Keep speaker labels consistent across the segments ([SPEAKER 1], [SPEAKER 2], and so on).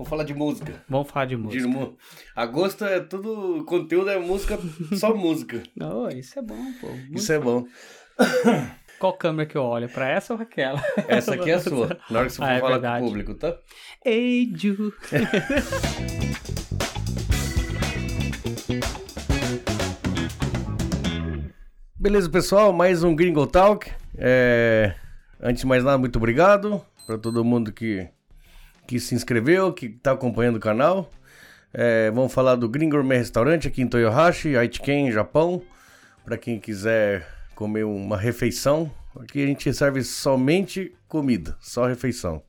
[SPEAKER 1] Vamos falar de música.
[SPEAKER 2] Vamos falar de música.
[SPEAKER 1] De, agosto é tudo. Conteúdo é música, só música.
[SPEAKER 2] Não, isso é bom, pô.
[SPEAKER 1] Isso é bom.
[SPEAKER 2] Qual câmera que eu olho? Pra essa ou aquela?
[SPEAKER 1] Essa aqui é a sua. Na hora que você for
[SPEAKER 2] Ah, é
[SPEAKER 1] falar
[SPEAKER 2] verdade.
[SPEAKER 1] com o público, tá?
[SPEAKER 2] Ei, Ju.
[SPEAKER 1] Beleza, pessoal, mais um Gringo Talk. É, Antes de mais nada, muito obrigado para todo mundo que, que se inscreveu, que está acompanhando o canal. É, Vamos falar do Green Gourmet Restaurante aqui em Toyohashi, Aichiken, Japão. Para quem quiser comer uma refeição, aqui a gente serve somente comida, só refeição.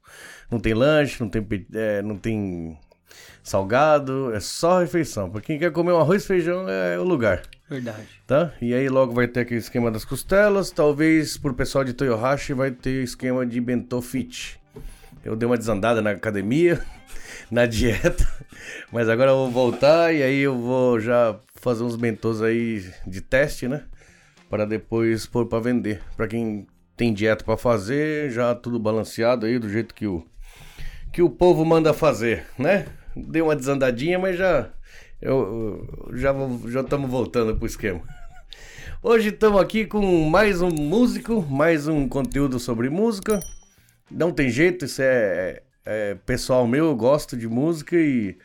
[SPEAKER 1] Não tem lanche, não tem, é, não tem salgado, é só refeição. Para quem quer comer um arroz e feijão, é o lugar
[SPEAKER 2] Verdade.
[SPEAKER 1] tá? E aí logo vai ter aquele esquema das costelas, talvez pro pessoal de Toyohashi vai ter esquema de bento fit. Eu dei uma desandada na academia, na dieta, mas agora eu vou voltar e aí eu vou já fazer uns bentos aí de teste, né? Para depois pôr para vender. Para quem tem dieta para fazer, já tudo balanceado aí do jeito que o que o povo manda fazer, né? Dei uma desandadinha, mas já eu, já já estamos voltando pro esquema. Hoje estamos aqui com mais um músico, mais um conteúdo sobre música. Não tem jeito, isso é, é pessoal meu, eu gosto de música e,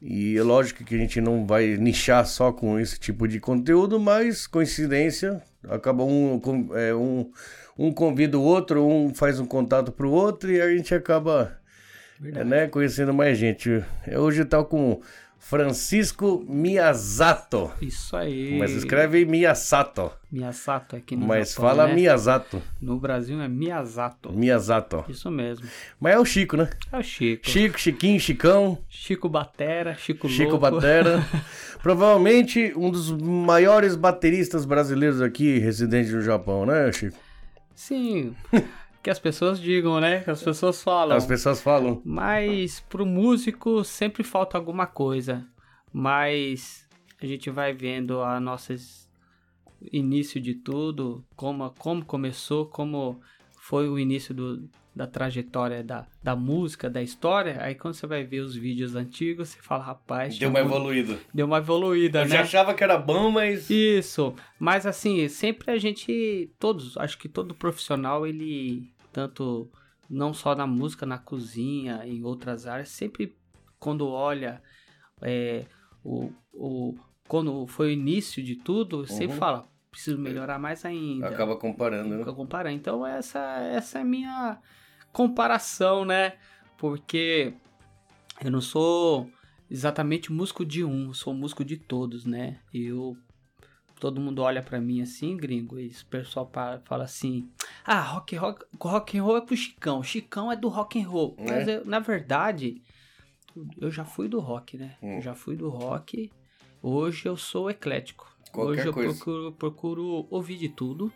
[SPEAKER 1] e é lógico que a gente não vai nichar só com esse tipo de conteúdo, mas coincidência, acaba um, com- é, um, um convida o outro, um faz um contato pro outro e a gente acaba é, né, conhecendo mais gente. Eu hoje tá com Francisco Miyazato.
[SPEAKER 2] Isso aí.
[SPEAKER 1] Mas escreve Miyasato.
[SPEAKER 2] Miyasato aqui no
[SPEAKER 1] Mas
[SPEAKER 2] Japão,
[SPEAKER 1] fala
[SPEAKER 2] né?
[SPEAKER 1] Miyazato.
[SPEAKER 2] No Brasil é Miyazato.
[SPEAKER 1] Miyazato.
[SPEAKER 2] Isso mesmo.
[SPEAKER 1] Mas é o Chico, né?
[SPEAKER 2] É o Chico.
[SPEAKER 1] Chico, Chiquinho, Chicão,
[SPEAKER 2] Chico Batera, Chico,
[SPEAKER 1] Chico
[SPEAKER 2] Louco.
[SPEAKER 1] Batera. Provavelmente um dos maiores bateristas brasileiros aqui, residente no Japão, né, Chico?
[SPEAKER 2] Sim. que as pessoas digam, né? Que as pessoas falam.
[SPEAKER 1] As pessoas falam.
[SPEAKER 2] Mas pro músico sempre falta alguma coisa. Mas a gente vai vendo a nossa es- início de tudo, como, como começou, como foi o início do, da trajetória da, da música, da história. Aí quando você vai ver os vídeos antigos, você fala, rapaz,
[SPEAKER 1] Deu uma evoluída.
[SPEAKER 2] deu uma evoluída,
[SPEAKER 1] Eu
[SPEAKER 2] né?
[SPEAKER 1] já achava que era bom, mas.
[SPEAKER 2] Isso, mas assim, sempre a gente, todos, acho que todo profissional, ele, tanto, não só na música, na cozinha, em outras áreas, sempre quando olha é, o, o, quando foi o início de tudo, sempre
[SPEAKER 1] Uhum.
[SPEAKER 2] fala, preciso melhorar mais ainda.
[SPEAKER 1] Acaba comparando, né?
[SPEAKER 2] Nunca comparar. Então essa, essa é a minha comparação, né? Porque eu não sou exatamente músico de um, sou músico de todos, né? Eu todo mundo olha pra mim assim, gringo, e o pessoal fala assim: "Ah, rock rock rock and roll é pro Chicão, Chicão é do rock and roll".
[SPEAKER 1] É.
[SPEAKER 2] Mas eu- na verdade, eu já fui do rock, né?
[SPEAKER 1] Hum.
[SPEAKER 2] Eu já fui do rock. Hoje eu sou eclético.
[SPEAKER 1] Qualquer
[SPEAKER 2] Hoje eu
[SPEAKER 1] coisa.
[SPEAKER 2] procuro, procuro ouvir de tudo,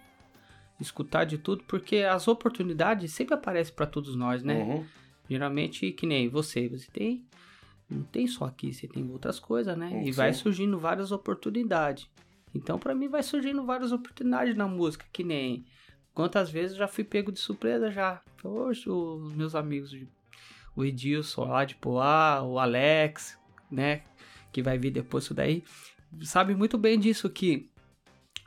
[SPEAKER 2] escutar de tudo, porque as oportunidades sempre aparecem pra todos nós, né?
[SPEAKER 1] Uhum.
[SPEAKER 2] Geralmente, que nem você, você tem. Não tem só aqui, você tem outras coisas, né?
[SPEAKER 1] Hum,
[SPEAKER 2] e vai
[SPEAKER 1] sim.
[SPEAKER 2] surgindo várias oportunidades. Então, pra mim, vai surgindo várias oportunidades na música, que nem. Quantas vezes eu já fui pego de surpresa já. Hoje, os meus amigos, o Edilson lá de Poá, o Alex, né? Que vai vir depois isso daí. Sabe muito bem disso que.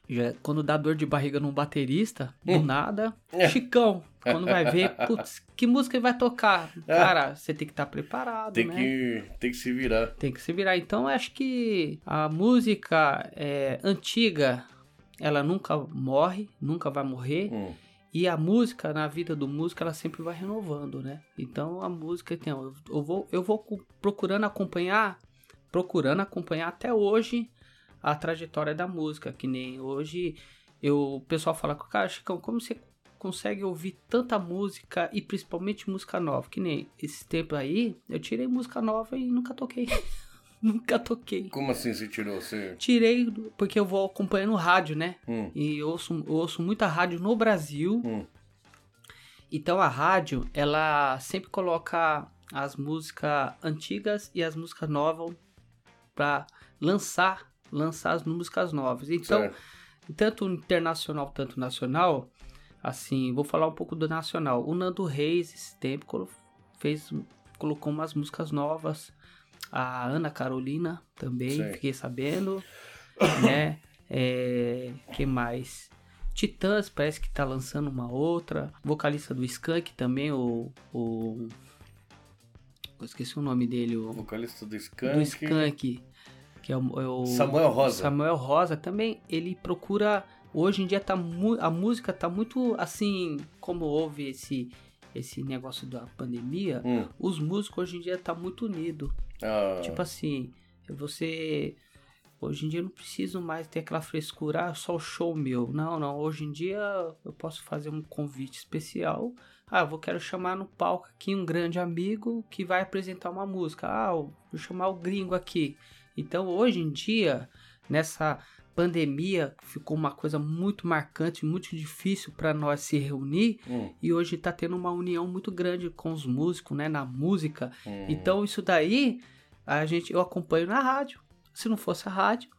[SPEAKER 2] Já, quando dá dor de barriga num baterista, do
[SPEAKER 1] Hum.
[SPEAKER 2] nada,
[SPEAKER 1] É.
[SPEAKER 2] Chicão, quando vai ver, putz, que música ele vai tocar? Cara, você tem que estar preparado,
[SPEAKER 1] Tem,
[SPEAKER 2] né?
[SPEAKER 1] que, tem que se virar.
[SPEAKER 2] Tem que se virar. Então, acho que a música é, antiga, ela nunca morre, nunca vai morrer.
[SPEAKER 1] Hum.
[SPEAKER 2] E a música, na vida do músico, ela sempre vai renovando, né? Então, a música, tem, eu, eu vou, eu vou cu- procurando acompanhar, procurando acompanhar até hoje a trajetória da música. Que nem hoje, eu, o pessoal fala, cara, Chicão, como você consegue ouvir tanta música e principalmente música nova? Que nem esse tempo aí, eu tirei música nova e nunca toquei. nunca toquei.
[SPEAKER 1] Como assim você tirou? Você...
[SPEAKER 2] Tirei porque eu vou acompanhando rádio, né?
[SPEAKER 1] Hum.
[SPEAKER 2] E eu ouço, eu ouço muita rádio no Brasil.
[SPEAKER 1] Hum.
[SPEAKER 2] Então a rádio, ela sempre coloca as músicas antigas e as músicas novas para lançar, lançar as músicas novas. Então,
[SPEAKER 1] Certo.
[SPEAKER 2] tanto internacional, tanto nacional, assim, vou falar um pouco do nacional. O Nando Reis, esse tempo, fez colocou umas músicas novas. A Ana Carolina também,
[SPEAKER 1] Sim.
[SPEAKER 2] fiquei sabendo. né? É, que mais? Titãs parece que tá lançando uma outra. Vocalista do Skank também, o. o eu esqueci o nome dele, o.
[SPEAKER 1] Vocalista do
[SPEAKER 2] Do
[SPEAKER 1] Skank.
[SPEAKER 2] Que é o, é o-
[SPEAKER 1] Samuel Rosa.
[SPEAKER 2] Samuel Rosa também. Ele procura. Hoje em dia tá a música tá muito assim. Como houve esse, esse negócio da pandemia.
[SPEAKER 1] Hum.
[SPEAKER 2] Os músicos hoje em dia tá muito unido.
[SPEAKER 1] Ah,
[SPEAKER 2] Tipo assim, você. Hoje em dia eu não preciso mais ter aquela frescura, ah, só o show meu. Não, não. Hoje em dia eu posso fazer um convite especial. Ah, eu vou quero chamar no palco aqui um grande amigo que vai apresentar uma música. Ah, vou chamar o gringo aqui. Então hoje em dia, nessa pandemia, ficou uma coisa muito marcante, muito difícil para nós se reunir.
[SPEAKER 1] hum,
[SPEAKER 2] E hoje tá tendo uma união muito grande com os músicos, né? Na música.
[SPEAKER 1] hum.
[SPEAKER 2] Então isso daí a gente eu acompanho na rádio. Se não fosse a rádio,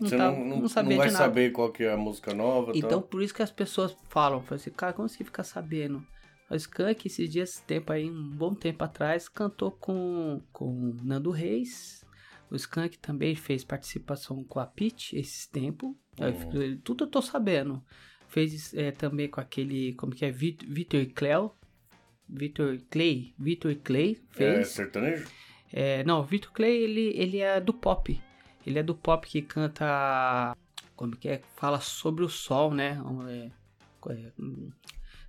[SPEAKER 2] não,
[SPEAKER 1] Você
[SPEAKER 2] tá-
[SPEAKER 1] não, não,
[SPEAKER 2] não sabia
[SPEAKER 1] não vai
[SPEAKER 2] de nada.
[SPEAKER 1] saber qual que é a música nova.
[SPEAKER 2] Então por isso que as pessoas falam, falam assim, cara, como você fica sabendo? O Skank, esses dias, tempo aí, um bom tempo atrás, cantou com com Nando Reis. O Skank também fez participação com a Pitty esses tempos.
[SPEAKER 1] Uhum.
[SPEAKER 2] Tudo eu tô sabendo. Fez é, também com aquele, como que é, Vit- Vitor Cleo. Vitor Clay, Vitor Clay
[SPEAKER 1] É
[SPEAKER 2] fez.
[SPEAKER 1] sertanejo?
[SPEAKER 2] É, não, o Vitor Clay, ele, ele é do pop. Ele é do pop que canta. Como que é? Fala sobre o sol, né? É, é, hum,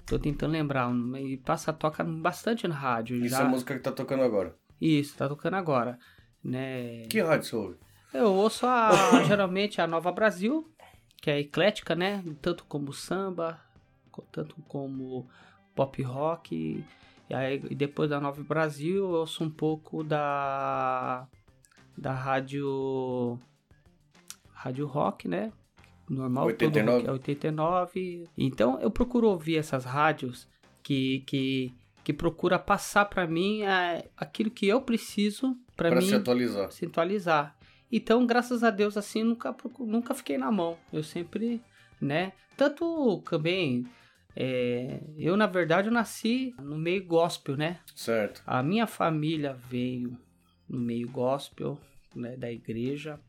[SPEAKER 2] tô tentando lembrar. E passa, toca bastante na rádio.
[SPEAKER 1] Isso
[SPEAKER 2] já.
[SPEAKER 1] é a música que tá tocando agora.
[SPEAKER 2] Isso, tá tocando agora. Né?
[SPEAKER 1] Que rádio você ouve?
[SPEAKER 2] Eu ouço a, geralmente a Nova Brasil, que é eclética, né? Tanto como samba, tanto como pop rock. E aí e depois da Nova Brasil eu ouço um pouco da da rádio rádio rock, né? Normal, todo
[SPEAKER 1] 89.
[SPEAKER 2] rock é 89. Então eu procuro ouvir essas rádios que que que procura passar pra mim é, aquilo que eu preciso mim
[SPEAKER 1] se atualizar.
[SPEAKER 2] se atualizar. Então, graças a Deus, assim, nunca, nunca fiquei na mão. Eu sempre, né? Tanto também, é, eu na verdade eu nasci no meio gospel, né?
[SPEAKER 1] Certo.
[SPEAKER 2] A minha família veio no meio gospel, né, da igreja.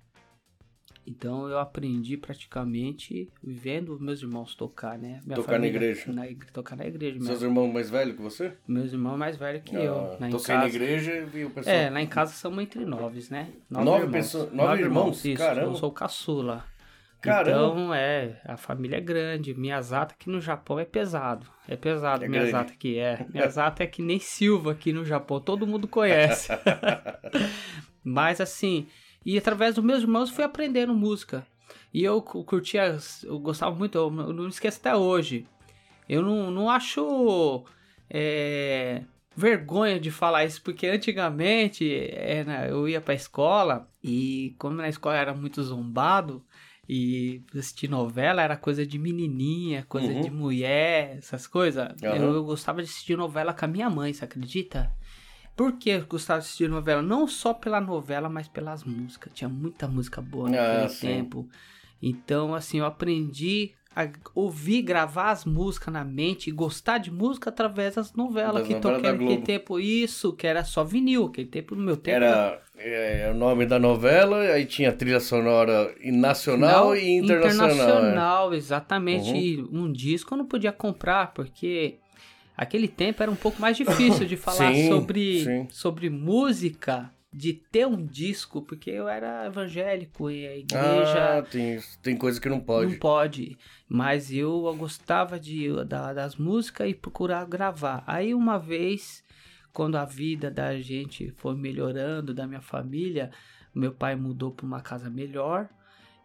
[SPEAKER 2] Então eu aprendi praticamente vendo meus irmãos tocar, né? Minha
[SPEAKER 1] Tocar na igreja.
[SPEAKER 2] na tocar na igreja.
[SPEAKER 1] Seus
[SPEAKER 2] Meu,
[SPEAKER 1] irmãos mais velhos que você?
[SPEAKER 2] meus irmãos mais velhos que
[SPEAKER 1] Ah,
[SPEAKER 2] eu. Lá
[SPEAKER 1] toquei na
[SPEAKER 2] casa.
[SPEAKER 1] igreja e o pessoal.
[SPEAKER 2] É, lá em casa somos entre nove, né?
[SPEAKER 1] Nove pessoas- nove irmãos?
[SPEAKER 2] Isso,
[SPEAKER 1] Caramba.
[SPEAKER 2] eu sou o caçula.
[SPEAKER 1] Caramba.
[SPEAKER 2] Então, é, a família é grande. Miyazata aqui no Japão é pesado. É pesado
[SPEAKER 1] É
[SPEAKER 2] Miyazata aqui, é. Miyazata é que nem Silva aqui no Japão, todo mundo conhece. Mas assim, e através dos meus irmãos fui aprendendo música. E eu cu- curtia, eu gostava muito, eu não esqueço até hoje. Eu não, não acho é, vergonha de falar isso, porque antigamente é, né, eu ia pra escola e como na escola era muito zombado e assistir novela era coisa de menininha, coisa
[SPEAKER 1] Uhum.
[SPEAKER 2] de mulher, essas coisas.
[SPEAKER 1] Aham.
[SPEAKER 2] Eu, eu gostava de assistir novela com a minha mãe, você acredita? Por que eu gostava de assistir novela? Não só pela novela, mas pelas músicas. Tinha muita música boa naquele
[SPEAKER 1] Ah, sim.
[SPEAKER 2] tempo. Então, assim, eu aprendi a ouvir, gravar as músicas na mente e gostar de música através das novelas
[SPEAKER 1] Das
[SPEAKER 2] que
[SPEAKER 1] novelas da
[SPEAKER 2] naquele tempo. Isso, que era só vinil. Aquele tempo, no meu tempo.
[SPEAKER 1] Era é, o nome da novela, aí tinha trilha sonora nacional
[SPEAKER 2] Não,
[SPEAKER 1] e internacional. é.
[SPEAKER 2] internacional, exatamente.
[SPEAKER 1] Uhum.
[SPEAKER 2] E um disco eu não podia comprar, porque aquele tempo era um pouco mais difícil de falar
[SPEAKER 1] Sim,
[SPEAKER 2] sobre,
[SPEAKER 1] sim.
[SPEAKER 2] sobre música, de ter um disco, porque eu era evangélico e a igreja
[SPEAKER 1] Ah, tem, tem coisa que não pode.
[SPEAKER 2] não pode. Mas eu gostava de, da- das músicas e procurar gravar. Aí uma vez, quando a vida da gente foi melhorando, da minha família, meu pai mudou para uma casa melhor.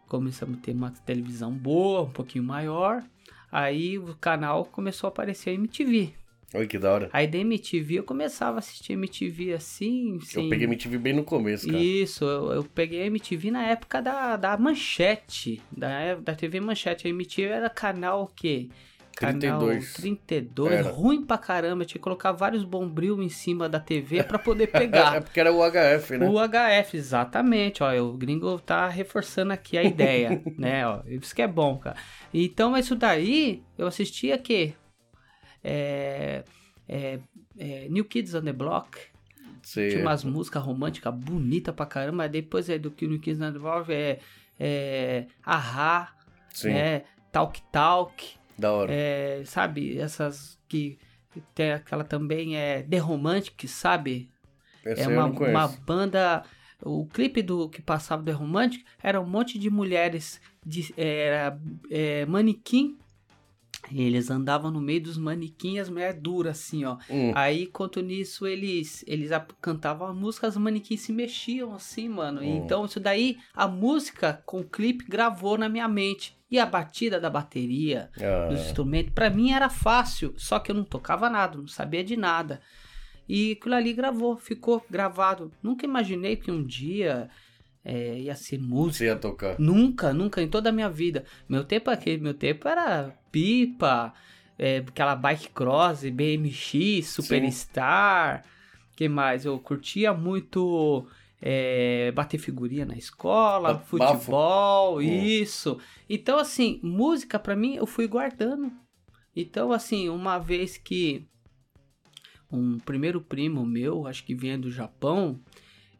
[SPEAKER 2] Começamos a ter uma televisão boa, um pouquinho maior. Aí o canal começou a aparecer a MTV.
[SPEAKER 1] Olha que da hora.
[SPEAKER 2] Aí da MTV eu começava a assistir MTV assim, sem...
[SPEAKER 1] Eu peguei MTV bem no começo, cara.
[SPEAKER 2] Isso, eu, eu peguei MTV na época da, da Manchete, da, da TV Manchete. A MTV era canal o quê? Canal
[SPEAKER 1] 32.
[SPEAKER 2] 32,
[SPEAKER 1] Era.
[SPEAKER 2] ruim pra caramba. Tinha que colocar vários bombril em cima da TV pra poder
[SPEAKER 1] É
[SPEAKER 2] pegar.
[SPEAKER 1] porque era o HF, né?
[SPEAKER 2] O HF, exatamente, ó, o gringo tá reforçando aqui a ideia, né, ó, isso que é bom, cara. Então, isso daí, eu assistia que é, é, é, New Kids on the Block.
[SPEAKER 1] Sei.
[SPEAKER 2] Tinha umas músicas românticas bonitas pra caramba. Depois é do que o New Kids on the Block é, é Ahá,
[SPEAKER 1] Sim.
[SPEAKER 2] é Talk Talk.
[SPEAKER 1] Da hora.
[SPEAKER 2] É, sabe, essas que tem aquela também é The Romantic, sabe?
[SPEAKER 1] Essa
[SPEAKER 2] é uma, uma banda. O clipe do que passava The Romantic era um monte de mulheres de era é, manequim. Eles andavam no meio dos manequins, mulheres duras assim, ó.
[SPEAKER 1] Hum.
[SPEAKER 2] Aí, enquanto nisso, eles eles cantavam a música, as manequins se mexiam assim, mano.
[SPEAKER 1] Hum.
[SPEAKER 2] Então, isso daí, a música com o clipe gravou na minha mente. E a batida da bateria,
[SPEAKER 1] Ah,
[SPEAKER 2] dos instrumentos. Pra mim era fácil, só que eu não tocava nada, não sabia de nada. E aquilo ali gravou, ficou gravado. Nunca imaginei que um dia é, ia ser música.
[SPEAKER 1] você ia tocar.
[SPEAKER 2] Nunca, nunca, em toda a minha vida. Meu tempo aqui, meu tempo era pipa, é, aquela bike cross, BMX, Superstar. que mais? Eu curtia muito é, bater figurinha na escola, futebol, isso. Então, assim, música pra mim eu fui guardando. Então, assim, uma vez que um primeiro primo meu, acho que vinha do Japão,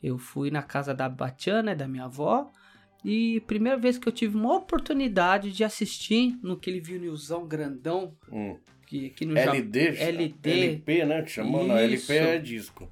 [SPEAKER 2] eu fui na casa da Batiana, né, da minha avó, e primeira vez que eu tive uma oportunidade de assistir no aquele vinilzão grandão,
[SPEAKER 1] Hum.
[SPEAKER 2] que aqui no.
[SPEAKER 1] LD?
[SPEAKER 2] LD.
[SPEAKER 1] LP, né? Que chamou? Não. LP é disco.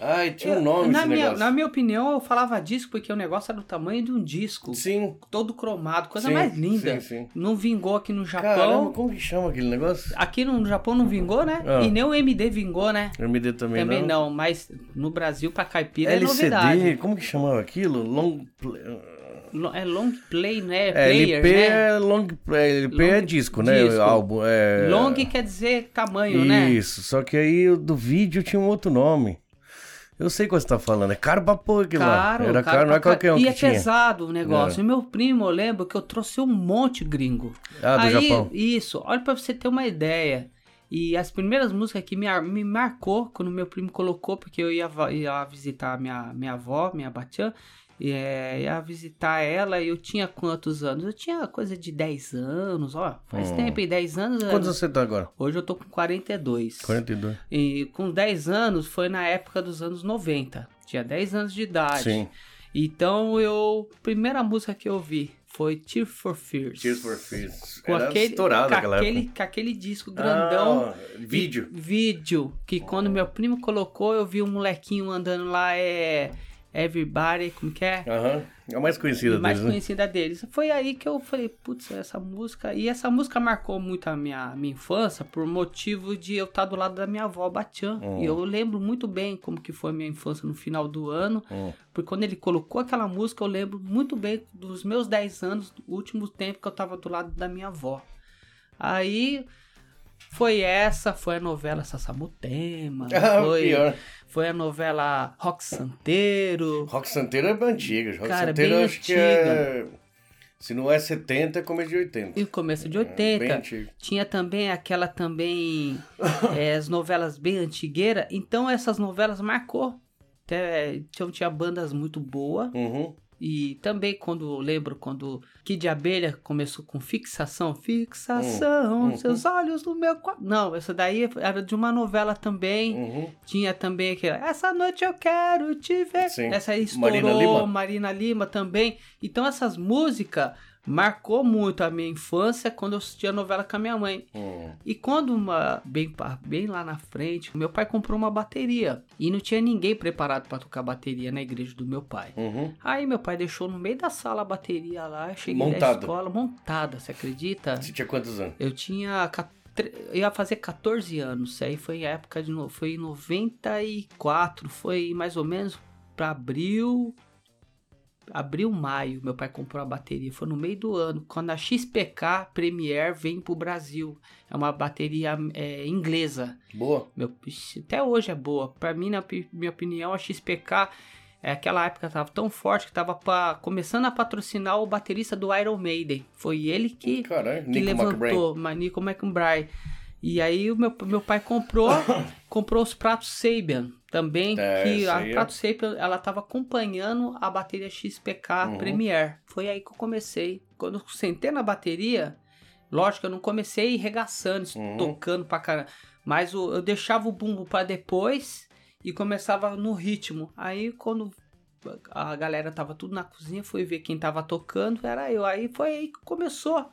[SPEAKER 1] Ai, tinha um nome
[SPEAKER 2] na, minha,
[SPEAKER 1] negócio.
[SPEAKER 2] na minha opinião, eu falava disco porque o negócio era do tamanho de um disco.
[SPEAKER 1] Sim.
[SPEAKER 2] Todo cromado, coisa
[SPEAKER 1] sim,
[SPEAKER 2] mais linda.
[SPEAKER 1] Sim, sim.
[SPEAKER 2] Não vingou aqui no Japão.
[SPEAKER 1] Caramba, como que chama aquele negócio?
[SPEAKER 2] Aqui no Japão não vingou, né?
[SPEAKER 1] Ah.
[SPEAKER 2] E nem o MD vingou, né?
[SPEAKER 1] MD também,
[SPEAKER 2] Também
[SPEAKER 1] não.
[SPEAKER 2] não, mas no Brasil pra caipira é
[SPEAKER 1] LCD,
[SPEAKER 2] novidade.
[SPEAKER 1] como que chamava aquilo? Long
[SPEAKER 2] É long play, né?
[SPEAKER 1] É,
[SPEAKER 2] Player,
[SPEAKER 1] LP
[SPEAKER 2] né?
[SPEAKER 1] é long play, LP é
[SPEAKER 2] Long
[SPEAKER 1] disco, né?
[SPEAKER 2] disco.
[SPEAKER 1] Álbum, é...
[SPEAKER 2] Long quer dizer tamanho, né?
[SPEAKER 1] Isso, só que aí o do vídeo tinha um outro nome. Eu sei qual você tá falando, é caro pra pôr aquilo
[SPEAKER 2] Caro,
[SPEAKER 1] lá. Era caro, não é qualquer um
[SPEAKER 2] E
[SPEAKER 1] que
[SPEAKER 2] é
[SPEAKER 1] tinha.
[SPEAKER 2] pesado o negócio.
[SPEAKER 1] É.
[SPEAKER 2] E meu primo, eu lembro que eu trouxe um monte gringo.
[SPEAKER 1] Ah, do
[SPEAKER 2] Aí,
[SPEAKER 1] Japão.
[SPEAKER 2] Isso, olha pra você ter uma ideia. E as primeiras músicas que me, me marcou, quando meu primo colocou, porque eu ia, ia visitar minha, minha avó, minha batiã, é, ia visitar ela, e eu tinha quantos anos? Eu tinha coisa de 10 anos, ó, faz
[SPEAKER 1] Hum.
[SPEAKER 2] tempo, e 10 anos...
[SPEAKER 1] Quantos você tá agora?
[SPEAKER 2] Hoje eu tô com 42.
[SPEAKER 1] 42.
[SPEAKER 2] E com 10 anos foi na época dos anos 90. Tinha 10 anos de idade.
[SPEAKER 1] Sim.
[SPEAKER 2] Então eu. Primeira música que eu ouvi foi Tear for Fears.
[SPEAKER 1] Tears for Fears.
[SPEAKER 2] Com
[SPEAKER 1] Era
[SPEAKER 2] aquele,
[SPEAKER 1] estourado
[SPEAKER 2] com aquele,
[SPEAKER 1] época.
[SPEAKER 2] com aquele disco grandão.
[SPEAKER 1] Ah, vídeo.
[SPEAKER 2] Vídeo. Que quando meu primo colocou, eu vi um molequinho andando lá, é. Everybody, como que é?
[SPEAKER 1] Aham. É a mais conhecida
[SPEAKER 2] mais
[SPEAKER 1] deles, né?
[SPEAKER 2] conhecida deles. Foi aí que eu falei, putz, essa música. E essa música marcou muito a minha, minha infância por motivo de eu estar do lado da minha avó, Batian.
[SPEAKER 1] Hum.
[SPEAKER 2] E eu lembro muito bem como que foi a minha infância no final do ano.
[SPEAKER 1] Hum.
[SPEAKER 2] Porque quando ele colocou aquela música, eu lembro muito bem dos meus 10 anos, do último tempo que eu tava do lado da minha avó. Aí foi essa, foi a novela Sassamutema,
[SPEAKER 1] Ah,
[SPEAKER 2] foi,
[SPEAKER 1] pior.
[SPEAKER 2] foi a novela Rock Santeiro.
[SPEAKER 1] Rock Santeiro é antiga. Rock
[SPEAKER 2] Cara,
[SPEAKER 1] Santeiro
[SPEAKER 2] bem
[SPEAKER 1] acho que é... Se não é 70, é começo de 80.
[SPEAKER 2] E começo de
[SPEAKER 1] É, bem
[SPEAKER 2] 80.
[SPEAKER 1] antigo.
[SPEAKER 2] Tinha também aquela também é, as novelas bem antigueiras. Então essas novelas marcou. Até, tinha, tinha bandas muito boas.
[SPEAKER 1] Uhum.
[SPEAKER 2] E também quando lembro quando Kid Abelha começou com fixação, fixação,
[SPEAKER 1] Hum, uhum.
[SPEAKER 2] seus olhos no meu quarto. Não, essa daí era de uma novela também.
[SPEAKER 1] Uhum.
[SPEAKER 2] Tinha também aquela Essa noite eu quero te ver.
[SPEAKER 1] Sim.
[SPEAKER 2] Essa aí estourou,
[SPEAKER 1] Marina Lima.
[SPEAKER 2] Marina Lima também. Então essas músicas marcou muito a minha infância quando eu assistia a novela com a minha mãe.
[SPEAKER 1] Hum.
[SPEAKER 2] E quando uma bem, bem lá na frente, meu pai comprou uma bateria e não tinha ninguém preparado para tocar bateria na igreja do meu pai.
[SPEAKER 1] Uhum.
[SPEAKER 2] Aí meu pai deixou no meio da sala a bateria lá, cheguei da
[SPEAKER 1] Montada.
[SPEAKER 2] escola montada, você acredita?
[SPEAKER 1] Você tinha quantos anos?
[SPEAKER 2] Eu tinha eu ia fazer 14 anos, isso aí foi em época de foi em 94, foi mais ou menos para abril abril, maio, meu pai comprou a bateria, foi no meio do ano, quando a XPK Premier vem pro Brasil. É uma bateria é, inglesa.
[SPEAKER 1] Boa.
[SPEAKER 2] Meu, até hoje é boa. Pra mim, na minha opinião, a XPK é aquela época tava tão forte que tava pa- começando a patrocinar o baterista do Iron Maiden. Foi ele que,
[SPEAKER 1] Caralho,
[SPEAKER 2] que
[SPEAKER 1] Nico
[SPEAKER 2] levantou, mas Nico McBride. E aí o meu, meu pai comprou, comprou os pratos Sabian também,
[SPEAKER 1] É,
[SPEAKER 2] que a
[SPEAKER 1] é-
[SPEAKER 2] prato Sabian, ela tava acompanhando a bateria XPK
[SPEAKER 1] Uhum.
[SPEAKER 2] Premier. Foi aí que eu comecei. Quando eu sentei na bateria, lógico, eu não comecei regaçando,
[SPEAKER 1] Uhum.
[SPEAKER 2] tocando pra caramba. Mas o, eu deixava o bumbo para depois e começava no ritmo. Aí quando a galera tava tudo na cozinha, fui ver quem tava tocando, era eu. Aí foi aí que começou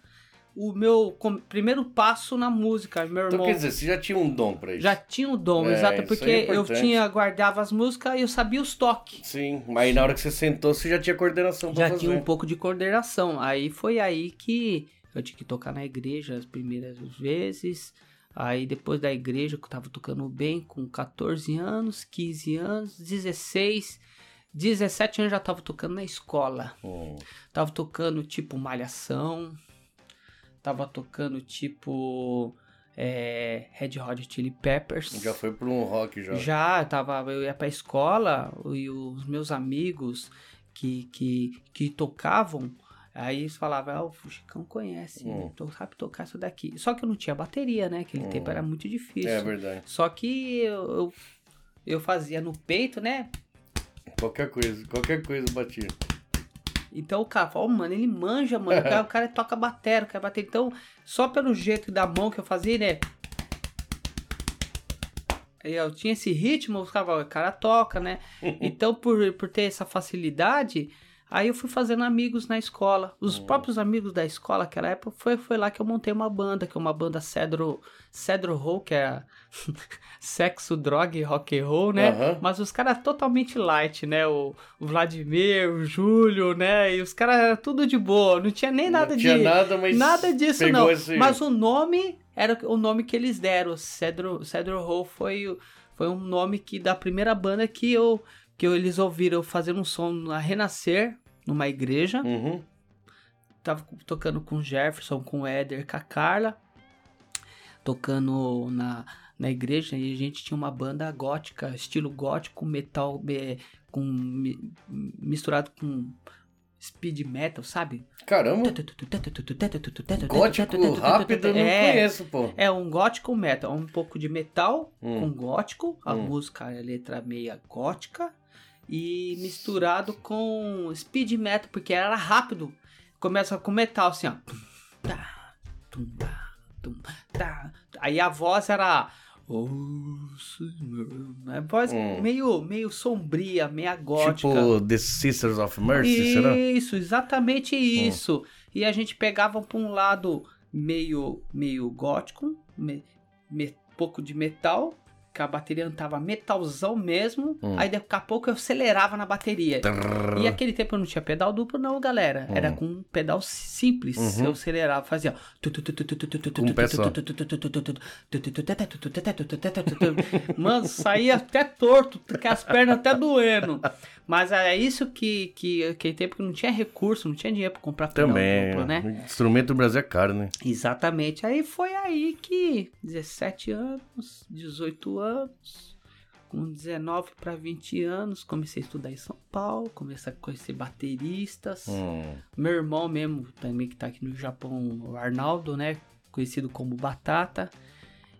[SPEAKER 2] o meu primeiro passo na música. Meu
[SPEAKER 1] Então
[SPEAKER 2] irmão
[SPEAKER 1] quer dizer, você já tinha um dom pra isso?
[SPEAKER 2] já tinha o dom,
[SPEAKER 1] É,
[SPEAKER 2] exato,
[SPEAKER 1] isso
[SPEAKER 2] porque
[SPEAKER 1] é
[SPEAKER 2] eu tinha guardava as músicas e eu sabia os toques.
[SPEAKER 1] Sim, mas aí na hora que você sentou, você já tinha coordenação pra
[SPEAKER 2] Já
[SPEAKER 1] fazer.
[SPEAKER 2] tinha um pouco de coordenação. Aí foi aí que eu tinha que tocar na igreja as primeiras vezes. Aí depois da igreja, que eu tava tocando bem com 14 anos, 15 anos, 16, 17 anos já tava tocando na escola.
[SPEAKER 1] Hum.
[SPEAKER 2] Tava tocando tipo Malhação. Tava tocando tipo é, Red Hot Chili Peppers.
[SPEAKER 1] Já foi pra um rock já.
[SPEAKER 2] Já, eu tava, eu ia pra escola e os meus amigos que, que, que tocavam, aí eles falavam, ah, o Chicão conhece,
[SPEAKER 1] Hum.
[SPEAKER 2] tu sabe tocar isso daqui. Só que eu não tinha bateria, né? Aquele
[SPEAKER 1] Hum.
[SPEAKER 2] tempo era muito difícil.
[SPEAKER 1] É verdade.
[SPEAKER 2] Só que eu, eu, eu fazia no peito, né?
[SPEAKER 1] Qualquer coisa, qualquer coisa batia.
[SPEAKER 2] Então o cara falou, oh, mano, ele manja, mano. O cara, o cara toca batera, quer bater. Então, só pelo jeito da mão que eu fazia, né? Eu tinha esse ritmo, os caras falavam, o cara toca, né? Então, por, por ter essa facilidade, aí eu fui fazendo amigos na escola. Os
[SPEAKER 1] Hum.
[SPEAKER 2] próprios amigos da escola, naquela época, foi, foi lá que eu montei uma banda, que é uma banda Cedro, Cedro Roll, que é sexo, droga e rock and roll, né?
[SPEAKER 1] Aham.
[SPEAKER 2] Mas os caras totalmente light, né? O, o Vladimir, o Júlio, né? E os caras eram tudo de boa, não tinha nem nada
[SPEAKER 1] não
[SPEAKER 2] de...
[SPEAKER 1] tinha nada, mas
[SPEAKER 2] Nada disso não.
[SPEAKER 1] esse-
[SPEAKER 2] Mas o nome era o nome que eles deram. Cedro, Cedro Hall foi, foi um nome que da primeira banda que eu que eles ouviram fazendo um som na Renascer, numa igreja.
[SPEAKER 1] Uhum.
[SPEAKER 2] Tava tocando com o Jefferson, com o Éder, com a Carla. Tocando na, na igreja e a gente tinha uma banda gótica, estilo gótico, metal, com, mi- misturado com speed metal, sabe?
[SPEAKER 1] Caramba, gótico rápido eu não
[SPEAKER 2] É.
[SPEAKER 1] conheço, pô.
[SPEAKER 2] É um gótico metal, um pouco de metal
[SPEAKER 1] Hum.
[SPEAKER 2] com gótico, a
[SPEAKER 1] Hum.
[SPEAKER 2] música, a letra meia gótica e misturado com speed metal, porque era rápido. Começa com metal assim, ó. Aí a voz era Oh. A voz
[SPEAKER 1] Hum.
[SPEAKER 2] meio, meio sombria, meia gótica.
[SPEAKER 1] Tipo The Sisters of Mercy, será? Hum.
[SPEAKER 2] Isso, exatamente isso. E a gente pegava pra um lado meio, meio gótico, me, me- pouco de metal, que a bateria tava metalzão mesmo.
[SPEAKER 1] Hum.
[SPEAKER 2] Aí daqui a pouco eu acelerava na bateria.
[SPEAKER 1] Trrr.
[SPEAKER 2] E aquele tempo eu não tinha pedal duplo, não, galera. Era
[SPEAKER 1] Hum.
[SPEAKER 2] com um pedal simples.
[SPEAKER 1] Uhum.
[SPEAKER 2] Eu acelerava, fazia.
[SPEAKER 1] Um.
[SPEAKER 2] Mano, saía até torto, com as pernas até doendo. Mas é isso que, que aquele tempo que não tinha recurso, não tinha dinheiro pra comprar
[SPEAKER 1] Também.
[SPEAKER 2] né?
[SPEAKER 1] Instrumento do Brasil é caro, né?
[SPEAKER 2] Exatamente. Aí foi aí que 17 anos, 18 anos, com 19 para 20 anos, comecei a estudar em São Paulo, comecei a conhecer bateristas.
[SPEAKER 1] Hum.
[SPEAKER 2] Meu irmão mesmo, também que tá aqui no Japão, o Arnaldo, né? Conhecido como Batata.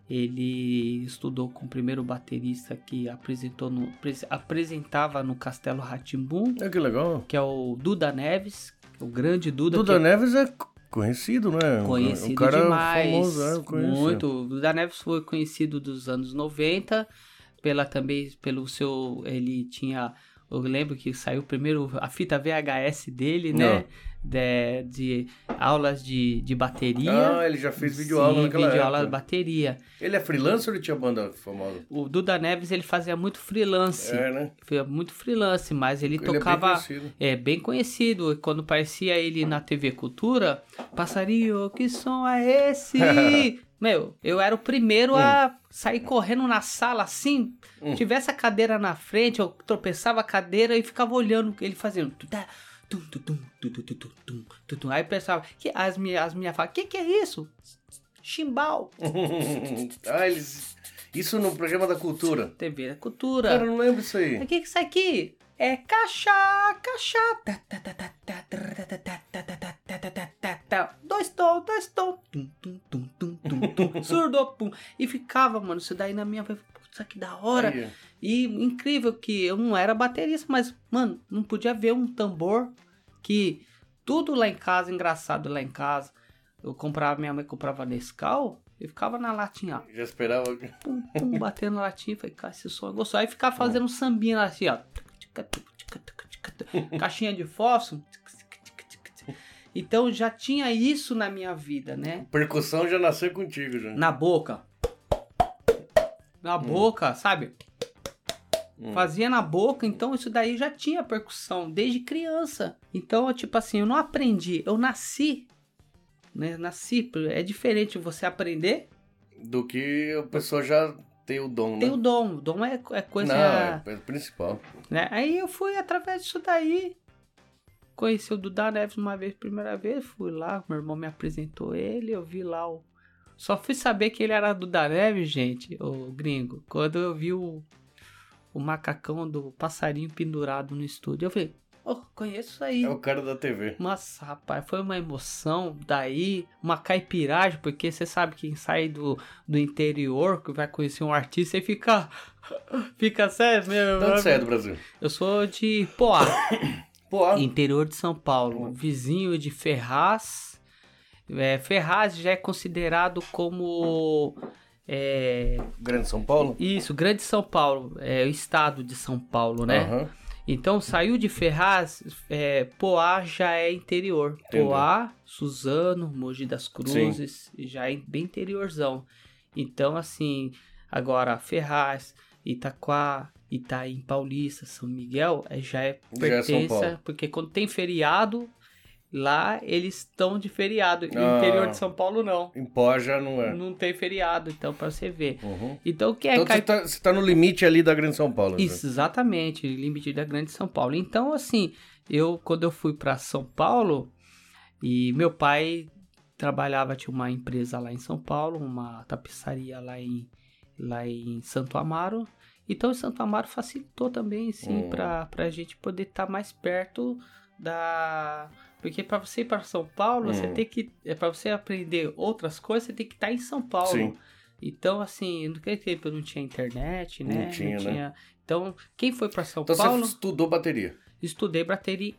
[SPEAKER 2] Ele estudou com o primeiro baterista que apresentou no, pres- apresentava no Castelo Ratimbum,
[SPEAKER 1] É que legal.
[SPEAKER 2] que é o Duda Neves, o grande Duda.
[SPEAKER 1] Duda
[SPEAKER 2] que
[SPEAKER 1] Neves é conhecido, né?
[SPEAKER 2] Conhecido
[SPEAKER 1] o cara
[SPEAKER 2] demais.
[SPEAKER 1] famoso, é,
[SPEAKER 2] muito. O Duda Neves foi conhecido dos anos 90, pela também pelo seu. Ele tinha. Eu lembro que saiu primeiro a fita VHS dele, né? De, de aulas de, de bateria.
[SPEAKER 1] Ah, ele já fez videoaula
[SPEAKER 2] Sim,
[SPEAKER 1] naquela
[SPEAKER 2] videoaula de
[SPEAKER 1] época.
[SPEAKER 2] bateria.
[SPEAKER 1] Ele é freelancer ou ele tinha banda famosa?
[SPEAKER 2] O Duda Neves ele fazia muito freelance.
[SPEAKER 1] É, né?
[SPEAKER 2] Foi muito freelance, mas ele,
[SPEAKER 1] Ele é bem
[SPEAKER 2] tocava.
[SPEAKER 1] conhecido.
[SPEAKER 2] É bem conhecido. E Quando parecia ele na TV Cultura, passarinho, que som é esse? Meu, eu era o primeiro a sair correndo na sala assim.
[SPEAKER 1] Hum.
[SPEAKER 2] Tivesse a cadeira na frente, eu tropeçava a cadeira e ficava olhando ele fazendo. Tum, tum, tum, tum, tum, tum, tum, tum, tum. Aí pensava, que, as minhas as minha falam, que que é isso? Chimbal.
[SPEAKER 1] ah, eles. Isso no programa da cultura.
[SPEAKER 2] TV da Cultura.
[SPEAKER 1] Cara, eu não lembro isso aí.
[SPEAKER 2] O que que é isso aqui? É caixa, caixa. Tá, tá, tá, tá, tá, tá, tá, tá, tá, tá, tá, tá, tá, tá, tá, tá. Dois tom, dois tom. Tum, tum, tum, tum, tum, tum. Surdo, pum. E ficava, mano, isso daí na minha... Putz, que da hora.
[SPEAKER 1] Aí,
[SPEAKER 2] E incrível que eu não era baterista, mas, mano, não podia ver um tambor que tudo lá em casa, engraçado lá em casa. Eu comprava, minha mãe comprava Nescau Eu ficava na latinha, ó.
[SPEAKER 1] Já esperava.
[SPEAKER 2] Pum, pum, batendo na latinha. Falei, cara, esse som é gostoso. Aí ficava fazendo um sambinha lá, assim, ó. Caixinha de fósforo. Então já tinha isso na minha vida, né?
[SPEAKER 1] Percussão já nasceu contigo, já.
[SPEAKER 2] Na boca. Na boca, sabe? Fazia na boca, então isso daí já tinha percussão desde criança. Então, tipo assim, eu não aprendi, eu nasci. Né? Nasci. É diferente você aprender.
[SPEAKER 1] Do que a pessoa já tem o dom,
[SPEAKER 2] Tem
[SPEAKER 1] né?
[SPEAKER 2] o dom. O dom é, é coisa.
[SPEAKER 1] Não, é é principal.
[SPEAKER 2] né? Aí eu fui através disso daí. Conheci o Duda Neves uma vez, primeira vez, fui lá, meu irmão me apresentou ele, eu vi lá o. Só fui saber que ele era Duda Neves, gente, o gringo, quando eu vi o, o macacão do passarinho pendurado no estúdio. Eu falei, oh, conheço isso aí.
[SPEAKER 1] É o cara da TV.
[SPEAKER 2] Nossa, rapaz, foi uma emoção. Daí, uma caipiragem, porque você sabe quem sai do, do interior, que vai conhecer um artista e fica. Fica sério, meu.
[SPEAKER 1] De onde você é do Brasil?
[SPEAKER 2] Eu sou de Poá,
[SPEAKER 1] ah,
[SPEAKER 2] interior de São Paulo, vizinho de Ferraz. É, Ferraz já é considerado como. É,
[SPEAKER 1] Grande São Paulo?
[SPEAKER 2] isso, Grande São Paulo, é o estado de São Paulo, né?
[SPEAKER 1] Aham.
[SPEAKER 2] Então saiu de Ferraz, é, Poá já é interior.
[SPEAKER 1] Entendi.
[SPEAKER 2] Poá, Suzano, Mogi das Cruzes, já é bem interiorzão. Então, assim, agora Ferraz, Itaquá, Itaim Paulista, São Miguel, é, já é
[SPEAKER 1] Já é
[SPEAKER 2] pertença, porque quando tem feriado, lá eles estão de feriado. E
[SPEAKER 1] Ah.
[SPEAKER 2] interior de São Paulo não.
[SPEAKER 1] Em pó já não é.
[SPEAKER 2] Não tem feriado, então, pra você ver.
[SPEAKER 1] Uhum.
[SPEAKER 2] Então, o que é
[SPEAKER 1] Então você tá, você tá no limite ali da Grande São Paulo. né?
[SPEAKER 2] isso, exatamente, limite da Grande São Paulo. Então, assim, eu quando eu fui para São Paulo e meu pai trabalhava tinha uma empresa lá em São Paulo, uma tapeçaria lá em lá em Santo Amaro. Então, em Santo Amaro facilitou também, sim,
[SPEAKER 1] Hum.
[SPEAKER 2] para para a gente poder estar mais perto da porque para você ir para São Paulo, você
[SPEAKER 1] Hum.
[SPEAKER 2] tem que é para você aprender outras coisas, você tem que estar em São Paulo.
[SPEAKER 1] Sim.
[SPEAKER 2] Então, assim, naquele tempo não tinha internet, né?
[SPEAKER 1] Não tinha, né?
[SPEAKER 2] Então, quem foi para São
[SPEAKER 1] Então
[SPEAKER 2] Paulo,
[SPEAKER 1] você estudou bateria.
[SPEAKER 2] estudei bateria.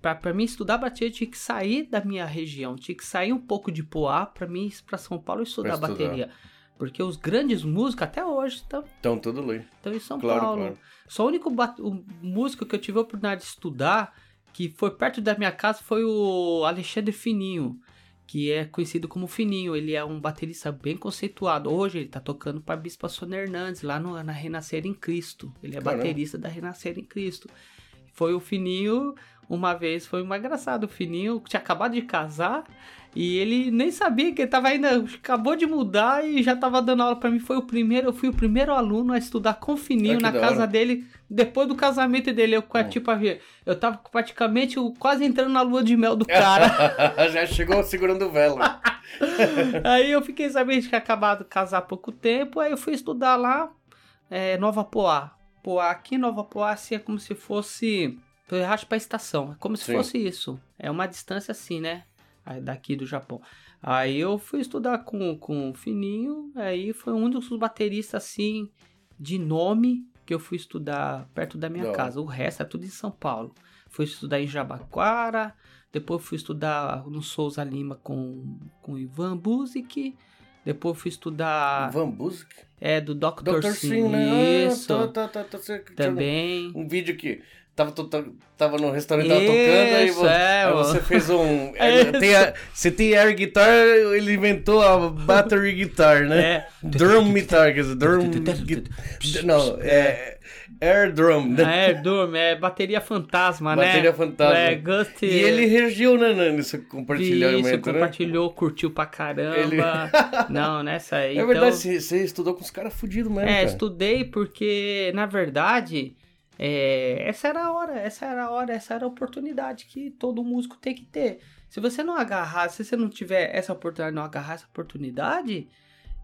[SPEAKER 2] Para mim, estudar bateria, tinha que sair da minha região, tinha que sair um pouco de Poá para mim ir para São Paulo e estudar
[SPEAKER 1] estudar.
[SPEAKER 2] bateria. Porque os grandes músicos até hoje estão,
[SPEAKER 1] Então tudo ali.
[SPEAKER 2] estão em São
[SPEAKER 1] Claro,
[SPEAKER 2] Paulo.
[SPEAKER 1] claro.
[SPEAKER 2] Só o único ba- o músico que eu tive a oportunidade de estudar, que foi perto da minha casa, foi o Alexandre Fininho, que é conhecido como Fininho. Ele é um baterista bem conceituado. Hoje ele tá tocando para Bispa Sônia Hernandes, lá no, na Renascer em Cristo. Ele é
[SPEAKER 1] Caramba.
[SPEAKER 2] baterista da Renascer em Cristo. Foi o Fininho, uma vez, foi mais engraçado. O Fininho tinha acabado de casar e ele nem sabia que ele tava ainda, acabou de mudar e já tava dando aula pra mim. Foi o primeiro, eu fui o primeiro aluno a estudar com o Fininho
[SPEAKER 1] Ah,
[SPEAKER 2] na casa
[SPEAKER 1] hora.
[SPEAKER 2] dele, depois do casamento dele. Eu,
[SPEAKER 1] Hum.
[SPEAKER 2] tipo, eu tava praticamente quase entrando na lua de mel do cara.
[SPEAKER 1] já chegou segurando vela.
[SPEAKER 2] aí eu fiquei sabendo que acabado de casar há pouco tempo, aí eu fui estudar lá, é, Nova Poá. Poá, aqui Nova Poá, assim, é como se fosse. Eu racho pra estação, é como se
[SPEAKER 1] Sim.
[SPEAKER 2] fosse isso. É uma distância assim, né? Daqui do Japão. Aí eu fui estudar com, com o Fininho, aí foi um dos bateristas, assim, de nome que eu fui estudar perto da minha
[SPEAKER 1] hora.
[SPEAKER 2] casa. O resto é tudo em São Paulo. Fui estudar em Jabaquara, depois fui estudar no Souza Lima com, com Ivan Buzik. Depois fui estudar.
[SPEAKER 1] Van Busk.
[SPEAKER 2] É, do Dr.
[SPEAKER 1] Dr.
[SPEAKER 2] Sim.
[SPEAKER 1] Né?
[SPEAKER 2] Isso.
[SPEAKER 1] Ah, tá, tá, tá, você-
[SPEAKER 2] Também.
[SPEAKER 1] Um vídeo que tava, tava no restaurante, tava tocando, aí,
[SPEAKER 2] Isso,
[SPEAKER 1] vo-
[SPEAKER 2] é,
[SPEAKER 1] aí você fez um...
[SPEAKER 2] É
[SPEAKER 1] é, tem a- você tem air guitar, ele inventou a battery guitar, né?
[SPEAKER 2] É.
[SPEAKER 1] Drum guitar, quer dizer, drum... Não, é... Air drum, né?
[SPEAKER 2] É, Durm, é bateria fantasma, né?
[SPEAKER 1] Bateria fantasma.
[SPEAKER 2] É, Gust.
[SPEAKER 1] E ele reagiu, né, né, nesse compartilhamento,
[SPEAKER 2] Isso,
[SPEAKER 1] né?
[SPEAKER 2] compartilhou, curtiu pra caramba.
[SPEAKER 1] Ele-
[SPEAKER 2] Não, nessa aí.
[SPEAKER 1] É
[SPEAKER 2] então...
[SPEAKER 1] verdade, você, você estudou com os caras fudidos mesmo,
[SPEAKER 2] É,
[SPEAKER 1] cara.
[SPEAKER 2] estudei porque, na verdade, é, essa era a hora, essa era a hora, essa era a oportunidade que todo músico tem que ter. Se você não agarrar, se você não tiver essa oportunidade, não agarrar essa oportunidade,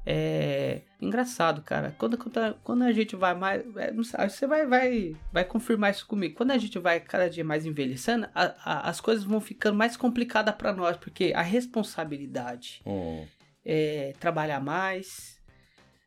[SPEAKER 2] é engraçado, cara. Quando, quando, a- quando a gente vai mais. é, você vai, vai, vai confirmar isso comigo. Quando a gente vai cada dia mais envelhecendo, a- a- as coisas vão ficando mais complicadas pra nós, porque a responsabilidade
[SPEAKER 1] Hum.
[SPEAKER 2] é, trabalhar mais,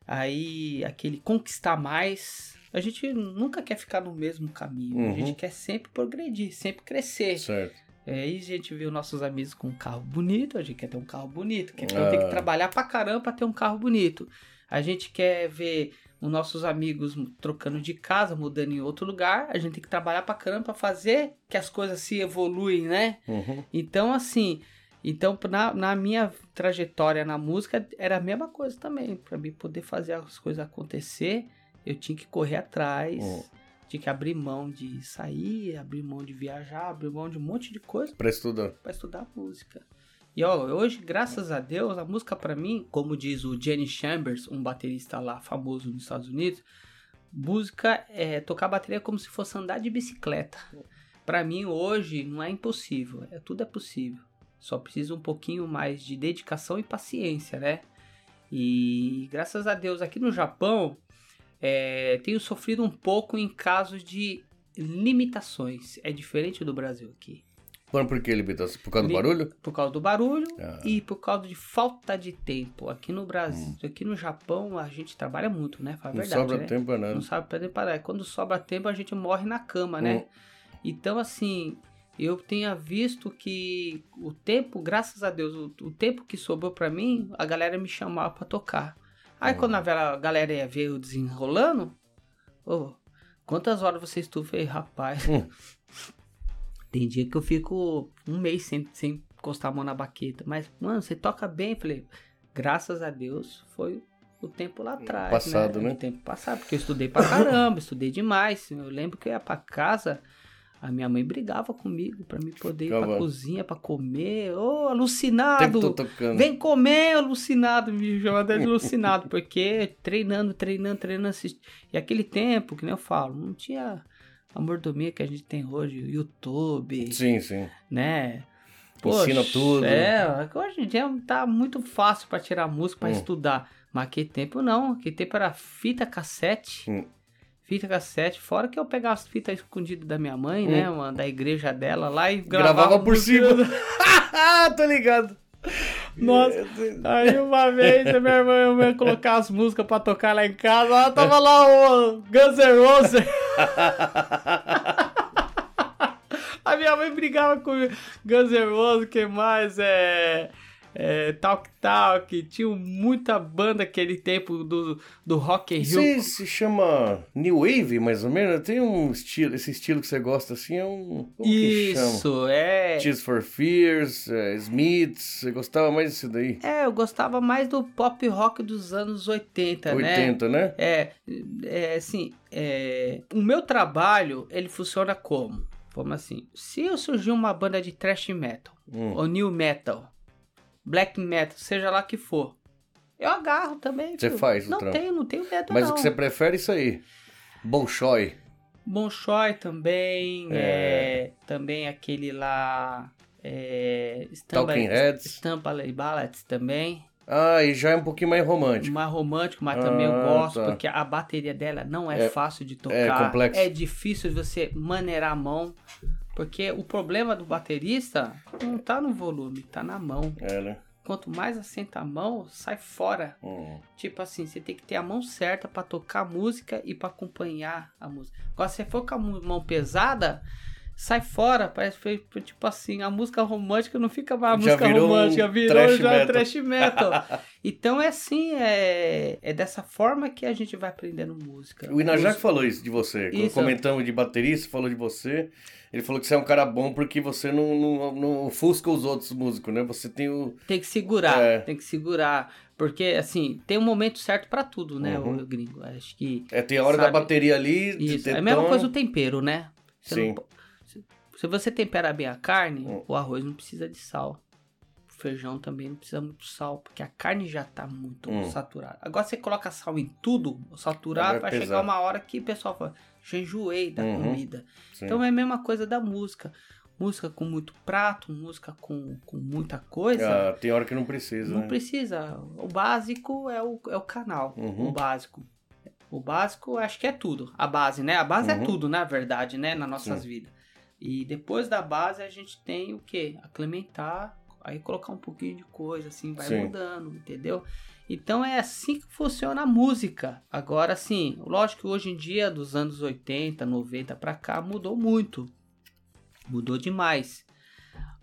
[SPEAKER 2] aí aquele conquistar mais. A gente nunca quer ficar no mesmo caminho, a
[SPEAKER 1] Uhum.
[SPEAKER 2] gente quer sempre progredir, sempre crescer.
[SPEAKER 1] Certo.
[SPEAKER 2] Aí a gente viu nossos amigos com um carro bonito, a gente quer ter um carro bonito, quer então tem que
[SPEAKER 1] Ah.
[SPEAKER 2] trabalhar pra caramba pra ter um carro bonito. A gente quer ver os nossos amigos trocando de casa, mudando em outro lugar, a gente tem que trabalhar pra caramba pra fazer que as coisas se evoluem, né?
[SPEAKER 1] Uhum.
[SPEAKER 2] Então, assim, então na, na minha trajetória na música era a mesma coisa também. Pra mim poder fazer as coisas acontecer, eu tinha que correr atrás,
[SPEAKER 1] Hum.
[SPEAKER 2] tinha que abrir mão de sair, abrir mão de viajar, abrir mão de um monte de coisa
[SPEAKER 1] Pra estudar.
[SPEAKER 2] para estudar música. E ó, hoje, graças a Deus, a música pra mim, como diz o Jenny Chambers, um baterista lá famoso nos Estados Unidos, música é tocar bateria é como se fosse andar de bicicleta. Pra mim hoje não é impossível, é tudo é possível. Só precisa um pouquinho mais de dedicação e paciência, né? E graças a Deus aqui no Japão é, tenho sofrido um pouco em casos de limitações. É diferente do Brasil aqui.
[SPEAKER 1] Por, por que limitação? Por causa do barulho?
[SPEAKER 2] Por causa do barulho
[SPEAKER 1] Ah.
[SPEAKER 2] e por causa de falta de tempo. Aqui no Brasil, aqui no Japão, a gente trabalha muito, né? Fala a
[SPEAKER 1] Não
[SPEAKER 2] verdade,
[SPEAKER 1] sobra
[SPEAKER 2] né?
[SPEAKER 1] tempo pra nada.
[SPEAKER 2] Não sabe pra nem parar. Quando sobra tempo, a gente morre na cama, né?
[SPEAKER 1] Hum.
[SPEAKER 2] Então, assim, eu tenha visto que o tempo, graças a Deus, o, o tempo que sobrou pra mim, a galera me chamava pra tocar. Aí,
[SPEAKER 1] Hum.
[SPEAKER 2] quando a vela- a galera ia ver eu desenrolando, ô, quantas horas você estuda? Eu falei, rapaz,
[SPEAKER 1] Hum.
[SPEAKER 2] tem dia que eu fico um mês sem, sem encostar a mão na baqueta. Mas, mano, você toca bem. Eu falei, graças a Deus, foi o tempo lá atrás.
[SPEAKER 1] Passado, né?
[SPEAKER 2] O tempo passado, porque eu estudei pra caramba, estudei demais. Eu lembro que eu ia pra casa, a minha mãe brigava comigo pra me poder ir pra
[SPEAKER 1] Ficava-
[SPEAKER 2] cozinha pra comer. Ô,
[SPEAKER 1] O
[SPEAKER 2] alucinado! Vem comer, alucinado, me chama até de alucinado, porque treinando, treinando, treinando, assisti- e aquele tempo, que nem eu falo, não tinha a mordomia que a gente tem hoje, YouTube,
[SPEAKER 1] Sim, sim.
[SPEAKER 2] né?
[SPEAKER 1] Ensina tudo.
[SPEAKER 2] É, hoje em dia tá muito fácil pra tirar música, pra
[SPEAKER 1] Hum.
[SPEAKER 2] estudar, mas aquele tempo não, aquele tempo era fita cassete,
[SPEAKER 1] Hum.
[SPEAKER 2] Fita cassete, fora que eu pegava as fitas escondidas da minha mãe, né, mano, da igreja dela lá e gravava,
[SPEAKER 1] Hum. Gravava por
[SPEAKER 2] música.
[SPEAKER 1] cima. tô ligado.
[SPEAKER 2] Nossa, Aí uma vez a minha irmã ia colocar as músicas pra tocar lá em casa, ela tava lá o Guns N' Roses. A minha mãe brigava com Guns N' Roses, que mais é, é Talk Talk, tinha muita banda aquele tempo do, do Rock and.
[SPEAKER 1] Isso se chama New Wave, mais ou menos? Tem um estilo, esse estilo que você gosta assim, é um. Como?
[SPEAKER 2] Isso, é.
[SPEAKER 1] Tears for Fears, é, Smiths, você gostava mais disso daí?
[SPEAKER 2] É, eu gostava mais do pop rock dos anos 80, né?
[SPEAKER 1] 80, né?
[SPEAKER 2] É, é assim, é, o meu trabalho, ele funciona como? Como assim? Se eu surgir uma banda de thrash metal,
[SPEAKER 1] Hum.
[SPEAKER 2] ou new metal, black metal, seja lá que for, eu agarro também.
[SPEAKER 1] Você faz o
[SPEAKER 2] Não
[SPEAKER 1] trampo.
[SPEAKER 2] tenho, não tenho medo
[SPEAKER 1] Mas
[SPEAKER 2] não.
[SPEAKER 1] o que você prefere é isso aí. Bolshoi.
[SPEAKER 2] Bolshoi também,
[SPEAKER 1] É.
[SPEAKER 2] é, também aquele lá, é,
[SPEAKER 1] Talking Heads.
[SPEAKER 2] Stumble Ballads também.
[SPEAKER 1] Ah, e já é um pouquinho mais romântico.
[SPEAKER 2] Mais romântico, mas também eu
[SPEAKER 1] Ah,
[SPEAKER 2] gosto,
[SPEAKER 1] tá.
[SPEAKER 2] porque a bateria dela não é,
[SPEAKER 1] É-
[SPEAKER 2] fácil de tocar.
[SPEAKER 1] é complexo.
[SPEAKER 2] É difícil você maneirar a mão. Porque o problema do baterista não tá no volume, tá na mão.
[SPEAKER 1] É, né?
[SPEAKER 2] Quanto mais assenta a mão, sai fora.
[SPEAKER 1] Hum.
[SPEAKER 2] Tipo assim, você tem que ter a mão certa pra tocar a música e pra acompanhar a música. Agora, se você for com a mão pesada, sai fora. Parece que tipo assim, a música romântica não fica mais a
[SPEAKER 1] Já
[SPEAKER 2] música
[SPEAKER 1] virou um
[SPEAKER 2] romântica, virou
[SPEAKER 1] thrash
[SPEAKER 2] já
[SPEAKER 1] metal.
[SPEAKER 2] trash metal. então é assim, é, é dessa forma que a gente vai aprendendo música.
[SPEAKER 1] O
[SPEAKER 2] Os-
[SPEAKER 1] que falou isso de você. Quando
[SPEAKER 2] Isso.
[SPEAKER 1] comentamos de baterista, falou de você. Ele falou que você é um cara bom porque você não, não, não ofusca os outros músicos, né? Você tem o.
[SPEAKER 2] Tem que segurar,
[SPEAKER 1] É.
[SPEAKER 2] tem que segurar. Porque, assim, tem um momento certo pra tudo, né,
[SPEAKER 1] Uhum.
[SPEAKER 2] o gringo? Acho que
[SPEAKER 1] É, tem a hora da
[SPEAKER 2] Sabe?
[SPEAKER 1] bateria ali. de
[SPEAKER 2] Isso, é a mesma coisa o tempero, né? Você
[SPEAKER 1] Sim.
[SPEAKER 2] não se, você tempera bem a carne,
[SPEAKER 1] Hum.
[SPEAKER 2] o arroz não precisa de sal. O feijão também não precisa muito sal, porque a carne já tá muito
[SPEAKER 1] Hum.
[SPEAKER 2] saturada. Agora você coloca sal em tudo, saturar,
[SPEAKER 1] Vai
[SPEAKER 2] vai
[SPEAKER 1] pesar.
[SPEAKER 2] chegar uma hora que o pessoal fala, já enjoei da
[SPEAKER 1] Uhum.
[SPEAKER 2] comida.
[SPEAKER 1] Sim.
[SPEAKER 2] Então é a mesma coisa da música. Música com muito prato, música com, com muita coisa.
[SPEAKER 1] Ah, tem hora que não precisa.
[SPEAKER 2] Não
[SPEAKER 1] né?
[SPEAKER 2] precisa. O básico é o, é o canal.
[SPEAKER 1] Uhum.
[SPEAKER 2] O básico. O básico acho que é tudo. A base, né? A base
[SPEAKER 1] Uhum.
[SPEAKER 2] é tudo, na verdade, né? Nas nossas
[SPEAKER 1] Sim.
[SPEAKER 2] vidas. E depois da base a gente tem o quê? Aclementar, aí colocar um pouquinho de coisa, assim, vai
[SPEAKER 1] Sim.
[SPEAKER 2] mudando, entendeu? Então é assim que funciona a música. Agora, sim, lógico que hoje em dia, dos anos 80, 90 pra cá, mudou muito. Mudou demais.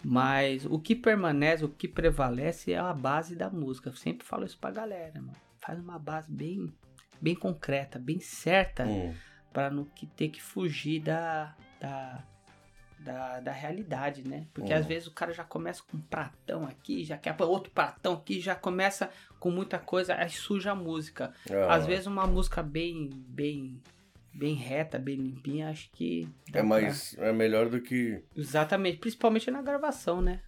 [SPEAKER 2] Mas o que permanece, o que prevalece é a base da música. Eu sempre falo isso pra galera, mano. Faz uma base bem, bem concreta, bem certa,
[SPEAKER 1] Hum.
[SPEAKER 2] para não que ter que fugir da, da, da, da realidade, né? Porque
[SPEAKER 1] Uhum.
[SPEAKER 2] às vezes o cara já começa com um pratão aqui, já quer outro pratão aqui, já começa com muita coisa, aí suja a música.
[SPEAKER 1] Ah,
[SPEAKER 2] Às vezes uma música bem, bem, bem reta, bem limpinha, acho que
[SPEAKER 1] É
[SPEAKER 2] pra-
[SPEAKER 1] mais. É melhor do que.
[SPEAKER 2] Exatamente, principalmente na gravação, né?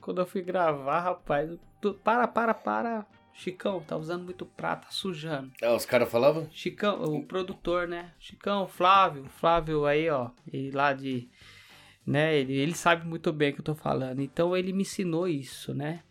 [SPEAKER 2] Quando eu fui gravar, rapaz, para, para, para. Chicão, tá usando muito prato, tá sujando.
[SPEAKER 1] Ah, os caras falavam?
[SPEAKER 2] Chicão, o produtor, né? Chicão, Flávio, Flávio aí, ó, ele lá de, né? Ele, ele sabe muito bem o que eu tô falando. Então ele me ensinou isso, né?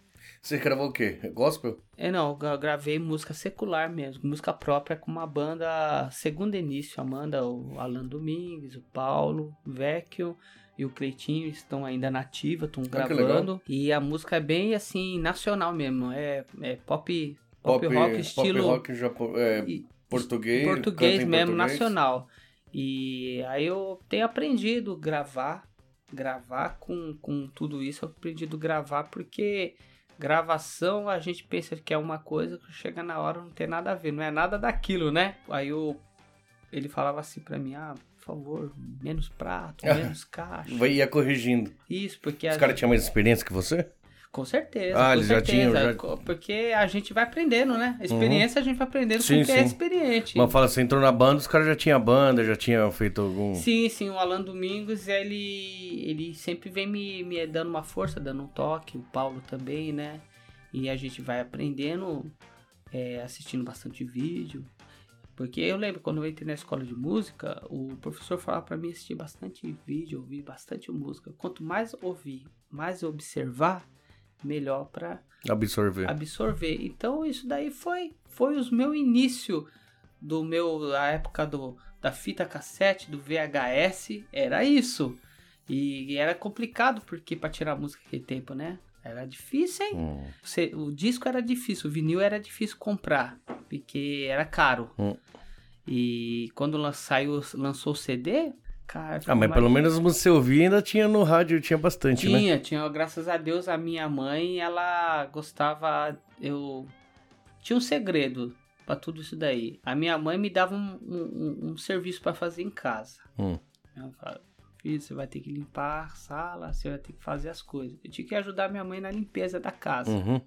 [SPEAKER 1] Você gravou o quê? Gospel?
[SPEAKER 2] É, não, eu gra- gravei música secular mesmo, música própria com uma banda segundo início, Amanda, o Alan Domingues, o Paulo, o Vecchio e o Cleitinho estão ainda na ativa, estão
[SPEAKER 1] Ah,
[SPEAKER 2] gravando. E a música é bem assim, nacional mesmo, é, é pop, pop, rock estilo
[SPEAKER 1] Pop rock japo, é, português.
[SPEAKER 2] português mesmo,
[SPEAKER 1] português.
[SPEAKER 2] nacional. E aí eu tenho aprendido gravar, gravar com, com tudo isso, eu aprendido gravar porque gravação a gente pensa que é uma coisa que chega na hora não tem nada a ver, não é nada daquilo, né? Aí eu, ele falava assim pra mim, ah, por favor, menos prato, menos caixa.
[SPEAKER 1] Vai ia corrigindo.
[SPEAKER 2] Isso, porque
[SPEAKER 1] Os caras tinham mais experiência que você?
[SPEAKER 2] com certeza.
[SPEAKER 1] Ah,
[SPEAKER 2] com
[SPEAKER 1] eles já
[SPEAKER 2] certeza,
[SPEAKER 1] tinham, já-
[SPEAKER 2] Porque a gente vai aprendendo, né? A experiência a gente vai aprendendo
[SPEAKER 1] Sim,
[SPEAKER 2] com quem é experiente.
[SPEAKER 1] Mas fala, você entrou na banda, os caras já tinham banda, já tinham feito algum.
[SPEAKER 2] Sim, sim, o Alan Domingos, ele, ele sempre vem me, me dando uma força, dando um toque, o Paulo também, né? E a gente vai aprendendo, é, assistindo bastante vídeo. Porque eu lembro quando eu entrei na escola de música, o professor falava pra mim assistir bastante vídeo, ouvir bastante música. Quanto mais ouvir, mais observar, melhor pra
[SPEAKER 1] Absorver.
[SPEAKER 2] absorver. Então isso daí foi foi os meu início do meu a época do da fita cassete do VHS era isso e, era complicado porque para tirar música naquele tempo, né? Era difícil, hein?
[SPEAKER 1] Hum.
[SPEAKER 2] Você- o disco era difícil, o vinil era difícil comprar porque era caro.
[SPEAKER 1] Hum.
[SPEAKER 2] E quando saiu, lançou o CD, cara,
[SPEAKER 1] Ah, mas pelo menos você ouvia ainda tinha no rádio, tinha bastante, né?
[SPEAKER 2] tinha, tinha, graças a Deus, a minha mãe, ela gostava, eu tinha um segredo pra tudo isso daí. A minha mãe me dava um, um- um- serviço pra fazer em casa.
[SPEAKER 1] Hum.
[SPEAKER 2] Ela falava, filho, você vai ter que limpar a sala, você vai ter que fazer as coisas. Eu tinha que ajudar minha mãe na limpeza da casa.
[SPEAKER 1] Uhum.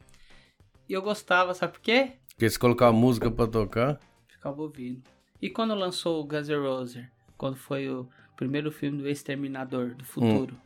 [SPEAKER 2] E eu gostava, sabe por quê?
[SPEAKER 1] Porque se colocar música pra tocar.
[SPEAKER 2] Ficava ouvindo. E quando lançou o Guns N' Roses, quando foi o primeiro filme do Exterminador do Futuro.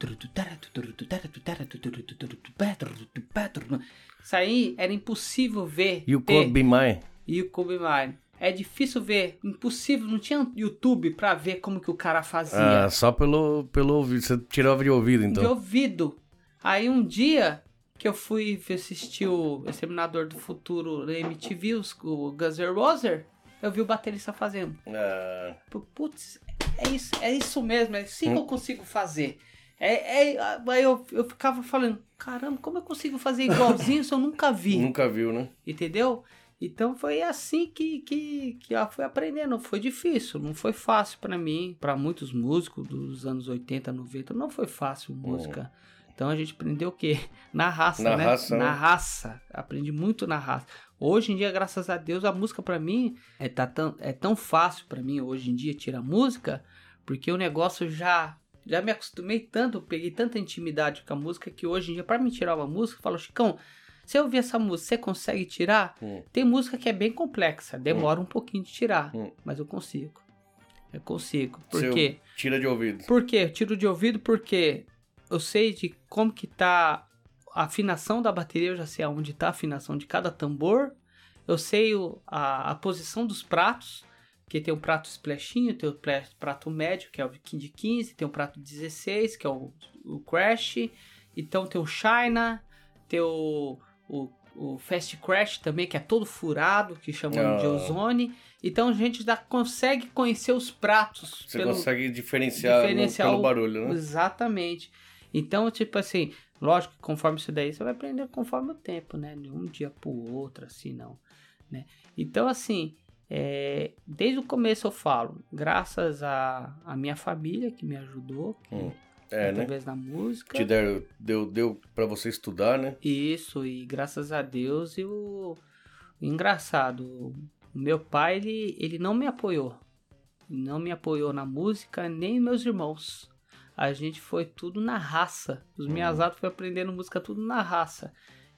[SPEAKER 2] Isso aí era impossível ver.
[SPEAKER 1] E o Kobe Mine.
[SPEAKER 2] E o Kobe Mine. É difícil ver, impossível, não tinha YouTube pra ver como que o cara fazia.
[SPEAKER 1] Ah, só pelo, pelo ouvido. Você tirava de ouvido, então.
[SPEAKER 2] De ouvido. Aí um dia que eu fui assistir o Exterminador do Futuro na MTV, o Guns N' Roses, eu vi o baterista fazendo.
[SPEAKER 1] Ah,
[SPEAKER 2] Putz, é isso, é isso mesmo, é assim que eu consigo fazer. É, é, aí eu, eu ficava falando, caramba, como eu consigo fazer igualzinho se eu nunca vi?
[SPEAKER 1] nunca viu, né?
[SPEAKER 2] Entendeu? Então foi assim que, que, que eu fui aprendendo. Foi difícil, não foi fácil pra mim. Pra muitos músicos dos anos 80, 90, não foi fácil música. Então a gente aprendeu o quê? Na raça,
[SPEAKER 1] Na
[SPEAKER 2] né?
[SPEAKER 1] raça,
[SPEAKER 2] na
[SPEAKER 1] né?
[SPEAKER 2] raça. Aprendi muito na raça. Hoje em dia, graças a Deus, a música pra mim é, tá tão, é tão fácil pra mim hoje em dia tirar música, porque o negócio já já me acostumei tanto, peguei tanta intimidade com a música que hoje em dia, pra me tirar uma música, eu falo, Chicão, se eu ouvir essa música, você consegue tirar?
[SPEAKER 1] Hum.
[SPEAKER 2] Tem música que é bem complexa, demora um pouquinho de tirar,
[SPEAKER 1] Hum.
[SPEAKER 2] mas eu consigo. Eu consigo. Por
[SPEAKER 1] Seu-
[SPEAKER 2] quê?
[SPEAKER 1] Tira de ouvido.
[SPEAKER 2] Por quê? Eu tiro de ouvido porque eu sei de como que tá a afinação da bateria, eu já sei aonde tá a afinação de cada tambor. Eu sei o- a, a posição dos pratos, que tem o prato splashinho, tem o pla- prato médio, que é o de 15, tem o prato 16, que é o, o crash, então tem o China, tem o, o, o Fast Crash também, que é todo furado, que chamam de
[SPEAKER 1] Ah.
[SPEAKER 2] ozone. Então a gente já consegue conhecer os pratos.
[SPEAKER 1] Você
[SPEAKER 2] pelo-
[SPEAKER 1] consegue diferenciar, no-
[SPEAKER 2] diferenciar
[SPEAKER 1] pelo
[SPEAKER 2] o-
[SPEAKER 1] barulho, né?
[SPEAKER 2] Exatamente. Então, tipo assim, lógico que conforme isso daí, você vai aprender conforme o tempo, né? De um dia pro outro, assim, não. Né? Então, assim, é, desde o começo eu falo, graças à a, minha família que me ajudou, que,
[SPEAKER 1] Hum. É, né?
[SPEAKER 2] através da música.
[SPEAKER 1] Te deram, deu, deu pra você estudar, né?
[SPEAKER 2] Isso, e graças a Deus eu. Engraçado, meu pai ele, ele não me apoiou. Não me apoiou na música, nem meus irmãos. A gente foi tudo na raça. Os
[SPEAKER 1] Uhum.
[SPEAKER 2] Miyazato foi aprendendo música tudo na raça.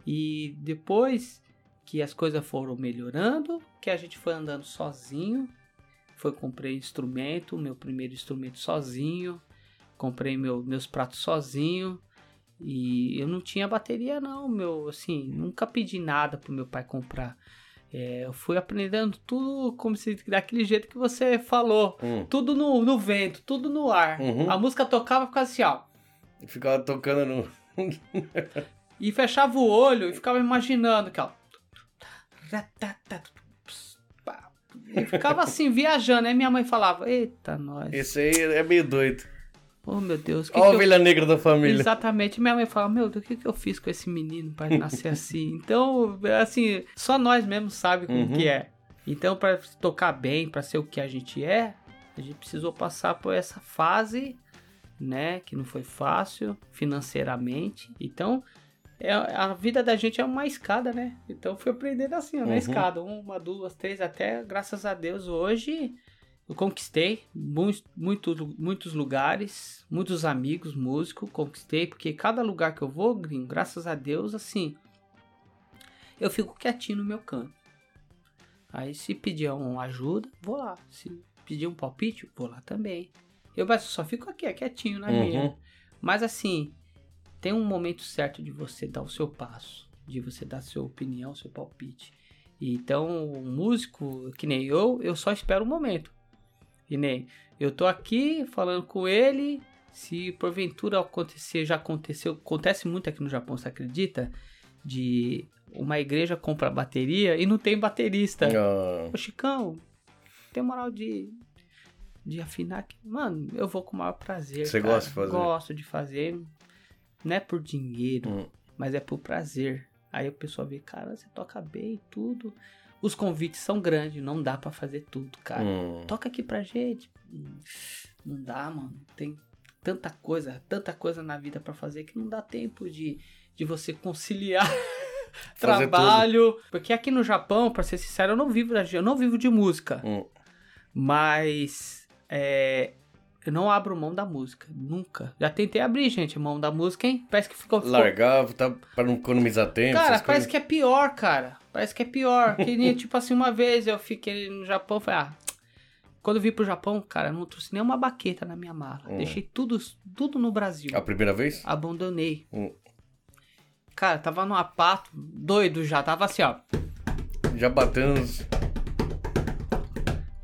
[SPEAKER 2] E depois que as coisas foram melhorando, que a gente foi andando sozinho, foi comprei instrumento, meu primeiro instrumento sozinho, comprei meu- meus pratos sozinho. E eu não tinha bateria não, meu, assim, nunca pedi nada pro meu pai comprar. É, eu fui aprendendo tudo como se daquele jeito que você falou.
[SPEAKER 1] Hum.
[SPEAKER 2] Tudo no, no vento, tudo no ar.
[SPEAKER 1] Uhum.
[SPEAKER 2] A música tocava ficava assim, ó.
[SPEAKER 1] Ficava tocando no.
[SPEAKER 2] E fechava o olho e ficava imaginando que, ó. E ficava assim, viajando. Aí minha mãe falava, eita, nós.
[SPEAKER 1] Esse aí é meio doido.
[SPEAKER 2] Oh, meu Deus. que
[SPEAKER 1] Ó a
[SPEAKER 2] que eu
[SPEAKER 1] ovelha negra da família.
[SPEAKER 2] Exatamente. Minha mãe fala, meu Deus, o que, que eu fiz com esse menino para nascer assim? Então, assim, só nós mesmos sabe como
[SPEAKER 1] Uhum.
[SPEAKER 2] que é. Então, para tocar bem, para ser o que a gente é, a gente precisou passar por essa fase, né, que não foi fácil financeiramente. Então, é, a vida da gente é uma escada, né? Então, fui aprendendo assim, ó, na
[SPEAKER 1] Uhum.
[SPEAKER 2] escada, uma, duas, três, até, graças a Deus, hoje eu conquistei muitos, muitos, muitos lugares, muitos amigos, músicos, conquistei, porque cada lugar que eu vou, gringo, graças a Deus, assim, eu fico quietinho no meu canto. Aí se pedir uma ajuda, vou lá. Se pedir um palpite, vou lá também. Eu só fico aqui, é quietinho na
[SPEAKER 1] Uhum.
[SPEAKER 2] minha. Mas assim, tem um momento certo de você dar o seu passo, de você dar sua opinião, seu palpite. Então, o músico, que nem eu, eu só espero o momento. Que nem eu tô aqui falando com ele, se porventura acontecer, já aconteceu, acontece muito aqui no Japão, você acredita? De uma igreja compra bateria e não tem baterista.
[SPEAKER 1] Ah,
[SPEAKER 2] Ô Chicão, tem moral de, de afinar aqui? Mano, eu vou com o maior prazer.
[SPEAKER 1] Você
[SPEAKER 2] cara.
[SPEAKER 1] gosta de fazer?
[SPEAKER 2] Gosto de fazer. Não é por dinheiro,
[SPEAKER 1] Hum.
[SPEAKER 2] mas é por prazer. Aí o pessoal vê, cara, você toca bem e tudo. Os convites são grandes, não dá pra fazer tudo, cara.
[SPEAKER 1] hum.
[SPEAKER 2] Toca aqui pra gente. Não dá, mano. Tem tanta coisa, tanta coisa na vida pra fazer que não dá tempo de, de você conciliar trabalho. Porque aqui no Japão, pra ser sincero, eu não vivo, da- eu não vivo de música.
[SPEAKER 1] Hum.
[SPEAKER 2] Mas é, eu não abro mão da música. Nunca. Já tentei abrir, gente, mão da música, hein? Parece que ficou.
[SPEAKER 1] Largava, tá, pra não economizar tempo.
[SPEAKER 2] Cara, parece
[SPEAKER 1] coisas.
[SPEAKER 2] que é pior, cara. Parece que é pior. Que nem, tipo assim, uma vez eu fiquei no Japão, falei, ah, quando eu vim pro Japão, cara, não trouxe nenhuma baqueta na minha mala.
[SPEAKER 1] Hum.
[SPEAKER 2] Deixei tudo, tudo no Brasil.
[SPEAKER 1] A primeira vez?
[SPEAKER 2] Abandonei.
[SPEAKER 1] Hum.
[SPEAKER 2] Cara, tava num apato, doido já, tava assim, ó.
[SPEAKER 1] Já batendo.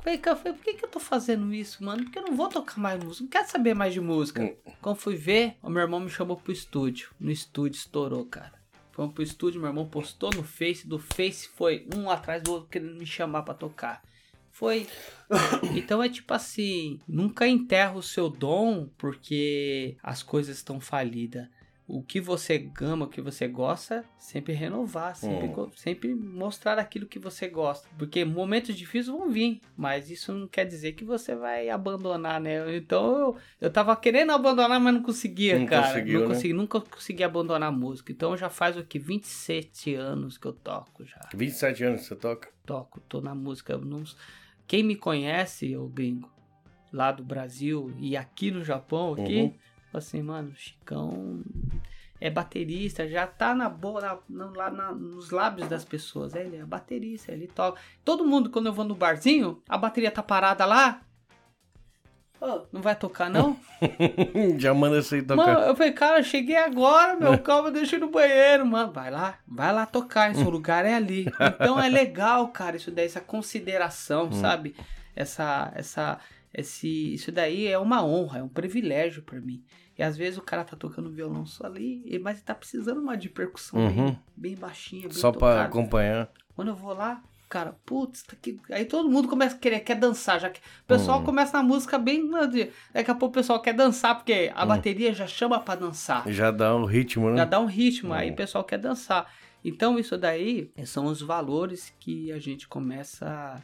[SPEAKER 2] Falei, cara, falei, por que, que eu tô fazendo isso, mano? Porque eu não vou tocar mais música, não quero saber mais de música.
[SPEAKER 1] Hum.
[SPEAKER 2] Quando fui ver, o meu irmão me chamou pro estúdio. No estúdio estourou, cara. Fomos pro estúdio, meu irmão postou no Face, do Face foi um atrás do outro querendo me chamar pra tocar. Foi. Então é tipo assim, nunca enterra o seu dom porque as coisas estão falidas. O que você ama, o que você gosta, sempre renovar, sempre,
[SPEAKER 1] Hum.
[SPEAKER 2] co- sempre mostrar aquilo que você gosta. Porque momentos difíceis vão vir, mas isso não quer dizer que você vai abandonar, né? Então eu, eu tava querendo abandonar, mas não conseguia,
[SPEAKER 1] Não
[SPEAKER 2] cara.
[SPEAKER 1] conseguiu,
[SPEAKER 2] não
[SPEAKER 1] né?
[SPEAKER 2] consegui, nunca consegui abandonar a música. Então já faz o que? 27 anos que eu toco já.
[SPEAKER 1] 27 anos que você toca.
[SPEAKER 2] Toco, tô na música. não- Quem me conhece, o gringo, lá do Brasil e aqui no Japão, aqui,
[SPEAKER 1] Uhum.
[SPEAKER 2] assim, mano, Chicão é baterista, já tá na boa, na- na- lá na- nos lábios das pessoas. É, Ele é baterista, ele toca. Todo mundo, quando eu vou no barzinho, a bateria tá parada lá. Ô, não vai tocar, não?
[SPEAKER 1] Já manda você ir tocar.
[SPEAKER 2] Mano, eu falei, cara, eu cheguei agora, meu, calma, deixa eu ir no banheiro, mano. Vai lá, vai lá tocar, seu lugar é ali. Então é legal, cara, isso daí, essa consideração, sabe? Essa, essa, esse, isso daí é uma honra, é um privilégio pra mim. E às vezes o cara tá tocando violão só ali, e- mas tá precisando uma de percussão
[SPEAKER 1] Uhum.
[SPEAKER 2] bem, bem baixinha, bem
[SPEAKER 1] Só pra
[SPEAKER 2] tocada.
[SPEAKER 1] acompanhar.
[SPEAKER 2] Quando eu vou lá, cara, putz, tá aqui. Aí todo mundo começa a querer, quer dançar. Já que... O pessoal
[SPEAKER 1] Hum.
[SPEAKER 2] começa na música bem. né, Daqui a pouco o pessoal quer dançar, porque a
[SPEAKER 1] Hum.
[SPEAKER 2] bateria já chama pra dançar.
[SPEAKER 1] Já dá um ritmo, né?
[SPEAKER 2] Já dá um ritmo, aí
[SPEAKER 1] Hum.
[SPEAKER 2] o pessoal quer dançar. Então isso daí são os valores que a gente começa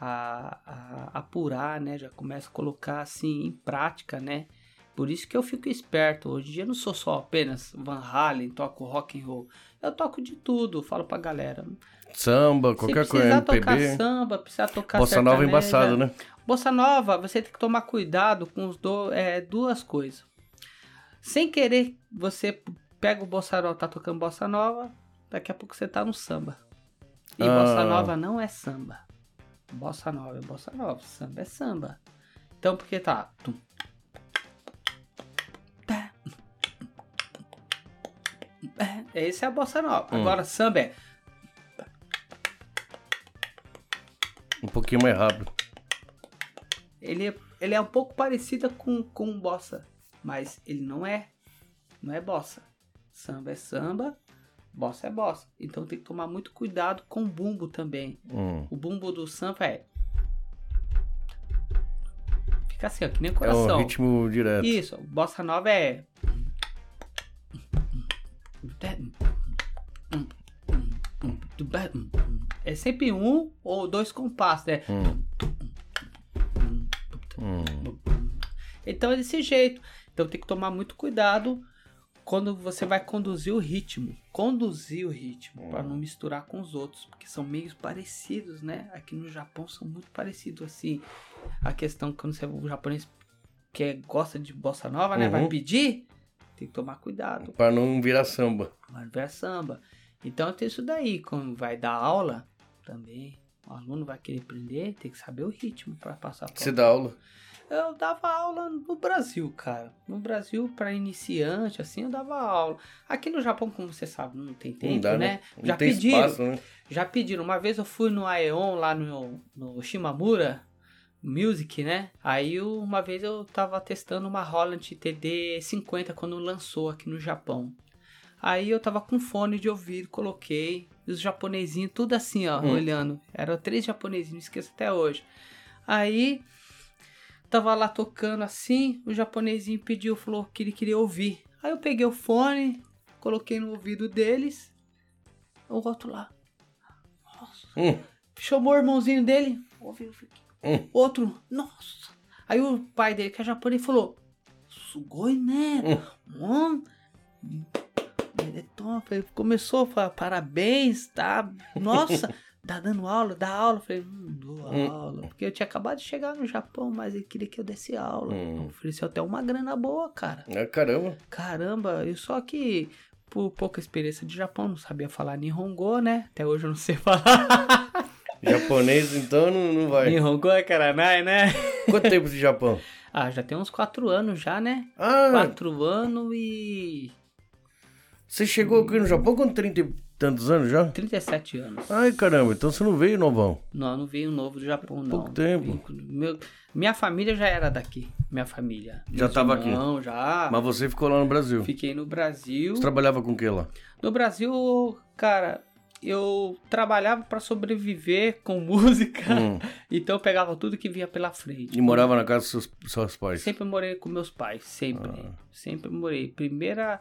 [SPEAKER 2] a, a- a apurar, né? Já começa a colocar assim em prática, né? Por isso que eu fico esperto. Hoje em dia eu não sou só apenas Van Halen, toco rock and roll. Eu toco de tudo, falo pra galera.
[SPEAKER 1] Samba, qualquer coisa,
[SPEAKER 2] precisar tocar samba, precisar tocar
[SPEAKER 1] Bossa nova é
[SPEAKER 2] sertaneja.
[SPEAKER 1] embaçado, né?
[SPEAKER 2] Bossa nova, você tem que tomar cuidado com os do, é, duas coisas. Sem querer, você pega o bossa nova, tá tocando bossa nova, daqui a pouco você tá no samba. E
[SPEAKER 1] Ah.
[SPEAKER 2] bossa nova não é samba. Bossa nova é bossa nova, samba é samba. Então, porque tá. tum, Esse é a bossa nova.
[SPEAKER 1] Hum.
[SPEAKER 2] Agora, samba é.
[SPEAKER 1] Um pouquinho mais rápido.
[SPEAKER 2] Ele, é- ele é um pouco parecido com, com bossa, mas ele não é. Não é bossa. Samba é samba, bossa é bossa. Então tem que tomar muito cuidado com o bumbo também.
[SPEAKER 1] Hum.
[SPEAKER 2] O bumbo do samba é. Fica assim, ó, que nem
[SPEAKER 1] É um
[SPEAKER 2] coração.
[SPEAKER 1] ritmo direto.
[SPEAKER 2] Isso, bossa nova é. É sempre um ou dois compassos, né?
[SPEAKER 1] Hum. Hum.
[SPEAKER 2] Então é desse jeito. Então tem que tomar muito cuidado quando você vai conduzir o ritmo. Conduzir o ritmo para não misturar com os outros, porque são meio parecidos, né? Aqui no Japão são muito parecidos assim. A questão quando você o japonês que é- gosta de bossa nova, né, vai
[SPEAKER 1] Uhum.
[SPEAKER 2] pedir, tem que tomar cuidado.
[SPEAKER 1] Pra não virar samba.
[SPEAKER 2] Vai ver samba. Então tem isso daí, quando vai dar aula também, o aluno vai querer aprender, tem que saber o ritmo para passar
[SPEAKER 1] Você dá aula.
[SPEAKER 2] eu dava aula no Brasil, cara. No Brasil, para iniciante, assim, eu dava aula. Aqui no Japão, como você sabe, não tem tempo,
[SPEAKER 1] não dá,
[SPEAKER 2] né?
[SPEAKER 1] né? Não
[SPEAKER 2] Já
[SPEAKER 1] tem
[SPEAKER 2] pediram,
[SPEAKER 1] espaço, né?
[SPEAKER 2] já pediram. Uma vez eu fui no Aeon, lá no, no Shimamura Music, né? Aí uma vez eu tava testando uma Holland TD50 quando lançou aqui no Japão. Aí eu tava com fone de ouvido, coloquei. E os japonesinhos, tudo assim, ó,
[SPEAKER 1] Hum.
[SPEAKER 2] olhando. Eram três japonesinhos, não esqueço até hoje. Aí tava lá tocando assim, o japonesinho pediu, falou que ele queria ouvir. Aí eu peguei o fone, coloquei no ouvido deles. O outro lá. Nossa.
[SPEAKER 1] Hum.
[SPEAKER 2] Chamou o irmãozinho dele. Ouviu,
[SPEAKER 1] Hum.
[SPEAKER 2] Outro. Nossa. Aí o pai dele, que é japonês, falou. Sugoi, né? Hum. Começou a falar, parabéns, tá? Nossa, tá dando aula, dá aula. Falei, hum, dou
[SPEAKER 1] Hum.
[SPEAKER 2] aula. Porque eu tinha acabado de chegar no Japão, mas ele queria que eu desse aula.
[SPEAKER 1] Hum.
[SPEAKER 2] Ofereceu até uma grana boa, cara.
[SPEAKER 1] Ah, caramba.
[SPEAKER 2] Caramba, eu só que por pouca experiência de Japão, não sabia falar Nihongo, né? Até hoje eu não sei falar.
[SPEAKER 1] Japonês, então, não, não vai.
[SPEAKER 2] Nihongo é Karanai, né?
[SPEAKER 1] Quanto tempo de Japão?
[SPEAKER 2] Ah, já tem uns quatro anos já, né?
[SPEAKER 1] Ah,
[SPEAKER 2] Quatro anos e
[SPEAKER 1] você chegou aqui no Japão com 30 e tantos anos já?
[SPEAKER 2] 37 anos.
[SPEAKER 1] Ai, caramba, então você não veio, novão.
[SPEAKER 2] Não, não veio novo do Japão, não.
[SPEAKER 1] Pouco tempo.
[SPEAKER 2] Meu, minha família já era daqui. Minha família.
[SPEAKER 1] Já
[SPEAKER 2] Meus
[SPEAKER 1] tava aqui.
[SPEAKER 2] irmãos, já.
[SPEAKER 1] Mas você ficou lá no Brasil.
[SPEAKER 2] Fiquei no Brasil.
[SPEAKER 1] Você trabalhava com o que lá?
[SPEAKER 2] No Brasil, cara, eu trabalhava pra sobreviver com música.
[SPEAKER 1] Hum.
[SPEAKER 2] Então eu pegava tudo que vinha pela frente.
[SPEAKER 1] E morava na casa dos seus, seus pais?
[SPEAKER 2] Sempre morei com meus pais, sempre.
[SPEAKER 1] Ah.
[SPEAKER 2] Sempre morei. Primeira,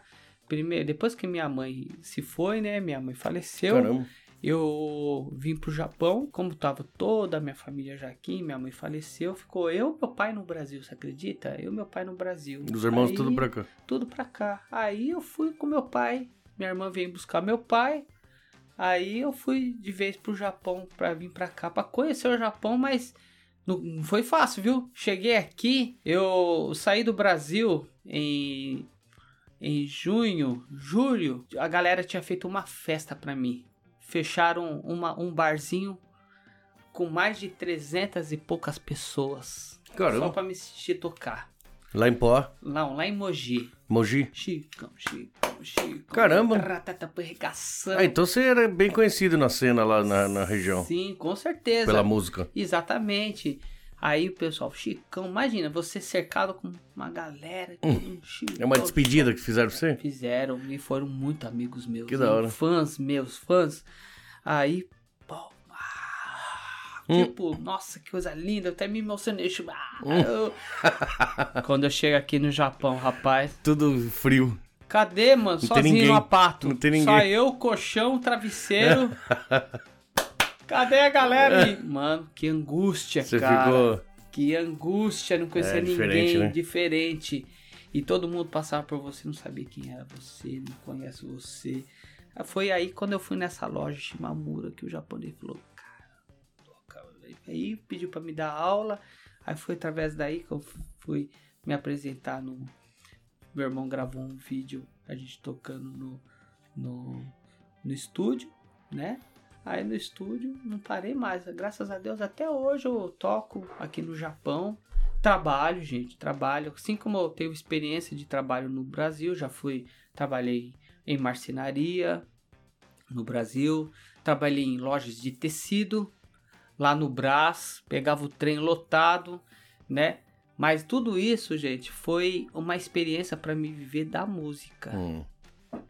[SPEAKER 2] primeira, depois que minha mãe se foi, né? Minha mãe faleceu.
[SPEAKER 1] Caramba.
[SPEAKER 2] Eu vim pro Japão, como tava toda a minha família já aqui, minha mãe faleceu, ficou eu e meu pai no Brasil, você acredita? Eu e meu pai no Brasil.
[SPEAKER 1] Os irmãos
[SPEAKER 2] Aí-
[SPEAKER 1] tudo pra cá.
[SPEAKER 2] tudo pra cá. Aí eu fui com meu pai, minha irmã veio buscar meu pai. Aí eu fui de vez pro Japão pra vir pra cá pra conhecer o Japão, mas não foi fácil, viu? Cheguei aqui, eu saí do Brasil em em junho, julho, a galera tinha feito uma festa pra mim. Fecharam uma, um barzinho com mais de 300 e poucas pessoas. Só
[SPEAKER 1] Caramba.
[SPEAKER 2] pra me assistir tocar.
[SPEAKER 1] Lá em Poá,
[SPEAKER 2] Não, lá em Mogi.
[SPEAKER 1] Mogi.
[SPEAKER 2] Chicão, Chicão, Chicão.
[SPEAKER 1] Caramba.
[SPEAKER 2] Ratata.
[SPEAKER 1] Ah, então você era bem conhecido na cena lá na, na região.
[SPEAKER 2] Sim, com certeza.
[SPEAKER 1] Pela música.
[SPEAKER 2] Exatamente. Aí o pessoal, Chicão, imagina, você cercado com uma galera. Chicão,
[SPEAKER 1] É uma despedida que fizeram pra você?
[SPEAKER 2] Fizeram e foram muito amigos meus.
[SPEAKER 1] Que da hora.
[SPEAKER 2] Fãs meus, fãs. Aí, pô, ah,
[SPEAKER 1] Hum.
[SPEAKER 2] tipo, nossa, que coisa linda, até me emocionei. tipo, ah,
[SPEAKER 1] Hum.
[SPEAKER 2] eu- Quando eu chego aqui no Japão, rapaz,
[SPEAKER 1] Tudo frio.
[SPEAKER 2] Cadê, mano?
[SPEAKER 1] tem
[SPEAKER 2] Sozinho no apato.
[SPEAKER 1] Não tem ninguém.
[SPEAKER 2] Só eu, colchão, travesseiro. Cadê a galera aí? Mano, que angústia,
[SPEAKER 1] Você
[SPEAKER 2] cara.
[SPEAKER 1] ficou.
[SPEAKER 2] Que angústia não conhecer
[SPEAKER 1] É, diferente,
[SPEAKER 2] ninguém
[SPEAKER 1] né?
[SPEAKER 2] diferente. E todo mundo passava por você, não sabia quem era você, não conhece você. Foi aí quando eu fui nessa loja Shimamura que o japonês falou, cara, aí pediu para me dar aula. Aí foi através daí que eu fui me apresentar no. Meu irmão gravou um vídeo, a gente tocando no, no, no estúdio, né? Aí no estúdio não parei mais. Graças a Deus, até hoje eu toco aqui no Japão. Trabalho, gente, trabalho. Assim como eu tenho experiência de trabalho no Brasil, já fui, trabalhei em marcenaria no Brasil, trabalhei em lojas de tecido lá no Brás, pegava o trem lotado, né? Mas tudo isso, gente, foi uma experiência para me viver da música. Hum.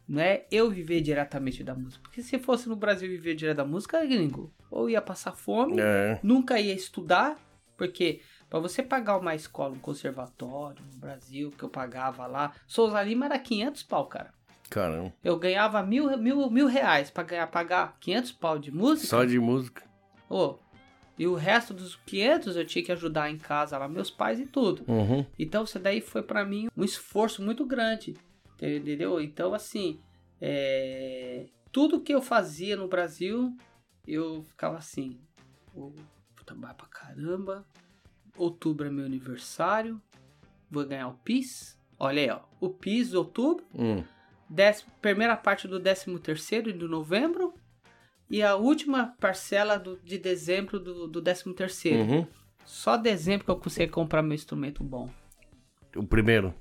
[SPEAKER 2] Não é eu viver diretamente da música. Porque se fosse no Brasil viver direto da música, gringo, ou ia passar fome, é. nunca ia estudar, porque para você pagar uma escola, um conservatório no Brasil, que eu pagava lá, Souza Lima era 500 pau, cara.
[SPEAKER 1] Caramba.
[SPEAKER 2] Eu ganhava mil, mil, mil reais pra ganhar, pagar 500 pau de música.
[SPEAKER 1] Só de música.
[SPEAKER 2] Ô, oh, e o resto dos 500 eu tinha que ajudar em casa lá, meus pais e tudo.
[SPEAKER 1] Uhum.
[SPEAKER 2] Então isso daí foi para mim um esforço muito grande. Entendeu? Então, assim, é... tudo que eu fazia no Brasil, eu ficava assim: vou trabalhar pra caramba. Outubro é meu aniversário. Vou ganhar o PIS. Olha aí, ó. O PIS, outubro.
[SPEAKER 1] Hum.
[SPEAKER 2] Décimo, primeira parte do 13 terceiro de novembro e a última parcela do, de dezembro do, do 13 terceiro.
[SPEAKER 1] Uhum.
[SPEAKER 2] Só dezembro que eu consegui comprar meu instrumento bom.
[SPEAKER 1] O primeiro?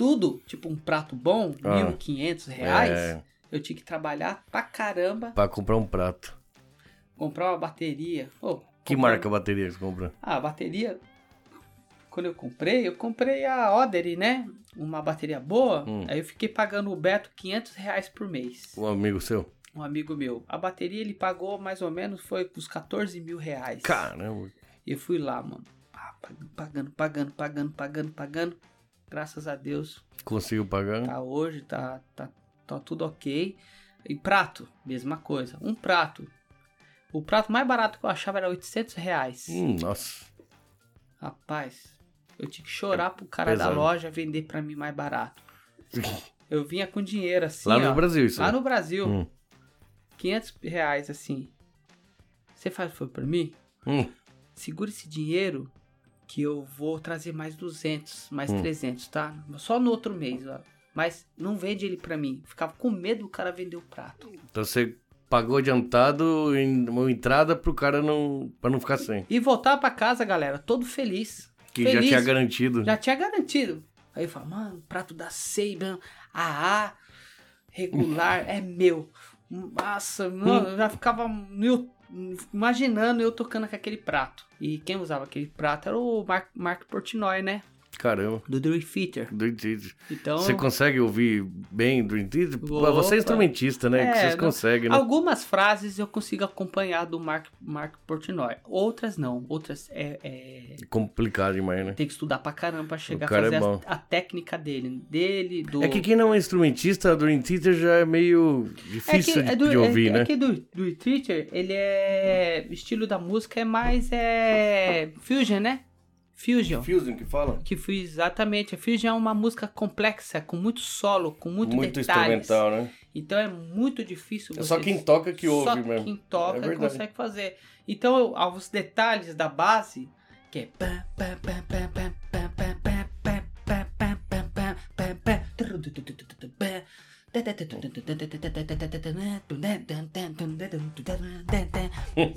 [SPEAKER 2] Tudo, tipo um prato bom, ah. 1.500 reais, é. eu tinha que trabalhar pra caramba.
[SPEAKER 1] Pra comprar um prato.
[SPEAKER 2] Comprar uma bateria. Oh,
[SPEAKER 1] que marca a bateria que você comprou?
[SPEAKER 2] Ah, a bateria, quando eu comprei, eu comprei a Odery, né? Uma bateria boa. Hum. Aí eu fiquei pagando o Beto 500 reais por mês.
[SPEAKER 1] Um amigo seu?
[SPEAKER 2] um amigo meu. A bateria ele pagou mais ou menos, foi uns 14 mil reais.
[SPEAKER 1] Caramba.
[SPEAKER 2] E eu fui lá, mano. Ah, pagando, pagando, pagando, pagando, pagando. Graças a Deus.
[SPEAKER 1] Conseguiu pagar?
[SPEAKER 2] Tá hoje, tá, tá, tá tudo ok. E prato, mesma coisa. Um prato. O prato mais barato que eu achava era 800 reais.
[SPEAKER 1] Hum, nossa.
[SPEAKER 2] Rapaz, eu tinha que chorar é pro cara pesado. da loja vender pra mim mais barato. eu vinha com dinheiro assim.
[SPEAKER 1] Lá
[SPEAKER 2] ó,
[SPEAKER 1] no Brasil, isso.
[SPEAKER 2] Lá né? no Brasil. Hum. 500 reais assim. Você faz foi para mim?
[SPEAKER 1] Hum.
[SPEAKER 2] Segura esse dinheiro que eu vou trazer mais 200, mais hum. 300, tá? Só no outro mês, ó. Mas não vende ele para mim. Ficava com medo do cara vender o prato.
[SPEAKER 1] Então você pagou adiantado em uma entrada pro cara não para não ficar sem.
[SPEAKER 2] E voltar para casa, galera, todo feliz.
[SPEAKER 1] Que
[SPEAKER 2] feliz.
[SPEAKER 1] já tinha garantido.
[SPEAKER 2] Já tinha garantido. Aí eu falo, mano, prato da Seiban, AA, regular, é meu. Nossa, mano, eu já ficava eu, imaginando eu tocando com aquele prato. E quem usava aquele prato era o Mark, Mark Portnoy, né?
[SPEAKER 1] Caramba.
[SPEAKER 2] Do Dream Theater.
[SPEAKER 1] Dream Theater.
[SPEAKER 2] Então,
[SPEAKER 1] você consegue ouvir bem Dream Theater? Opa. Você é instrumentista, né? É, que vocês conseguem, né?
[SPEAKER 2] Algumas frases eu consigo acompanhar do Mark, Mark Portnoy. Outras não. Outras é, é...
[SPEAKER 1] Complicado demais, né?
[SPEAKER 2] Tem que estudar pra caramba pra chegar a fazer é a, a, técnica dele. Dele, do...
[SPEAKER 1] É que quem não é instrumentista, Dream Theater já é meio difícil é que, de, do, de, ouvir,
[SPEAKER 2] é,
[SPEAKER 1] né?
[SPEAKER 2] É que do Dream Theater, ele é... O estilo da música é mais é... fusion, né? Fusion.
[SPEAKER 1] Fusion que fala?
[SPEAKER 2] Que foi exatamente. A Fusion é uma música complexa, com muito solo, com muito,
[SPEAKER 1] muito
[SPEAKER 2] detalhes.
[SPEAKER 1] instrumental, né?
[SPEAKER 2] Então é muito difícil.
[SPEAKER 1] É só quem toca que ouve
[SPEAKER 2] só
[SPEAKER 1] mesmo.
[SPEAKER 2] Só quem toca é consegue fazer. Então, os detalhes da base, que é.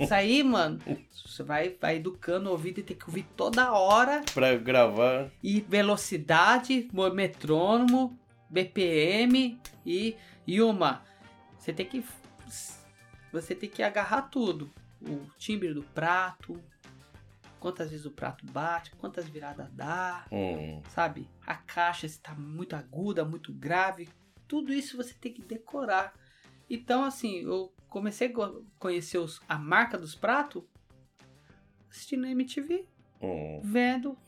[SPEAKER 2] Isso aí, mano, você vai, vai educando o ouvido e tem que ouvir toda hora.
[SPEAKER 1] Pra gravar.
[SPEAKER 2] E velocidade, metrônomo, BPM e, e uma. Você tem que. Você tem que agarrar tudo. O timbre do prato, quantas vezes o prato bate, quantas viradas dá,
[SPEAKER 1] hum.
[SPEAKER 2] sabe? A caixa está muito aguda, muito grave, tudo isso você tem que decorar. Então, assim, eu comecei a conhecer os, a marca dos pratos assistindo MTV,
[SPEAKER 1] hum.
[SPEAKER 2] vendo.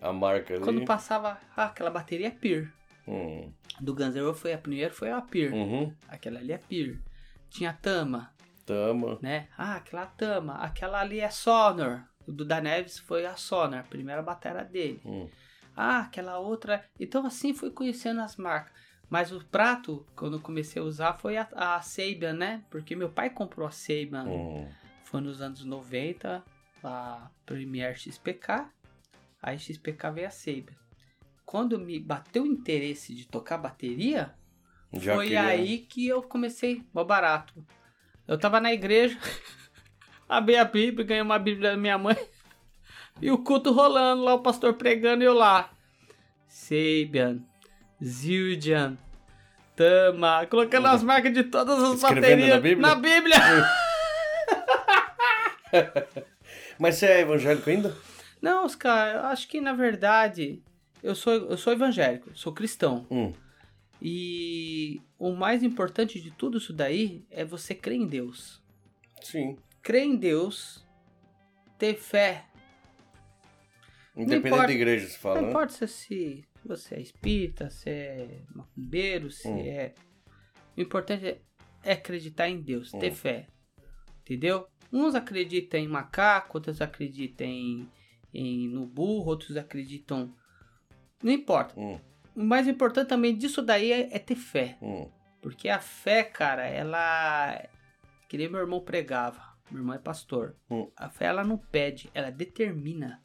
[SPEAKER 1] A marca ali.
[SPEAKER 2] Quando passava ah, aquela bateria Peer.
[SPEAKER 1] Hum.
[SPEAKER 2] Do Guns N' Roses foi a primeira, foi a Peer.
[SPEAKER 1] Uhum.
[SPEAKER 2] Aquela ali é Peer. Tinha a Tama.
[SPEAKER 1] Tama.
[SPEAKER 2] Né? Ah, aquela Tama. Aquela ali é Sonor. O do Da Neves foi a Sonor, a primeira bateria dele.
[SPEAKER 1] Hum.
[SPEAKER 2] Ah, aquela outra. Então assim fui conhecendo as marcas. Mas o prato, quando eu comecei a usar, foi a, a né? Porque meu pai comprou a Sabian.
[SPEAKER 1] Hum.
[SPEAKER 2] Foi nos anos 90, a Premier XPK. Aí XPK veio a Sabian. Quando me bateu o interesse de tocar bateria,
[SPEAKER 1] Já
[SPEAKER 2] foi
[SPEAKER 1] queria-
[SPEAKER 2] aí que eu comecei, mó barato. Eu tava na igreja, abri a Bíblia, ganhei uma Bíblia da minha mãe. E o culto rolando lá, o pastor pregando e eu lá. Sabian, Zildjian, Tama, colocando as marcas de todas as
[SPEAKER 1] Escrevendo
[SPEAKER 2] baterias
[SPEAKER 1] na Bíblia?
[SPEAKER 2] Na Bíblia.
[SPEAKER 1] Mas você é evangélico ainda?
[SPEAKER 2] Não, Oscar, eu acho que na verdade eu sou, eu sou evangélico, sou cristão.
[SPEAKER 1] Hum.
[SPEAKER 2] E o mais importante de tudo isso daí é você crer em Deus.
[SPEAKER 1] Sim.
[SPEAKER 2] Crer em Deus, ter fé.
[SPEAKER 1] Independente
[SPEAKER 2] importa-
[SPEAKER 1] da igreja, você fala,
[SPEAKER 2] Não
[SPEAKER 1] né?
[SPEAKER 2] importa se- se você é espírita, se é macumbeiro, se
[SPEAKER 1] Hum.
[SPEAKER 2] é. O importante é, é acreditar em Deus, ter
[SPEAKER 1] Hum.
[SPEAKER 2] fé. Entendeu? Uns acreditam em macaco, outros acreditam em, em no burro, outros acreditam. Não importa.
[SPEAKER 1] Hum,
[SPEAKER 2] O mais importante também disso daí é, é ter fé.
[SPEAKER 1] hum.
[SPEAKER 2] Porque a fé, cara, ela. Que nem meu irmão pregava. Meu irmão é pastor.
[SPEAKER 1] Hum.
[SPEAKER 2] A fé, ela não pede, ela determina.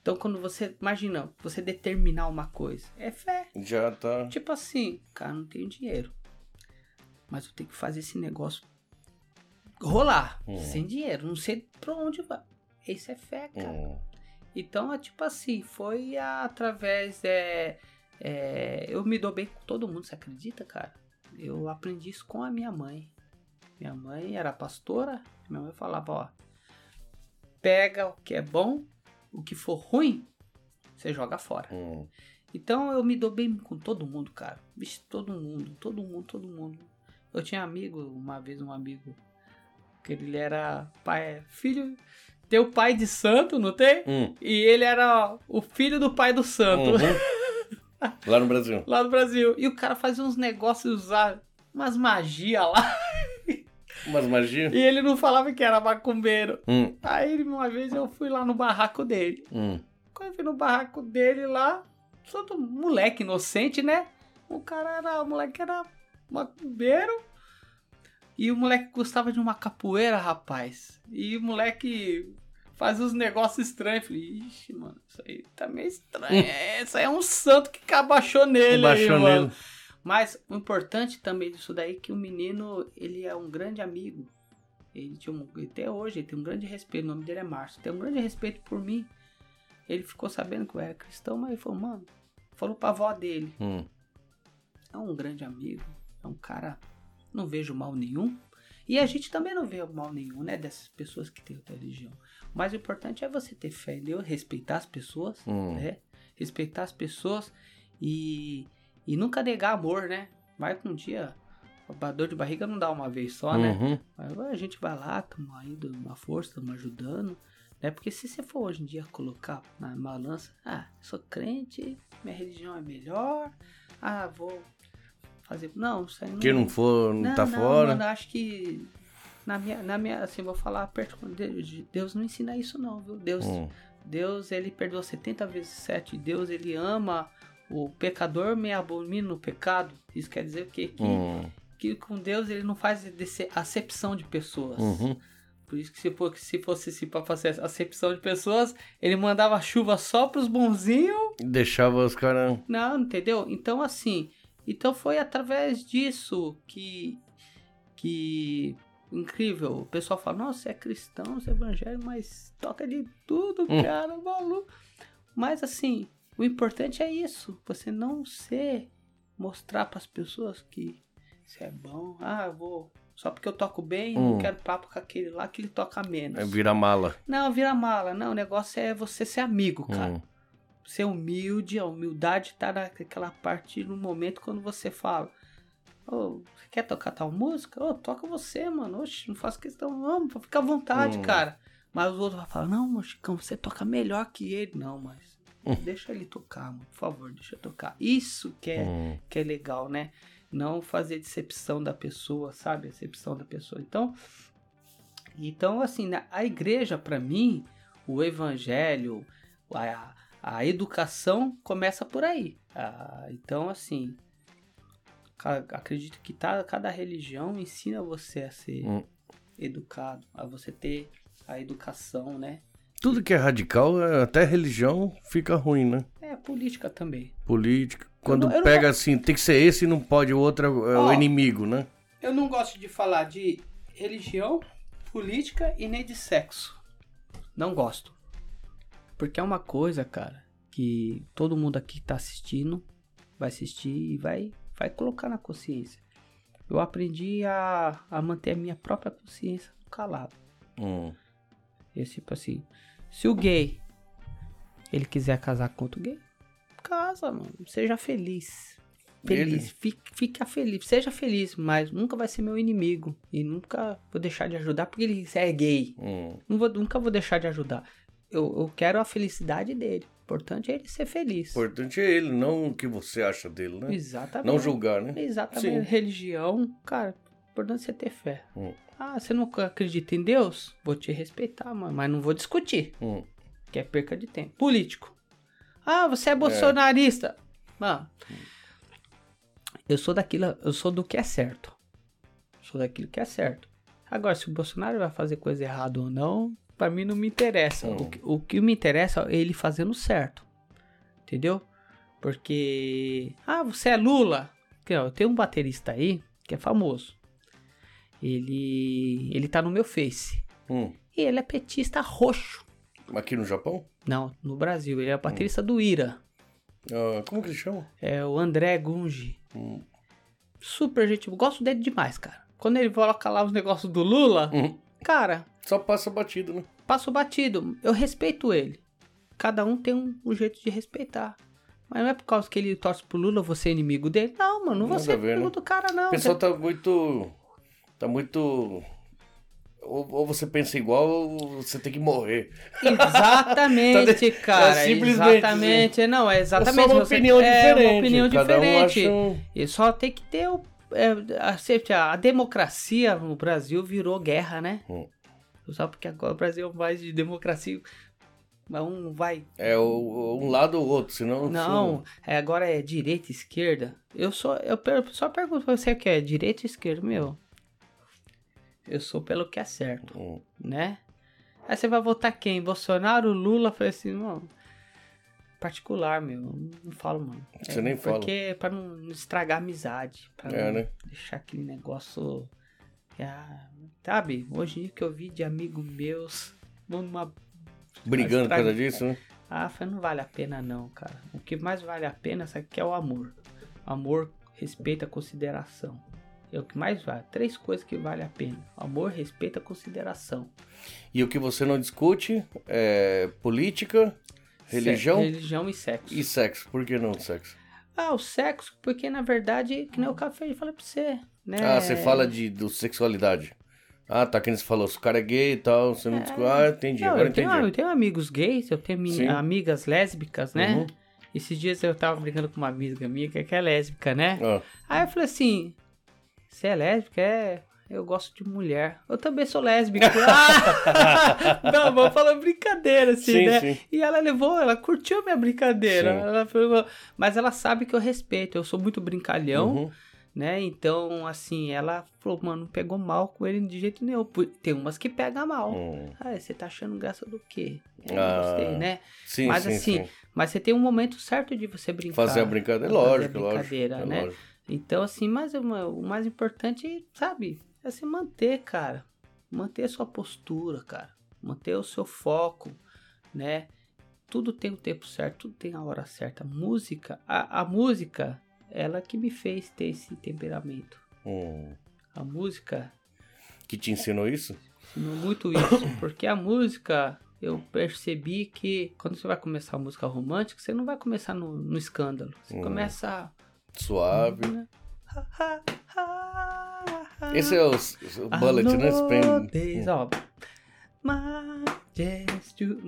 [SPEAKER 2] Então, quando você. Imagina, você determinar uma coisa. É fé.
[SPEAKER 1] Já tá.
[SPEAKER 2] Tipo assim, cara, não tenho dinheiro. Mas eu tenho que fazer esse negócio rolar.
[SPEAKER 1] Hum.
[SPEAKER 2] Sem dinheiro. Não sei pra onde vai. Isso é fé, cara.
[SPEAKER 1] Hum.
[SPEAKER 2] Então é tipo assim, foi através. É, é, eu me dou bem com todo mundo, você acredita, cara? Eu aprendi isso com a minha mãe. Minha mãe era pastora, minha mãe falava, ó. Pega o que é bom, o que for ruim, você joga fora.
[SPEAKER 1] Hum.
[SPEAKER 2] Então eu me dou bem com todo mundo, cara. Vixe, todo mundo, todo mundo, todo mundo. Eu tinha amigo, uma vez um amigo, que ele era pai, filho, tem o pai de santo, não tem?
[SPEAKER 1] Hum.
[SPEAKER 2] E ele era o filho do pai do santo,
[SPEAKER 1] Uhum. Lá no Brasil.
[SPEAKER 2] lá no Brasil. E o cara fazia uns negócios, usar umas magia lá.
[SPEAKER 1] Umas magias.
[SPEAKER 2] E ele não falava que era macumbeiro.
[SPEAKER 1] Hum.
[SPEAKER 2] Aí uma vez eu fui lá no barraco dele.
[SPEAKER 1] Hum.
[SPEAKER 2] Quando eu fui no barraco dele lá, todo moleque inocente, né? O cara era, o moleque era macumbeiro. E o moleque gostava de uma capoeira, rapaz. E o moleque fazia uns negócios estranhos. Falei, ixi, mano, isso aí tá meio estranho. É, Isso aí é um santo que abaixou nele aí, mano. Mas o importante também disso daí é que o menino, ele é um grande amigo. Ele tinha um, até hoje, ele tem um grande respeito. O nome dele é Márcio. Tem um grande respeito por mim. Ele ficou sabendo que eu era cristão, mas ele falou, mano, falou pra avó dele.
[SPEAKER 1] Hum.
[SPEAKER 2] É um grande amigo. É um cara. Não vejo mal nenhum. E a gente também não vê mal nenhum, né? Dessas pessoas que têm outra religião. Mas o importante é você ter fé em Deus, respeitar as pessoas,
[SPEAKER 1] Hum.
[SPEAKER 2] né? Respeitar as pessoas e, e nunca negar amor, né? Vai que um dia a dor de barriga não dá uma vez só, né?
[SPEAKER 1] Uhum.
[SPEAKER 2] Mas a gente vai lá, estamos aí uma força, estamos ajudando. Né? Porque se você for hoje em dia colocar na balança, ah, sou crente, minha religião é melhor, ah, vou fazer. Não, isso aí não.
[SPEAKER 1] Quem não for, não, tá fora.
[SPEAKER 2] Mano, acho que na minha, na minha, assim, vou falar perto com Deus, Deus não ensina isso não, viu? Deus,
[SPEAKER 1] Hum.
[SPEAKER 2] Deus, ele perdoa 70 vezes 7. Deus, ele ama o pecador, me abomina no pecado. Isso quer dizer o quê? Que,
[SPEAKER 1] Hum.
[SPEAKER 2] que com Deus ele não faz acepção de pessoas.
[SPEAKER 1] Uhum.
[SPEAKER 2] Por isso que se, for- se fosse assim pra fazer acepção de pessoas, ele mandava chuva só pros bonzinhos
[SPEAKER 1] Deixava os caras.
[SPEAKER 2] não, entendeu? Então, assim, então foi através disso que, que, incrível, o pessoal fala, nossa, você é cristão, você é evangélico, mas toca de tudo,
[SPEAKER 1] Hum.
[SPEAKER 2] cara, maluco. Mas, assim, o importante é isso, você não ser, mostrar pras pessoas que você é bom, ah, eu vou, só porque eu toco bem,
[SPEAKER 1] Hum.
[SPEAKER 2] não quero papo com aquele lá que ele toca menos.
[SPEAKER 1] É, vira mala.
[SPEAKER 2] Não, vira mala, não, o negócio é você ser amigo, cara
[SPEAKER 1] Hum.
[SPEAKER 2] ser humilde, a humildade tá naquela parte no momento quando você fala. Ô, você quer tocar tal música? Ô, toca você, mano. Oxe, não faço questão, não, fica à vontade,
[SPEAKER 1] Hum.
[SPEAKER 2] cara. Mas os outros vão falar, não, Chicão, você toca melhor que ele. Não, mas
[SPEAKER 1] Hum.
[SPEAKER 2] deixa ele tocar. Por favor, deixa tocar. Isso que é,
[SPEAKER 1] Hum.
[SPEAKER 2] que é legal, né? Não fazer decepção da pessoa, sabe? Decepção da pessoa. Então, então assim, a igreja, pra mim, o evangelho, a, A educação começa por aí. Ah, então, assim, acredito que tá, cada religião ensina você a ser
[SPEAKER 1] Hum.
[SPEAKER 2] educado, a você ter a educação, né?
[SPEAKER 1] Tudo que é radical, é- até religião, fica ruim, né?
[SPEAKER 2] É política também.
[SPEAKER 1] Política. Quando
[SPEAKER 2] não- eu não
[SPEAKER 1] pega assim, tem que ser esse e não pode, o outro é o- é o
[SPEAKER 2] Ó.
[SPEAKER 1] inimigo, né?
[SPEAKER 2] Eu não gosto de falar de religião, política e nem de sexo. Não gosto. Porque é uma coisa, cara, que todo mundo aqui tá assistindo, vai assistir e vai, vai colocar na consciência. Eu aprendi a, a manter a minha própria consciência calado.
[SPEAKER 1] Hum.
[SPEAKER 2] Esse tipo assim, se o gay ele quiser casar com outro gay, casa, mano. Seja feliz. Feliz. Fica feliz. Seja feliz, mas nunca vai ser meu inimigo. E nunca vou deixar de ajudar porque ele é gay.
[SPEAKER 1] Hum.
[SPEAKER 2] Não vou, nunca vou deixar de ajudar. Eu, eu quero a felicidade dele. O importante é ele ser
[SPEAKER 1] O
[SPEAKER 2] feliz.
[SPEAKER 1] importante é ele, não o que você acha dele, né?
[SPEAKER 2] Exatamente.
[SPEAKER 1] Não julgar, né?
[SPEAKER 2] Exatamente.
[SPEAKER 1] Sim.
[SPEAKER 2] Religião, cara, o importante é você ter fé.
[SPEAKER 1] Hum.
[SPEAKER 2] Ah, você não acredita em Deus? Vou te respeitar, mano, mas não vou discutir.
[SPEAKER 1] Hum.
[SPEAKER 2] Que é perca de tempo. Político. Ah, você é bolsonarista. Mano, eu sou daquilo, eu sou do que é certo. Sou daquilo que é certo. Agora, se o Bolsonaro vai fazer coisa errada ou não, pra mim não me interessa.
[SPEAKER 1] Hum.
[SPEAKER 2] O, que, o que me interessa é ele fazendo certo. Entendeu? Porque. Ah, você é Lula. Eu tenho um baterista aí que é famoso. Ele. Ele tá no meu Face.
[SPEAKER 1] Hum.
[SPEAKER 2] E ele é petista roxo.
[SPEAKER 1] Aqui no Japão?
[SPEAKER 2] Não, no Brasil. Ele é baterista do Ira.
[SPEAKER 1] Ah, como que ele chama?
[SPEAKER 2] É o André Gungi.
[SPEAKER 1] Hum.
[SPEAKER 2] Super gente. Gosto dele demais, cara. Quando ele coloca lá os negócios do Lula,
[SPEAKER 1] Hum.
[SPEAKER 2] cara,
[SPEAKER 1] Só passa batido, né?
[SPEAKER 2] passo batido. Eu respeito ele. Cada um tem um, um jeito de respeitar. Mas não é por causa que ele torce pro Lula, vou ser inimigo dele. Não, mano, não vou ser inimigo
[SPEAKER 1] né?
[SPEAKER 2] do cara, não.
[SPEAKER 1] O pessoal tá muito. Tá muito. Ou, ou você pensa igual ou você tem que morrer.
[SPEAKER 2] Exatamente, cara.
[SPEAKER 1] é simplesmente,
[SPEAKER 2] exatamente. Não, é
[SPEAKER 1] É
[SPEAKER 2] exatamente.
[SPEAKER 1] só uma
[SPEAKER 2] você-
[SPEAKER 1] opinião
[SPEAKER 2] é
[SPEAKER 1] diferente.
[SPEAKER 2] uma opinião
[SPEAKER 1] Cada
[SPEAKER 2] diferente.
[SPEAKER 1] um acha.
[SPEAKER 2] E só tem que ter o. é, a, a democracia no Brasil virou guerra, né?
[SPEAKER 1] Hum.
[SPEAKER 2] Só porque agora o Brasil é mais de democracia. mas Um vai.
[SPEAKER 1] É um lado ou outro, senão.
[SPEAKER 2] Não, é, agora é direita e esquerda. Eu só, eu per- só pergunto pra você o que é direita e esquerda, meu. Eu sou pelo que é certo,
[SPEAKER 1] Hum.
[SPEAKER 2] né? Aí você vai votar quem? Bolsonaro, Lula? Falei assim, não. Particular, meu. Não falo, mano.
[SPEAKER 1] Você
[SPEAKER 2] É,
[SPEAKER 1] nem fala.
[SPEAKER 2] Porque pra não estragar a amizade. Pra
[SPEAKER 1] É,
[SPEAKER 2] não
[SPEAKER 1] né?
[SPEAKER 2] deixar aquele negócio. ah, sabe? Hoje que eu vi de amigos meus. numa.
[SPEAKER 1] Brigando por causa disso, né?
[SPEAKER 2] Ah, falei, não vale a pena não, cara. O que mais vale a pena sabe, que é o amor. Amor, respeito, a consideração. É o que mais vale. Três coisas que vale a pena. Amor, respeito, a consideração.
[SPEAKER 1] E o que você não discute é política, religião
[SPEAKER 2] Se- religião e sexo.
[SPEAKER 1] e sexo. Por que não sexo?
[SPEAKER 2] Ah, o sexo, porque na verdade, que nem o café falei pra você, né?
[SPEAKER 1] Ah, você fala de do sexualidade. Ah, tá, que você falou, se o cara é gay e tal, você não discute. Ah, entendi,
[SPEAKER 2] Não,
[SPEAKER 1] agora
[SPEAKER 2] eu, tenho,
[SPEAKER 1] entendi.
[SPEAKER 2] eu tenho amigos gays, eu tenho
[SPEAKER 1] Sim.
[SPEAKER 2] amigas lésbicas, né?
[SPEAKER 1] Uhum.
[SPEAKER 2] Esses dias eu tava brincando com uma amiga minha que que é lésbica, né?
[SPEAKER 1] Ah,
[SPEAKER 2] Aí eu falei assim: Você é lésbica? É. Eu gosto de mulher. Eu também sou lésbica. ah! Não, vou falar brincadeira, assim,
[SPEAKER 1] Sim,
[SPEAKER 2] né?
[SPEAKER 1] sim.
[SPEAKER 2] E ela levou, ela curtiu a minha brincadeira. Ela falou, mas ela sabe que eu respeito. Eu sou muito brincalhão,
[SPEAKER 1] uhum.
[SPEAKER 2] né? Então, assim, ela falou, mano, não pegou mal com ele de jeito nenhum. Tem umas que pegam mal.
[SPEAKER 1] Hum.
[SPEAKER 2] Ah, você tá achando graça do quê? Eu não
[SPEAKER 1] Ah,
[SPEAKER 2] gostei, né?
[SPEAKER 1] Sim,
[SPEAKER 2] Mas
[SPEAKER 1] sim,
[SPEAKER 2] assim,
[SPEAKER 1] sim.
[SPEAKER 2] Mas você tem um momento certo de você brincar.
[SPEAKER 1] Fazer a brincadeira,
[SPEAKER 2] fazer a
[SPEAKER 1] lógico, lógico.
[SPEAKER 2] brincadeira,
[SPEAKER 1] é
[SPEAKER 2] né?
[SPEAKER 1] lógico.
[SPEAKER 2] Então, assim, mas o mais importante, sabe, é se manter, cara. Manter a sua postura, cara. Manter o seu foco, né? Tudo tem o tempo certo, tudo tem a hora certa. Música, a, a música, ela que me fez ter esse temperamento.
[SPEAKER 1] Hum.
[SPEAKER 2] A música
[SPEAKER 1] Que te ensinou isso?
[SPEAKER 2] ensinou muito isso, porque a música, eu percebi que quando você vai começar a música romântica, você não vai começar no, no escândalo. Você
[SPEAKER 1] Hum.
[SPEAKER 2] começa
[SPEAKER 1] Suave. Esse é o, o bullet, né? Spend-
[SPEAKER 2] ó.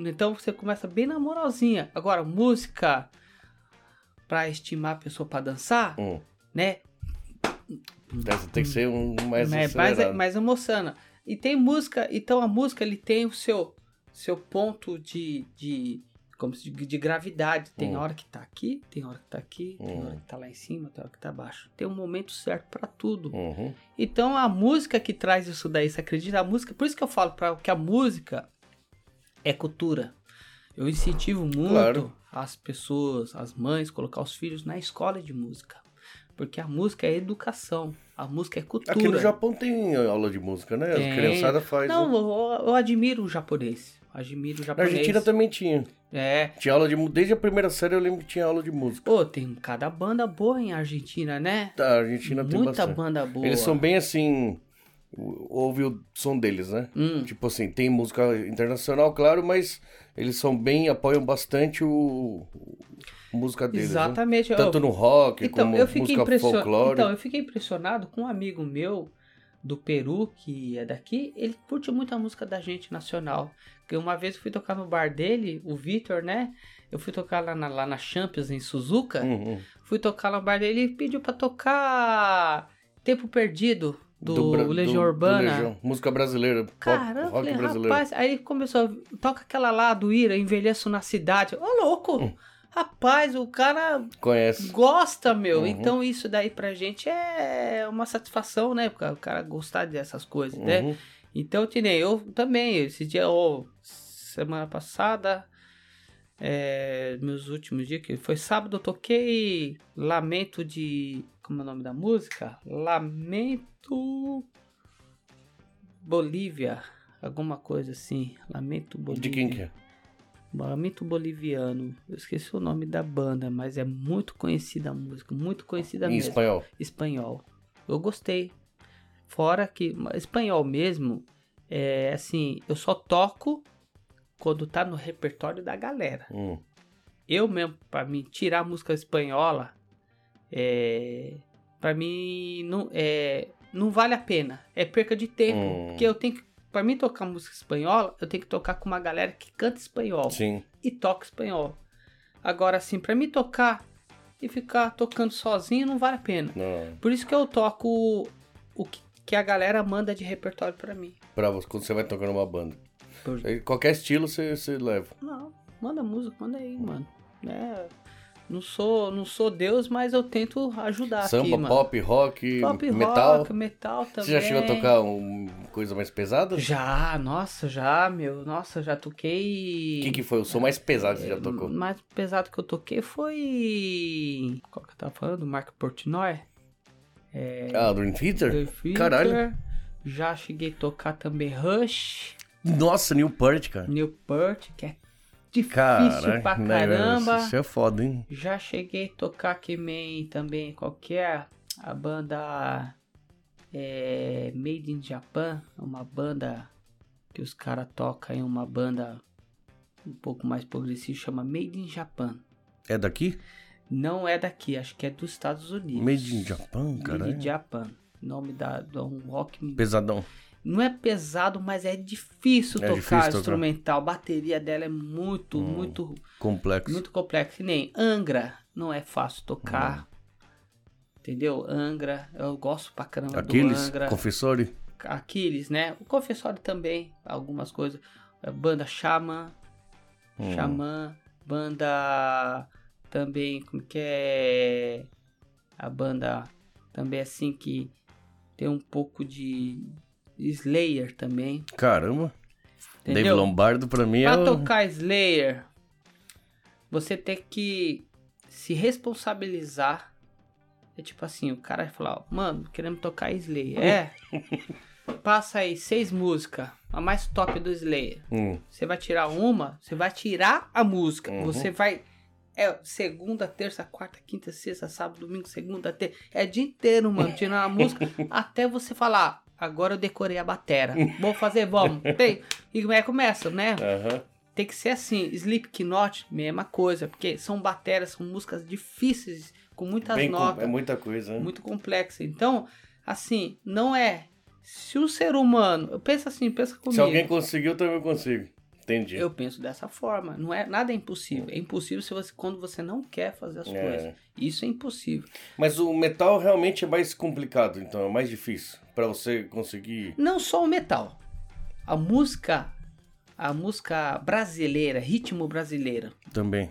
[SPEAKER 2] Então você começa bem na moralzinha. Agora, música pra estimar a pessoa pra dançar,
[SPEAKER 1] Hum.
[SPEAKER 2] né?
[SPEAKER 1] Tem, tem que ser um mais
[SPEAKER 2] É, mais, mais. E tem música, então a música ele tem o seu seu ponto de, de como se de, de gravidade. Tem
[SPEAKER 1] Hum.
[SPEAKER 2] hora que tá aqui, tem hora que tá aqui, tem
[SPEAKER 1] Hum.
[SPEAKER 2] hora que tá lá em cima, tem hora que tá abaixo. Tem um momento certo pra tudo.
[SPEAKER 1] Uhum.
[SPEAKER 2] Então a música que traz isso daí, você acredita? A música, por isso que eu falo para que a música é cultura. Eu incentivo muito
[SPEAKER 1] Claro.
[SPEAKER 2] as pessoas, as mães, colocar os filhos na escola de música. Porque a música é educação, a música é cultura.
[SPEAKER 1] Aqui no Japão tem aula de música, né?
[SPEAKER 2] Tem.
[SPEAKER 1] A criançada faz.
[SPEAKER 2] Não,
[SPEAKER 1] né?
[SPEAKER 2] eu, eu admiro o japonês. Admiro o
[SPEAKER 1] Na
[SPEAKER 2] japonês.
[SPEAKER 1] Argentina também tinha.
[SPEAKER 2] É.
[SPEAKER 1] Tinha aula de Desde a primeira série eu lembro que tinha aula de música.
[SPEAKER 2] Pô, tem cada banda boa em Argentina, né?
[SPEAKER 1] A Argentina tem
[SPEAKER 2] Muita
[SPEAKER 1] bastante.
[SPEAKER 2] banda boa.
[SPEAKER 1] Eles são bem assim. Ouve o som deles, né?
[SPEAKER 2] Hum,
[SPEAKER 1] Tipo assim, tem música internacional, claro, mas eles são bem, apoiam bastante o, o- música deles. né?
[SPEAKER 2] exatamente. Eu-
[SPEAKER 1] Tanto no rock
[SPEAKER 2] Então,
[SPEAKER 1] como
[SPEAKER 2] eu fiquei
[SPEAKER 1] música
[SPEAKER 2] impressionado.
[SPEAKER 1] folclore.
[SPEAKER 2] Então, eu fiquei impressionado com um amigo meu do Peru, que é daqui, ele curte muito a música da gente nacional. Porque uma vez eu fui tocar no bar dele, o Vitor, né? Eu fui tocar lá na, lá na Champions, em Suzuka.
[SPEAKER 1] Uhum.
[SPEAKER 2] Fui tocar lá no bar dele e pediu pra tocar Tempo Perdido, do,
[SPEAKER 1] Bra-
[SPEAKER 2] Legião
[SPEAKER 1] do- do
[SPEAKER 2] Urbana.
[SPEAKER 1] Legião. Música brasileira.
[SPEAKER 2] Caramba, eu
[SPEAKER 1] rock
[SPEAKER 2] falei,
[SPEAKER 1] brasileiro.
[SPEAKER 2] rapaz, aí ele começou, toca aquela lá do Ira, Envelheço na Cidade. Ô, louco!
[SPEAKER 1] Hum.
[SPEAKER 2] Rapaz, o cara
[SPEAKER 1] Conhece.
[SPEAKER 2] gosta, meu.
[SPEAKER 1] Uhum.
[SPEAKER 2] Então isso daí pra gente é uma satisfação, né? Porque o cara gostar dessas coisas, né?
[SPEAKER 1] Uhum.
[SPEAKER 2] Então, Tinei, eu também, esse dia, ó, semana passada, é, meus últimos dias, que foi sábado, eu toquei Lamento de. Como é o nome da música? Lamento. Bolívia. Alguma coisa assim. Lamento Bolívia.
[SPEAKER 1] De quem que é?
[SPEAKER 2] Lamento Boliviano. Eu esqueci o nome da banda, mas é muito conhecida a música. Muito conhecida
[SPEAKER 1] Em
[SPEAKER 2] mesmo
[SPEAKER 1] espanhol.
[SPEAKER 2] espanhol. Eu gostei. Fora que espanhol mesmo, é assim, eu só toco quando tá no repertório da galera.
[SPEAKER 1] Hum.
[SPEAKER 2] Eu mesmo, pra mim, tirar a música espanhola, é, pra mim, não, é, não vale a pena. É perca de tempo.
[SPEAKER 1] Hum.
[SPEAKER 2] Porque eu tenho que, pra mim tocar música espanhola, eu tenho que tocar com uma galera que canta espanhol
[SPEAKER 1] Sim.
[SPEAKER 2] e toca espanhol. Agora, assim, pra mim tocar e ficar tocando sozinho não vale a pena.
[SPEAKER 1] Não.
[SPEAKER 2] Por isso que eu toco o que, que a galera manda de repertório pra mim.
[SPEAKER 1] Pra você, quando você vai tocar numa banda.
[SPEAKER 2] Por-
[SPEAKER 1] Qualquer estilo você, você leva.
[SPEAKER 2] Não, manda música, manda aí, mano. É, não sou, não sou Deus, mas eu tento ajudar
[SPEAKER 1] Samba,
[SPEAKER 2] aqui,
[SPEAKER 1] pop, rock,
[SPEAKER 2] Pop,
[SPEAKER 1] metal.
[SPEAKER 2] rock, metal também.
[SPEAKER 1] Você já chegou a tocar uma coisa mais pesada?
[SPEAKER 2] Já, nossa, já, meu. Nossa, já toquei.
[SPEAKER 1] O que, que foi o som mais pesado que você já tocou?
[SPEAKER 2] O mais pesado que eu toquei foi. Qual que eu tava falando? Marco Portnoy?
[SPEAKER 1] Ah, Dream Theater?
[SPEAKER 2] The Theater.
[SPEAKER 1] Caralho.
[SPEAKER 2] Já cheguei a tocar também Rush,
[SPEAKER 1] Nossa, Newport, cara.
[SPEAKER 2] Newport, que é difícil
[SPEAKER 1] Caralho,
[SPEAKER 2] pra
[SPEAKER 1] né,
[SPEAKER 2] caramba.
[SPEAKER 1] Isso é foda, hein?
[SPEAKER 2] Já cheguei a tocar também, também qualquer a banda é, Made in Japan, uma banda que os caras tocam em uma banda um pouco mais progressiva, chama Made in Japan.
[SPEAKER 1] É daqui?
[SPEAKER 2] Não é daqui, acho que é dos Estados Unidos.
[SPEAKER 1] Made in Japan,
[SPEAKER 2] Made
[SPEAKER 1] cara.
[SPEAKER 2] in Japan. Nome da, da um rock.
[SPEAKER 1] Pesadão.
[SPEAKER 2] Não é pesado, mas é difícil
[SPEAKER 1] É
[SPEAKER 2] tocar
[SPEAKER 1] difícil tocar.
[SPEAKER 2] instrumental. A bateria dela é muito,
[SPEAKER 1] Hum.
[SPEAKER 2] muito
[SPEAKER 1] Complexo.
[SPEAKER 2] muito complexo. Que nem Angra, não é fácil tocar. Entendeu? Angra, eu gosto pra caramba
[SPEAKER 1] Aquiles,
[SPEAKER 2] do Angra.
[SPEAKER 1] Confessori.
[SPEAKER 2] Aquiles, né? O Confessório também, algumas coisas. A Banda Xamã,
[SPEAKER 1] Hum.
[SPEAKER 2] Xamã, banda também, como que é? A banda também assim que tem um pouco de Slayer também,
[SPEAKER 1] Caramba. Dave
[SPEAKER 2] entendeu?
[SPEAKER 1] Lombardo pra mim é
[SPEAKER 2] Pra tocar Slayer, você tem que se responsabilizar. É tipo assim, o cara ó, mano, queremos tocar Slayer. É. Passa aí seis músicas, a mais top do Slayer.
[SPEAKER 1] Hum.
[SPEAKER 2] Você vai tirar uma, você vai tirar a música.
[SPEAKER 1] Uhum.
[SPEAKER 2] Você vai. É segunda, terça, quarta, quinta, sexta, sábado, domingo, segunda, terça. É dia inteiro, mano, tirando a música. até você falar, agora eu decorei a batera. Vou fazer, vamos. Tem. E como é que começa, né?
[SPEAKER 1] Aham.
[SPEAKER 2] Tem que ser assim. Slipknot, mesma coisa. Porque são bateras, são músicas difíceis, com muitas
[SPEAKER 1] Bem com-
[SPEAKER 2] notas
[SPEAKER 1] É muita coisa, né?
[SPEAKER 2] muito complexa. Então, assim, não é. Se o ser humano. Eu penso assim, pensa comigo.
[SPEAKER 1] Se alguém conseguiu, eu também consigo. Entendi.
[SPEAKER 2] Eu penso dessa forma. Não é nada é impossível. É impossível se você, quando você não quer fazer as
[SPEAKER 1] É.
[SPEAKER 2] coisas. Isso é impossível.
[SPEAKER 1] Mas o metal realmente é mais complicado, então é mais difícil pra você conseguir.
[SPEAKER 2] Não só o metal. A música, a música brasileira, ritmo brasileiro.
[SPEAKER 1] Também.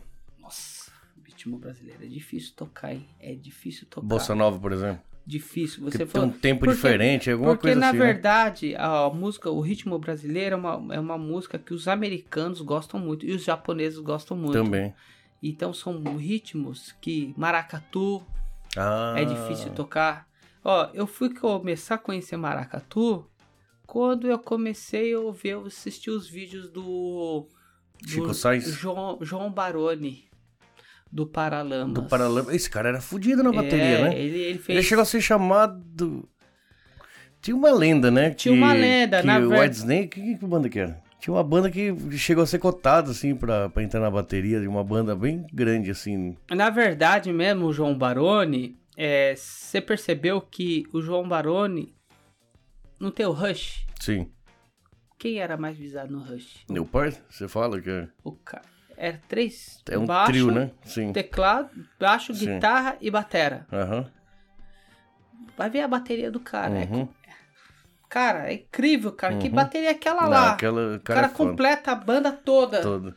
[SPEAKER 2] Ritmo brasileiro é difícil tocar, hein? É difícil tocar.
[SPEAKER 1] Bossa Nova, por exemplo.
[SPEAKER 2] Difícil.
[SPEAKER 1] Porque
[SPEAKER 2] Você
[SPEAKER 1] tem um tempo
[SPEAKER 2] porque-
[SPEAKER 1] diferente, alguma
[SPEAKER 2] Porque,
[SPEAKER 1] coisa
[SPEAKER 2] na
[SPEAKER 1] assim. né?
[SPEAKER 2] verdade, a música, o ritmo brasileiro é uma, é uma música que os americanos gostam muito e os japoneses gostam muito.
[SPEAKER 1] Também.
[SPEAKER 2] Então são ritmos que maracatu
[SPEAKER 1] Ah.
[SPEAKER 2] é difícil tocar. Ó, eu fui começar a conhecer maracatu quando eu comecei a ouvir, eu assisti os vídeos do, do
[SPEAKER 1] Chico Sainz?
[SPEAKER 2] João, João Baroni do Paralamas.
[SPEAKER 1] Do Paralama. Esse cara era fudido na bateria,
[SPEAKER 2] É,
[SPEAKER 1] né?
[SPEAKER 2] Ele, ele fez
[SPEAKER 1] Ele chegou a ser chamado. Tinha uma lenda, né?
[SPEAKER 2] Tinha uma lenda,
[SPEAKER 1] que
[SPEAKER 2] na
[SPEAKER 1] o
[SPEAKER 2] ver-
[SPEAKER 1] White Snake, que, que banda que era? Tinha uma banda que chegou a ser cotada, assim, pra, pra entrar na bateria, de uma banda bem grande, assim.
[SPEAKER 2] Na verdade mesmo, o João Baroni, é, você percebeu que o João Baroni, no teu Rush,
[SPEAKER 1] Sim.
[SPEAKER 2] quem era mais visado no Rush?
[SPEAKER 1] New Part, você fala que é,
[SPEAKER 2] O cara. Era três.
[SPEAKER 1] é um
[SPEAKER 2] baixo,
[SPEAKER 1] trio, né? Sim.
[SPEAKER 2] Teclado, baixo,
[SPEAKER 1] Sim.
[SPEAKER 2] guitarra e batera.
[SPEAKER 1] Aham.
[SPEAKER 2] Vai ver a bateria do cara. é-
[SPEAKER 1] Uhum.
[SPEAKER 2] cara, é incrível, cara. Que
[SPEAKER 1] Uhum.
[SPEAKER 2] bateria é aquela
[SPEAKER 1] Não,
[SPEAKER 2] lá?
[SPEAKER 1] aquela
[SPEAKER 2] o
[SPEAKER 1] cara,
[SPEAKER 2] cara
[SPEAKER 1] é
[SPEAKER 2] completa a banda toda.
[SPEAKER 1] Todo.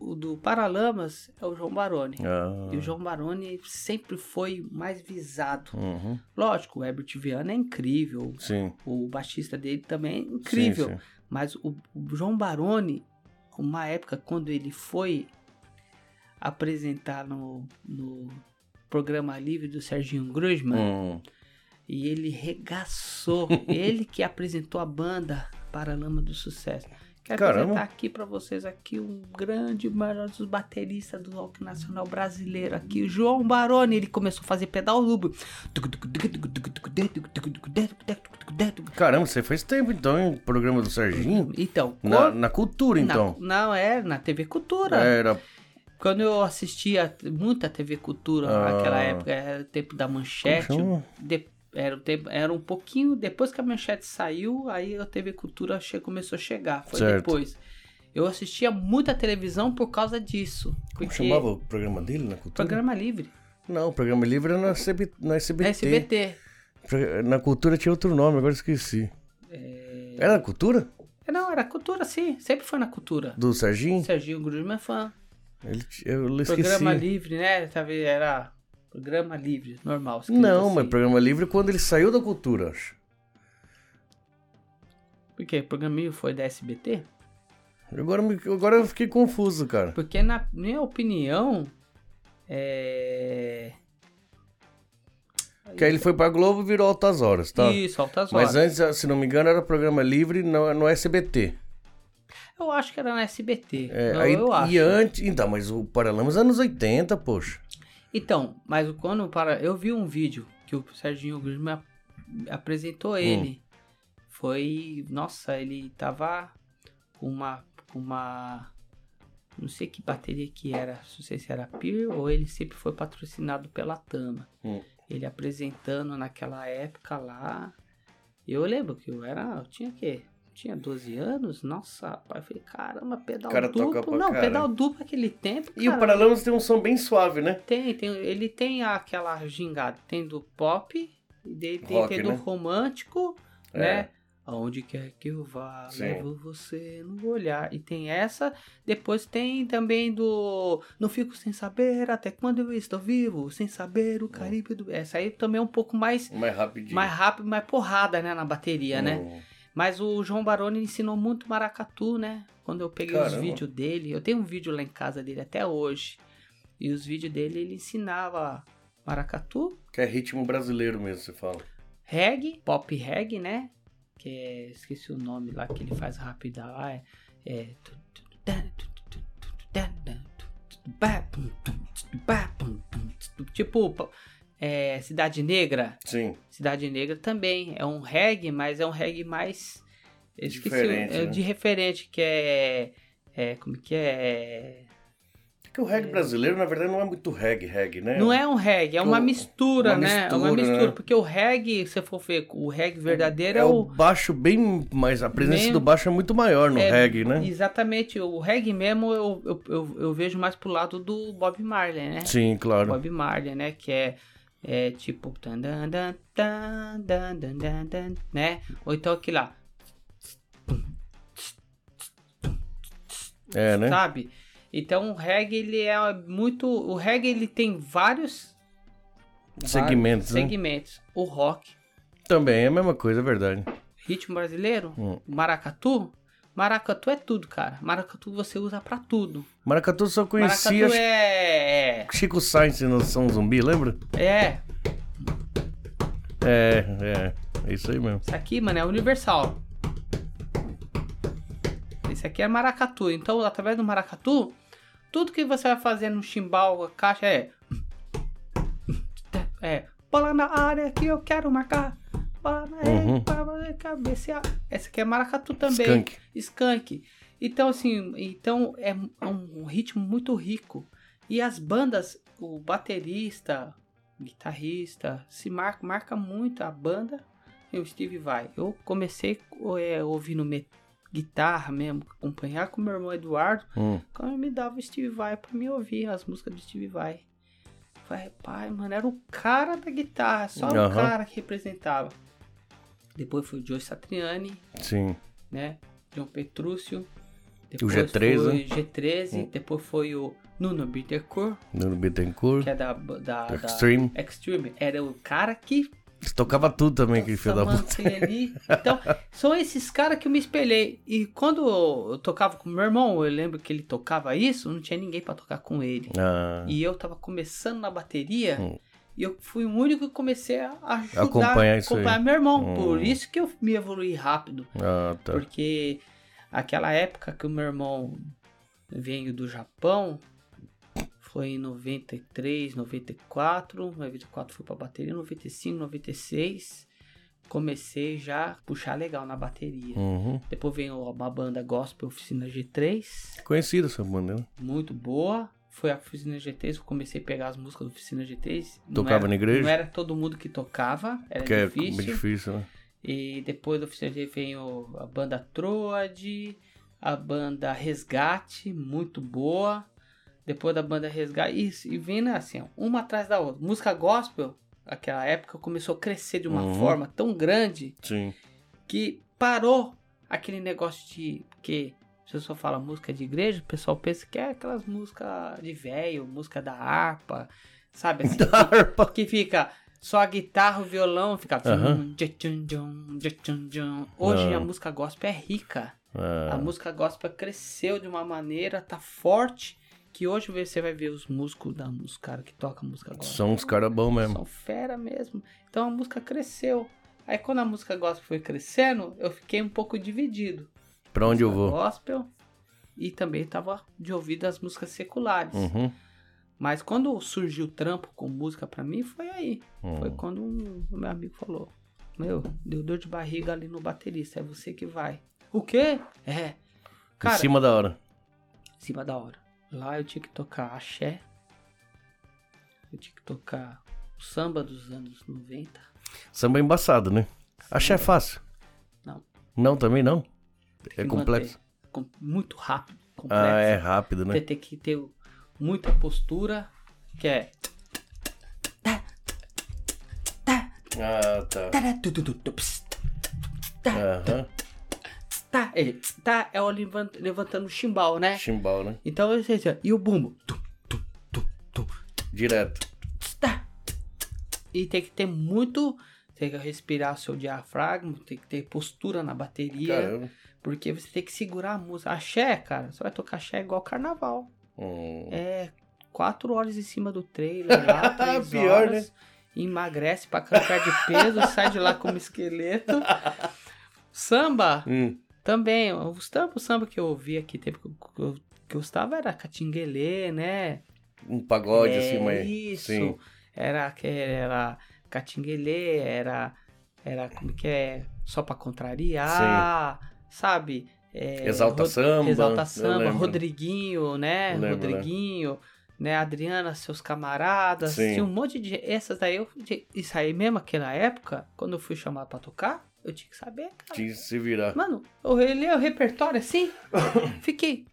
[SPEAKER 2] O do Paralamas é o João Baroni.
[SPEAKER 1] Ah.
[SPEAKER 2] E o João Baroni sempre foi mais visado.
[SPEAKER 1] Uhum.
[SPEAKER 2] Lógico, o Herbert Viana é incrível.
[SPEAKER 1] Sim.
[SPEAKER 2] O baixista dele também é incrível.
[SPEAKER 1] Sim, sim.
[SPEAKER 2] Mas o, o João Baroni, uma época quando ele foi apresentar no, no programa livre do Serginho Grusman,
[SPEAKER 1] Hum.
[SPEAKER 2] e ele regaçou. ele que apresentou a banda Paralama do Sucesso. Quero
[SPEAKER 1] Caramba.
[SPEAKER 2] apresentar aqui pra vocês aqui um grande maior dos bateristas do rock nacional brasileiro aqui, o João Baroni. Ele começou a fazer pedal duplo.
[SPEAKER 1] Caramba, você faz tempo então, hein? Programa do Serginho?
[SPEAKER 2] Então,
[SPEAKER 1] Na,
[SPEAKER 2] quando-
[SPEAKER 1] na cultura,
[SPEAKER 2] na-
[SPEAKER 1] então.
[SPEAKER 2] não, é na TV Cultura.
[SPEAKER 1] Era.
[SPEAKER 2] Quando eu assistia muita TV Cultura
[SPEAKER 1] Ah.
[SPEAKER 2] naquela época, era o tempo da manchete. De- era, era um pouquinho. Depois que a manchete saiu, aí a TV Cultura começou a chegar. Foi
[SPEAKER 1] Certo.
[SPEAKER 2] depois. Eu assistia muita televisão por causa disso.
[SPEAKER 1] Como chamava o programa dele na cultura?
[SPEAKER 2] programa livre.
[SPEAKER 1] Não, o programa livre era na, CB, na SBT.
[SPEAKER 2] SBT.
[SPEAKER 1] Pro- Na cultura tinha outro nome, agora esqueci.
[SPEAKER 2] É,
[SPEAKER 1] Era na cultura?
[SPEAKER 2] Não, era cultura, sim. Sempre foi na cultura.
[SPEAKER 1] Do Serginho?
[SPEAKER 2] Serginho Grusman é fã.
[SPEAKER 1] Ele, eu esqueci.
[SPEAKER 2] Programa livre, né? Era programa livre, normal.
[SPEAKER 1] Não,
[SPEAKER 2] assim.
[SPEAKER 1] mas programa livre quando ele saiu da cultura, acho.
[SPEAKER 2] Por quê? O programa livre foi da SBT?
[SPEAKER 1] Agora, agora eu fiquei confuso, cara.
[SPEAKER 2] Porque, na minha opinião, é.
[SPEAKER 1] Que aí ele foi pra Globo e virou Altas Horas, tá?
[SPEAKER 2] Isso, altas horas.
[SPEAKER 1] Mas antes, se não me engano, era programa livre no, no SBT.
[SPEAKER 2] Eu acho que era na SBT.
[SPEAKER 1] É,
[SPEAKER 2] eu,
[SPEAKER 1] aí,
[SPEAKER 2] eu acho.
[SPEAKER 1] E antes. Então, mas o Paralamas anos 80, poxa.
[SPEAKER 2] Então, mas quando para. Eu vi um vídeo que o Serginho Grusman ap- apresentou ele. Foi. Nossa, ele tava com uma. Com uma. Não sei que bateria que era. Não sei se era Peer ou ele sempre foi patrocinado pela Tama.
[SPEAKER 1] Hum.
[SPEAKER 2] Ele apresentando naquela época lá. Eu lembro que eu era. Eu tinha o quê? Tinha 12 anos? Nossa, rapaz. Eu falei, caramba, pedal
[SPEAKER 1] O cara
[SPEAKER 2] duplo. Não,
[SPEAKER 1] caralho.
[SPEAKER 2] pedal duplo naquele tempo.
[SPEAKER 1] E o
[SPEAKER 2] cara,
[SPEAKER 1] Paralamas tem um som bem suave, né?
[SPEAKER 2] tem, tem, ele tem aquela gingada, tem do pop, e tem,
[SPEAKER 1] Rock,
[SPEAKER 2] tem do
[SPEAKER 1] né?
[SPEAKER 2] romântico,
[SPEAKER 1] É.
[SPEAKER 2] né? Aonde quer que eu vá,
[SPEAKER 1] Sim.
[SPEAKER 2] levo você no olhar. E tem essa, depois tem também do Não Fico Sem Saber Até Quando Eu Estou Vivo, Sem Saber o Caribe do... Essa aí também é um pouco mais,
[SPEAKER 1] Mais rapidinho.
[SPEAKER 2] mais rápido, mais porrada, né, na bateria, né?
[SPEAKER 1] Hum.
[SPEAKER 2] Mas o João Baroni ensinou muito maracatu, né? Quando eu peguei os
[SPEAKER 1] Caramba.
[SPEAKER 2] vídeos dele, eu tenho um vídeo lá em casa dele até hoje. E os vídeos dele ele ensinava maracatu,
[SPEAKER 1] Que é ritmo brasileiro mesmo, você fala.
[SPEAKER 2] reggae, pop reggae, né? Que é, esqueci o nome lá que ele faz rápido lá, é, é tipo é, Cidade Negra.
[SPEAKER 1] Sim.
[SPEAKER 2] Cidade Negra também é um reggae, mas é um reggae mais o-
[SPEAKER 1] Diferente,
[SPEAKER 2] é,
[SPEAKER 1] né?
[SPEAKER 2] de referente que é, é como que é
[SPEAKER 1] Porque o reggae brasileiro, na verdade, não é muito reggae, reggae, né?
[SPEAKER 2] não é um reggae, é uma
[SPEAKER 1] O-
[SPEAKER 2] mistura,
[SPEAKER 1] uma
[SPEAKER 2] né? é uma
[SPEAKER 1] mistura,
[SPEAKER 2] mistura,
[SPEAKER 1] né?
[SPEAKER 2] porque o reggae, se for ver, o reggae verdadeiro é,
[SPEAKER 1] É o
[SPEAKER 2] o
[SPEAKER 1] baixo bem mais. A presença do baixo é muito maior no
[SPEAKER 2] é,
[SPEAKER 1] reggae, né?
[SPEAKER 2] Exatamente, o reggae mesmo eu, eu, eu, eu vejo mais pro lado do Bob Marley, né?
[SPEAKER 1] Sim, claro.
[SPEAKER 2] Bob Marley, né? Que é, é tipo. né? Ou então aquele lá.
[SPEAKER 1] É, né?
[SPEAKER 2] sabe? Então o reggae ele é muito, o reggae ele tem vários
[SPEAKER 1] Segmentos,
[SPEAKER 2] vários
[SPEAKER 1] né?
[SPEAKER 2] segmentos. O rock,
[SPEAKER 1] Também é a mesma coisa, é verdade.
[SPEAKER 2] ritmo brasileiro,
[SPEAKER 1] Hum.
[SPEAKER 2] maracatu, maracatu é tudo, cara. Maracatu você usa pra tudo.
[SPEAKER 1] Maracatu só conhecia
[SPEAKER 2] Maracatu é
[SPEAKER 1] Chico Sainz no São Zumbi, lembra?
[SPEAKER 2] é
[SPEAKER 1] É, é. É isso aí mesmo.
[SPEAKER 2] Isso aqui, mano, é universal. Esse aqui é maracatu. Então, através do maracatu, tudo que você vai fazer no chimbal, caixa é. É. Bola na área que eu quero marcar.
[SPEAKER 1] Uhum.
[SPEAKER 2] cabecear. Essa aqui é maracatu também.
[SPEAKER 1] Skunk.
[SPEAKER 2] Skunk. Então, assim, então é um ritmo muito rico. E as bandas, o baterista, guitarrista, se marca, marca muito a banda e o Steve Vai. Eu comecei é, ouvindo guitarra mesmo, acompanhar com meu irmão Eduardo,
[SPEAKER 1] Hum.
[SPEAKER 2] quando me dava o Steve Vai pra me ouvir as músicas do Steve Vai. Falei, pai, mano, era o cara da guitarra, só o
[SPEAKER 1] Aham.
[SPEAKER 2] cara que representava. Depois foi o Joe Satriani,
[SPEAKER 1] Sim.
[SPEAKER 2] né? John Petrúcio.
[SPEAKER 1] O G3,
[SPEAKER 2] foi
[SPEAKER 1] né?
[SPEAKER 2] G13,
[SPEAKER 1] Hum.
[SPEAKER 2] depois foi o Nuno Bittencourt,
[SPEAKER 1] No Bittencourt.
[SPEAKER 2] que é da, da, da
[SPEAKER 1] Extreme.
[SPEAKER 2] Extreme. Era o cara que
[SPEAKER 1] tocava tudo também, aquele filho da puta.
[SPEAKER 2] ali. Então, são esses caras que eu me espelhei. E quando eu tocava com meu irmão, eu lembro que ele tocava isso, não tinha ninguém pra tocar com ele.
[SPEAKER 1] Ah,
[SPEAKER 2] E eu tava começando na bateria.
[SPEAKER 1] Hum.
[SPEAKER 2] E eu fui o único que comecei a ajudar,
[SPEAKER 1] Acompanhar isso aí.
[SPEAKER 2] acompanhar meu irmão.
[SPEAKER 1] Hum.
[SPEAKER 2] Por isso que eu me evolui rápido.
[SPEAKER 1] ah, tá.
[SPEAKER 2] Porque aquela época que o meu irmão veio do Japão, foi em 93, 94, 94 fui pra bateria, 95, 96, comecei já a puxar legal na bateria.
[SPEAKER 1] Uhum.
[SPEAKER 2] Depois veio uma banda gospel Oficina G3,
[SPEAKER 1] Conhecido essa banda, né?
[SPEAKER 2] muito boa. Foi a Oficina G3, eu comecei a pegar as músicas do Oficina G3. Não
[SPEAKER 1] Tocava
[SPEAKER 2] era-
[SPEAKER 1] na igreja?
[SPEAKER 2] Não era todo mundo que tocava, era
[SPEAKER 1] que é
[SPEAKER 2] difícil.
[SPEAKER 1] bem difícil, né?
[SPEAKER 2] E depois do Oficina G veio a banda Troad, a banda Resgate, muito boa. Depois da banda Resgate, isso, e vem assim, ó, uma atrás da outra. Música gospel, aquela época, começou a crescer de uma
[SPEAKER 1] Uhum.
[SPEAKER 2] forma tão grande
[SPEAKER 1] Sim.
[SPEAKER 2] que parou aquele negócio de. Porque se eu só fala música de igreja, o pessoal pensa que é aquelas músicas de velho, música da harpa, sabe? Assim,
[SPEAKER 1] Da harpa.
[SPEAKER 2] que fica só a guitarra, o violão, fica.
[SPEAKER 1] Aham.
[SPEAKER 2] Hoje
[SPEAKER 1] Não.
[SPEAKER 2] a música gospel é rica. A
[SPEAKER 1] Ah,
[SPEAKER 2] música gospel cresceu de uma maneira, tá forte, que hoje você vai ver os músicos, da, os caras que tocam música gospel.
[SPEAKER 1] são uns caras bons mesmo.
[SPEAKER 2] São fera mesmo. Então a música cresceu. Aí quando a música gospel foi crescendo, eu fiquei um pouco dividido.
[SPEAKER 1] Pra onde eu vou?
[SPEAKER 2] Gospel e também tava de ouvido as músicas seculares.
[SPEAKER 1] Uhum.
[SPEAKER 2] Mas quando surgiu o trampo com música pra mim, foi aí. Foi
[SPEAKER 1] Hum.
[SPEAKER 2] quando um- o meu amigo falou: Meu, deu dor de barriga ali no baterista, é você que vai. O quê? É. Cara,
[SPEAKER 1] em cima da hora.
[SPEAKER 2] em cima da hora. Lá eu tinha que tocar axé. Eu tinha que tocar o samba dos anos 90.
[SPEAKER 1] Samba é embaçado, né? Achei fácil.
[SPEAKER 2] Não.
[SPEAKER 1] Não, também não. É
[SPEAKER 2] Me
[SPEAKER 1] complexo.
[SPEAKER 2] manter muito rápido. Complexo.
[SPEAKER 1] Ah, é rápido, né?
[SPEAKER 2] Você tem que ter muita postura, que é.
[SPEAKER 1] Ah, tá. Aham.
[SPEAKER 2] Tá, é, tá, é o levan- levantando o chimbal, né?
[SPEAKER 1] Chimbal, né?
[SPEAKER 2] Então, ou seja, e o bumbo?
[SPEAKER 1] Direto.
[SPEAKER 2] E tem que ter muito. Tem que respirar o seu diafragma, tem que ter postura na bateria.
[SPEAKER 1] Caramba.
[SPEAKER 2] Porque você tem que segurar a música. Axé, cara, você vai tocar axé igual carnaval.
[SPEAKER 1] Hum.
[SPEAKER 2] É quatro horas em cima do trailer lá, três
[SPEAKER 1] Pior,
[SPEAKER 2] horas. Emagrece pra caramba, perde peso, sai de lá como esqueleto. Samba,
[SPEAKER 1] Hum.
[SPEAKER 2] também. O samba, o samba que eu ouvi aqui, tempo que eu, gostava era Catinguelê, né?
[SPEAKER 1] Um pagode
[SPEAKER 2] É,
[SPEAKER 1] assim, mas.
[SPEAKER 2] Isso.
[SPEAKER 1] Sim.
[SPEAKER 2] Era, era Catinguelê, era, era como que é? Só pra contrariar, sabe? É,
[SPEAKER 1] Exalta
[SPEAKER 2] Rod-
[SPEAKER 1] Samba,
[SPEAKER 2] Exalta Samba. Rodriguinho, né?
[SPEAKER 1] Lembro,
[SPEAKER 2] Rodriguinho, né? Adriana, seus camaradas.
[SPEAKER 1] Sim.
[SPEAKER 2] Tinha um monte de. Essas daí, eu, isso aí mesmo, naquela época, quando eu fui chamado pra tocar, eu tinha que saber, cara.
[SPEAKER 1] Tinha que se virar.
[SPEAKER 2] Mano, eu relei o repertório assim, fiquei.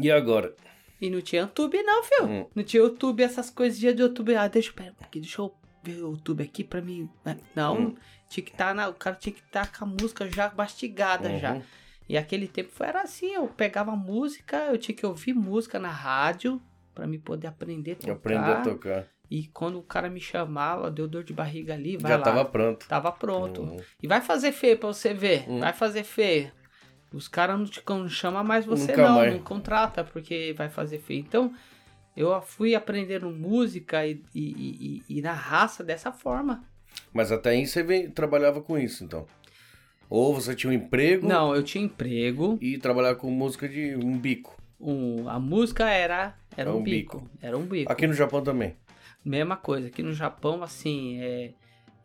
[SPEAKER 1] E agora?
[SPEAKER 2] E não tinha YouTube, não, filho.
[SPEAKER 1] Hum.
[SPEAKER 2] Não tinha YouTube, essas coisas de YouTube. Ah, deixa eu, pera, aqui, deixa eu ver o YouTube aqui pra mim. né? Não,
[SPEAKER 1] Hum.
[SPEAKER 2] tinha que estar na. O cara tinha que estar com a música já mastigada já.
[SPEAKER 1] Uhum.
[SPEAKER 2] E aquele tempo foi, era assim, eu pegava música, eu tinha que ouvir música na rádio para me poder aprender a tocar.
[SPEAKER 1] Aprender a tocar.
[SPEAKER 2] E quando o cara me chamava, deu dor de barriga ali, vai
[SPEAKER 1] Já
[SPEAKER 2] lá.
[SPEAKER 1] tava pronto.
[SPEAKER 2] Tava pronto.
[SPEAKER 1] Uhum.
[SPEAKER 2] E vai fazer feio pra você ver.
[SPEAKER 1] Hum.
[SPEAKER 2] Vai fazer feio. Os caras não te não chamam mais você,
[SPEAKER 1] Nunca
[SPEAKER 2] não.
[SPEAKER 1] mais.
[SPEAKER 2] Não contrata porque vai fazer feio. Então, eu fui aprendendo música e, e, e- e na raça dessa forma.
[SPEAKER 1] Mas até aí você vem, trabalhava com isso, então. Ou você tinha um emprego
[SPEAKER 2] Não, eu tinha emprego.
[SPEAKER 1] e trabalhava com música de um bico.
[SPEAKER 2] um- a música era, era
[SPEAKER 1] É
[SPEAKER 2] um, bico.
[SPEAKER 1] bico.
[SPEAKER 2] Era um bico.
[SPEAKER 1] Aqui no Japão também.
[SPEAKER 2] Mesma coisa. Aqui no Japão, assim, é,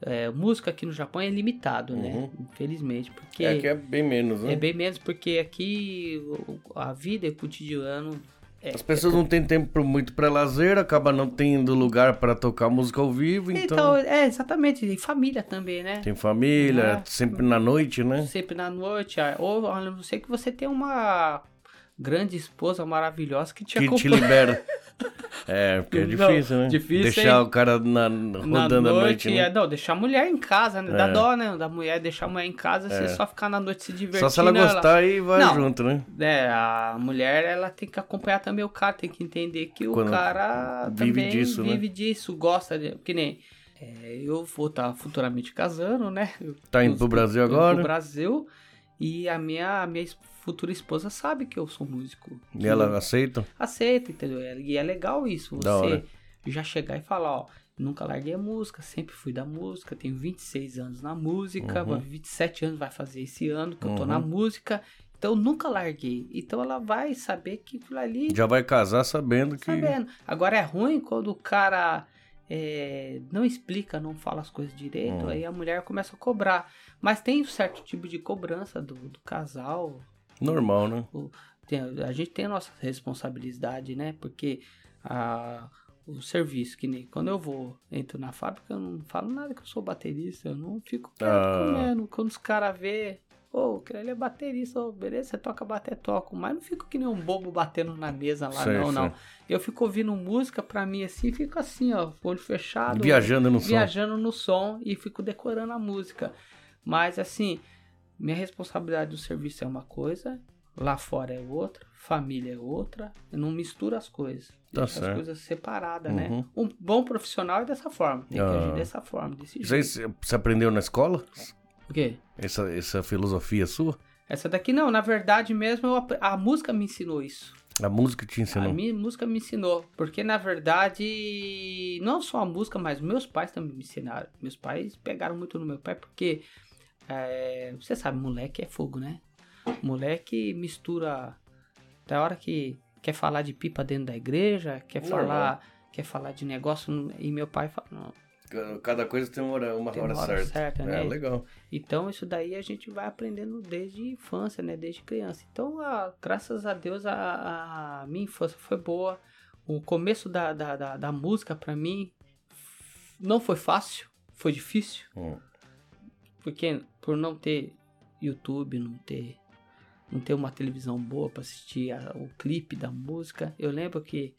[SPEAKER 2] é, música aqui no Japão é limitado, né?
[SPEAKER 1] Uhum.
[SPEAKER 2] Infelizmente. Porque
[SPEAKER 1] É que é bem menos, né?
[SPEAKER 2] É bem menos porque aqui a vida o cotidiano. É,
[SPEAKER 1] As pessoas não têm tempo muito pra lazer, acaba não tendo lugar pra tocar música ao vivo,
[SPEAKER 2] então,
[SPEAKER 1] então,
[SPEAKER 2] é exatamente. E família também, né?
[SPEAKER 1] tem família,
[SPEAKER 2] É.
[SPEAKER 1] sempre na noite, né?
[SPEAKER 2] Sempre na noite. ah, Ou a não ser que você tenha uma grande esposa maravilhosa que te
[SPEAKER 1] Que te
[SPEAKER 2] acompanha.
[SPEAKER 1] libera. É, porque é
[SPEAKER 2] Não,
[SPEAKER 1] difícil, né?
[SPEAKER 2] difícil,
[SPEAKER 1] Deixar
[SPEAKER 2] hein?
[SPEAKER 1] o cara na,
[SPEAKER 2] Na
[SPEAKER 1] rodando à noite, né?
[SPEAKER 2] é, não, deixar a mulher em casa, né? Dá
[SPEAKER 1] É.
[SPEAKER 2] dó, né? Da mulher deixar a mulher em casa, você só ficar na noite se divertindo.
[SPEAKER 1] Só se ela gostar e vai
[SPEAKER 2] Não.
[SPEAKER 1] junto, né?
[SPEAKER 2] É, a mulher, ela tem que acompanhar também o cara, tem que entender que
[SPEAKER 1] Quando
[SPEAKER 2] o cara
[SPEAKER 1] vive
[SPEAKER 2] também
[SPEAKER 1] disso, né?
[SPEAKER 2] vive disso, gosta de... Que nem... é, eu vou estar futuramente casando, né?
[SPEAKER 1] Tá indo
[SPEAKER 2] eu-
[SPEAKER 1] pro Brasil
[SPEAKER 2] eu-
[SPEAKER 1] agora?
[SPEAKER 2] Pro Brasil. E a minha, a minha futura esposa sabe que eu sou músico.
[SPEAKER 1] E ela aceita?
[SPEAKER 2] Aceita, entendeu? E é legal isso, você já chegar e falar, ó... Nunca larguei a música, sempre fui da música, tenho 26 anos na música,
[SPEAKER 1] Uhum.
[SPEAKER 2] 27 anos vai fazer esse ano que eu tô na
[SPEAKER 1] Uhum.
[SPEAKER 2] música, então nunca larguei. Então ela vai saber que aquilo ali
[SPEAKER 1] Já vai casar sabendo que.
[SPEAKER 2] sabendo. Agora é ruim quando o cara é, não explica, não fala as coisas direito,
[SPEAKER 1] Hum.
[SPEAKER 2] aí a mulher começa a cobrar. Mas tem um certo tipo de cobrança do, do casal.
[SPEAKER 1] Normal, né?
[SPEAKER 2] Tem- a gente tem a nossa responsabilidade, né? Porque a, o serviço, que nem quando eu vou, entro na fábrica, eu não falo nada que eu sou baterista, eu não fico quieto
[SPEAKER 1] Ah.
[SPEAKER 2] comendo. Quando os caras vê, ô, aquele ali é baterista, ô, beleza, você toca bater, toco. Mas não fico que nem um bobo batendo na mesa lá,
[SPEAKER 1] Sei,
[SPEAKER 2] não, não. Eu fico ouvindo música pra mim assim, fico assim, ó, olho fechado.
[SPEAKER 1] Viajando no som.
[SPEAKER 2] Viajando no som e fico decorando a música. Mas assim, minha responsabilidade do serviço é uma coisa, lá fora é outra, família é outra. Eu não misturo as coisas.
[SPEAKER 1] Tá
[SPEAKER 2] Deixo
[SPEAKER 1] certo.
[SPEAKER 2] as coisas separadas,
[SPEAKER 1] Uhum.
[SPEAKER 2] né? Um bom profissional é dessa forma. Tem que
[SPEAKER 1] Ah.
[SPEAKER 2] agir dessa forma, desse jeito.
[SPEAKER 1] você você aprendeu na escola?
[SPEAKER 2] O quê?
[SPEAKER 1] Essa, essa filosofia sua?
[SPEAKER 2] Essa daqui não, na verdade mesmo eu a música me ensinou isso.
[SPEAKER 1] A música te
[SPEAKER 2] A
[SPEAKER 1] ensinou?
[SPEAKER 2] minha música me ensinou. Porque, na verdade, não só a música, mas meus pais também me ensinaram. Meus pais pegaram muito no meu pai, porque é, você sabe, moleque é fogo, né? Moleque mistura. Da hora que quer falar de pipa dentro da igreja, quer falar. Quer falar de negócio. E meu pai fala, não,
[SPEAKER 1] Cada coisa tem uma hora, uma
[SPEAKER 2] tem
[SPEAKER 1] hora
[SPEAKER 2] uma hora
[SPEAKER 1] certa.
[SPEAKER 2] certa,
[SPEAKER 1] É,
[SPEAKER 2] né?
[SPEAKER 1] legal.
[SPEAKER 2] Então, isso daí a gente vai aprendendo desde infância, né? Desde criança. Então, a- graças a Deus, a, a minha infância foi boa. O começo da, da, da, da música, pra mim, não foi fácil. Foi difícil.
[SPEAKER 1] Hum.
[SPEAKER 2] Porque por não ter YouTube, não ter, não ter uma televisão boa pra assistir a- o clipe da música. Eu lembro que,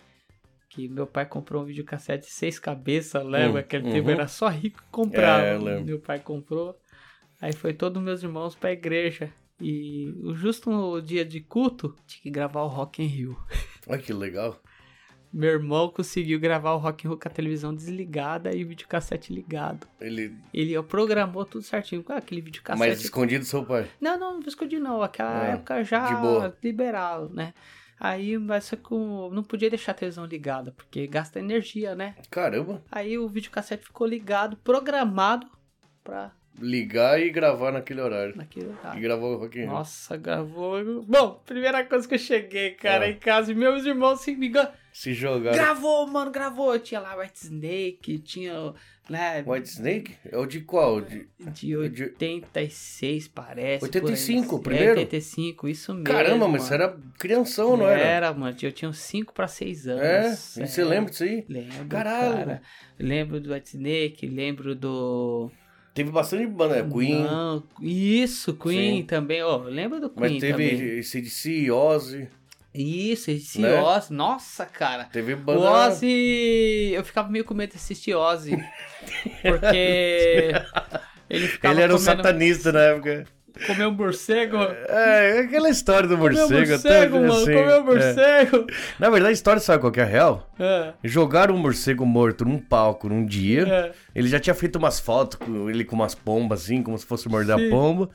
[SPEAKER 2] que meu pai comprou um videocassete de seis cabeças, lembra?
[SPEAKER 1] Hum,
[SPEAKER 2] Aquele
[SPEAKER 1] uhum.
[SPEAKER 2] tempo era só rico que comprava.
[SPEAKER 1] É,
[SPEAKER 2] meu pai comprou. Aí foi todos meus irmãos pra igreja. E o- justo no dia de culto, tinha que gravar o Rock in Rio.
[SPEAKER 1] Olha que legal.
[SPEAKER 2] Meu irmão conseguiu gravar o Rock in Rio com a televisão desligada e o videocassete ligado.
[SPEAKER 1] Ele.
[SPEAKER 2] Ele programou tudo certinho. Ah, aquele videocassete.
[SPEAKER 1] Mas escondido do seu pai.
[SPEAKER 2] Não, não, não escondi não. Aquela
[SPEAKER 1] Ah,
[SPEAKER 2] época já liberal, né? Aí, mas só que eu não podia deixar a televisão ligada, porque gasta energia, né?
[SPEAKER 1] Caramba.
[SPEAKER 2] Aí o videocassete ficou ligado, programado pra
[SPEAKER 1] Ligar e gravar naquele horário.
[SPEAKER 2] naquele
[SPEAKER 1] E
[SPEAKER 2] horário.
[SPEAKER 1] gravou o Rock in.
[SPEAKER 2] Nossa, gravou. Bom, primeira coisa que eu cheguei, cara,
[SPEAKER 1] Ah.
[SPEAKER 2] em casa, e meus irmãos se me engan-
[SPEAKER 1] Se jogaram.
[SPEAKER 2] Gravou, mano, gravou. Tinha lá White Snake, tinha, né?
[SPEAKER 1] White Snake? É o de qual? De...
[SPEAKER 2] De 86, parece.
[SPEAKER 1] 85
[SPEAKER 2] por aí.
[SPEAKER 1] o primeiro?
[SPEAKER 2] É, 85, isso mesmo.
[SPEAKER 1] Caramba, mas você era crianção, não era?
[SPEAKER 2] Era, mano. Eu tinha uns 5 pra 6
[SPEAKER 1] É?
[SPEAKER 2] anos.
[SPEAKER 1] E você lembra disso aí?
[SPEAKER 2] Lembro,
[SPEAKER 1] Caralho.
[SPEAKER 2] cara. Lembro do White Snake, lembro do...
[SPEAKER 1] Teve bastante banda, né? Queen.
[SPEAKER 2] Não, isso, Queen
[SPEAKER 1] Sim.
[SPEAKER 2] também. Ó, lembro do Queen
[SPEAKER 1] mas teve
[SPEAKER 2] também.
[SPEAKER 1] CDC, Ozzy.
[SPEAKER 2] Isso, esse
[SPEAKER 1] Né?
[SPEAKER 2] Ozzy. Nossa, cara.
[SPEAKER 1] Teve
[SPEAKER 2] O
[SPEAKER 1] banda.
[SPEAKER 2] Ozzy... Eu ficava meio com medo de assistir Ozzy. Porque... Ele
[SPEAKER 1] Ele era um
[SPEAKER 2] comendo-
[SPEAKER 1] satanista na época.
[SPEAKER 2] Comeu um morcego.
[SPEAKER 1] É, aquela história do
[SPEAKER 2] Comeu
[SPEAKER 1] morcego.
[SPEAKER 2] um morcego,
[SPEAKER 1] até
[SPEAKER 2] mano.
[SPEAKER 1] assim,
[SPEAKER 2] Comeu um
[SPEAKER 1] é.
[SPEAKER 2] morcego.
[SPEAKER 1] Na verdade, a história sabe qual que é a real?
[SPEAKER 2] É.
[SPEAKER 1] Jogaram um morcego morto num palco num dia.
[SPEAKER 2] É.
[SPEAKER 1] Ele já tinha feito umas fotos com ele com umas pombas, assim, como se fosse morder
[SPEAKER 2] Sim.
[SPEAKER 1] a pomba.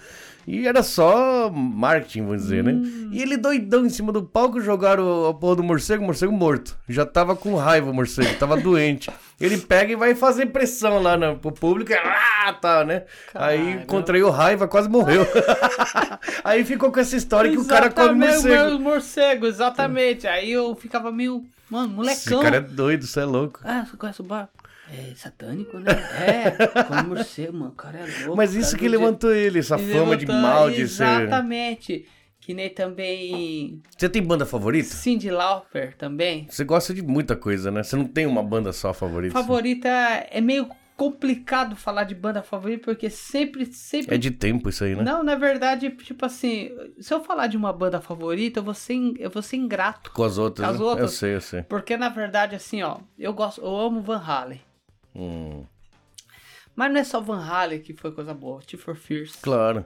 [SPEAKER 1] E era só marketing, vamos dizer, né?
[SPEAKER 2] Hum.
[SPEAKER 1] E ele doidão em cima do palco, jogaram a porra do morcego, morcego morto. Já tava com raiva o morcego, tava doente. Ele pega e vai fazer pressão lá no, pro público, ah, tá, né? Aí
[SPEAKER 2] Caramba.
[SPEAKER 1] contraiu raiva, quase morreu. Aí ficou com essa história que o cara come morcego.
[SPEAKER 2] o morcego, exatamente. Aí eu ficava meio, mano,
[SPEAKER 1] Esse
[SPEAKER 2] molecão.
[SPEAKER 1] cara é doido, você é louco.
[SPEAKER 2] Ah, você conhece o bar? É satânico, né? É, come morcego, mano. O cara é louco.
[SPEAKER 1] Mas isso que levantou ele, essa
[SPEAKER 2] Ele
[SPEAKER 1] fama de
[SPEAKER 2] levantou-
[SPEAKER 1] mal de ser.
[SPEAKER 2] Exatamente. Que nem também
[SPEAKER 1] Você tem banda favorita?
[SPEAKER 2] Cindy Lauper também.
[SPEAKER 1] Você gosta de muita coisa, né? Você não tem uma banda só favorita.
[SPEAKER 2] Favorita é meio complicado falar de banda favorita porque sempre, sempre
[SPEAKER 1] É de tempo isso aí, né?
[SPEAKER 2] Não, na verdade, tipo assim, se eu falar de uma banda favorita, eu vou ser, eu vou ser ingrato.
[SPEAKER 1] Com as outras.
[SPEAKER 2] As
[SPEAKER 1] né?
[SPEAKER 2] outras.
[SPEAKER 1] Eu sei, eu sei.
[SPEAKER 2] Porque na verdade, assim, ó, eu gosto, eu amo Van Halen.
[SPEAKER 1] Hum,
[SPEAKER 2] Mas não é só Van Halen que foi coisa boa. T for Fears,
[SPEAKER 1] claro.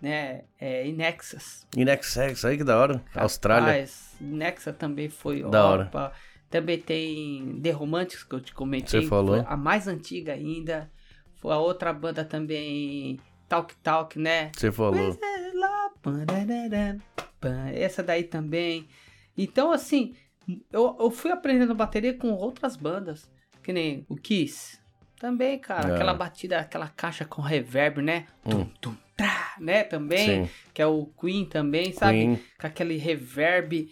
[SPEAKER 2] né? É, e Nexus.
[SPEAKER 1] E Nexus, aí que da hora. Austrália.
[SPEAKER 2] Rapaz, Nexa também foi
[SPEAKER 1] Da hora.
[SPEAKER 2] opa. Também tem The Romantics, que eu te comentei.
[SPEAKER 1] Você falou.
[SPEAKER 2] A mais antiga ainda. Foi a outra banda também, Talk Talk, né?
[SPEAKER 1] Você falou.
[SPEAKER 2] Essa daí também. Então, assim, eu, eu fui aprendendo bateria com outras bandas. Que nem o Kiss. Também, cara.
[SPEAKER 1] É.
[SPEAKER 2] Aquela batida, aquela caixa com reverb, né?
[SPEAKER 1] Hum.
[SPEAKER 2] Tum, tum, trá, né? Também.
[SPEAKER 1] Sim.
[SPEAKER 2] Que é o Queen também, sabe?
[SPEAKER 1] Queen.
[SPEAKER 2] Com aquele reverb.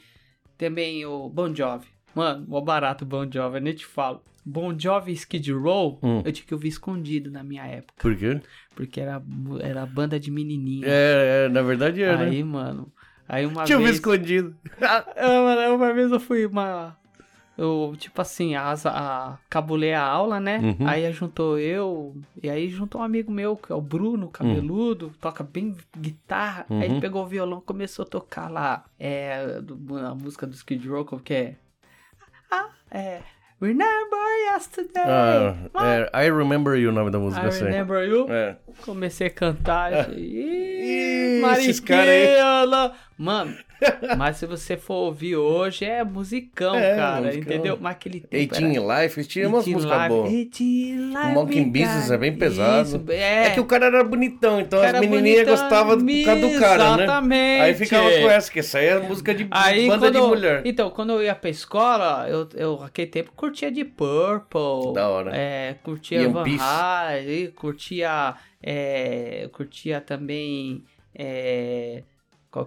[SPEAKER 2] Também o Bon Jovi. Mano, mó barato o Bon Jovi, eu nem te falo. Bon Jovi Skid Row,
[SPEAKER 1] Hum.
[SPEAKER 2] eu tinha que ouvir escondido na minha época.
[SPEAKER 1] Por quê?
[SPEAKER 2] Porque era, era banda de menininho.
[SPEAKER 1] É, é, na verdade é, né?
[SPEAKER 2] Aí, mano. Aí uma
[SPEAKER 1] Tinha
[SPEAKER 2] vez.
[SPEAKER 1] escondido.
[SPEAKER 2] Ah, uma vez eu fui uma. Eu, tipo assim, a, a, cabulei a aula, né?
[SPEAKER 1] Uhum.
[SPEAKER 2] Aí juntou eu. E aí juntou um amigo meu, que é o Bruno, cabeludo, toca bem guitarra. Aí ele
[SPEAKER 1] Uhum.
[SPEAKER 2] pegou o violão começou a tocar lá. É. a música do Skid Row, que é? Ah, é. Remember yesterday.
[SPEAKER 1] Ah, é, I Remember You, o nome da música,
[SPEAKER 2] I
[SPEAKER 1] sei.
[SPEAKER 2] remember you.
[SPEAKER 1] É.
[SPEAKER 2] Comecei a cantar.
[SPEAKER 1] É.
[SPEAKER 2] Ih,
[SPEAKER 1] Ih, esses caras aí.
[SPEAKER 2] Mano, mas se você for ouvir hoje, é musicão,
[SPEAKER 1] É,
[SPEAKER 2] cara,
[SPEAKER 1] musicão.
[SPEAKER 2] entendeu? Mas aquele tempo
[SPEAKER 1] Eighteen
[SPEAKER 2] era...
[SPEAKER 1] Life, tinha umas
[SPEAKER 2] 18
[SPEAKER 1] músicas boas.
[SPEAKER 2] 18 Live,
[SPEAKER 1] O Monkey Business é bem pesado.
[SPEAKER 2] Isso, é.
[SPEAKER 1] É que o cara era bonitão, então as menininhas gostavam por causa do cara, né?
[SPEAKER 2] Exatamente.
[SPEAKER 1] Aí ficava com essa, que essa aí é música de
[SPEAKER 2] Aí,
[SPEAKER 1] banda de
[SPEAKER 2] eu-
[SPEAKER 1] mulher.
[SPEAKER 2] Então, quando eu ia pra escola, eu, eu aquele tempo curtia de Purple.
[SPEAKER 1] Da hora.
[SPEAKER 2] É, curtia
[SPEAKER 1] Ian
[SPEAKER 2] Van. Halen, curtia. É, curtia também. É, qual,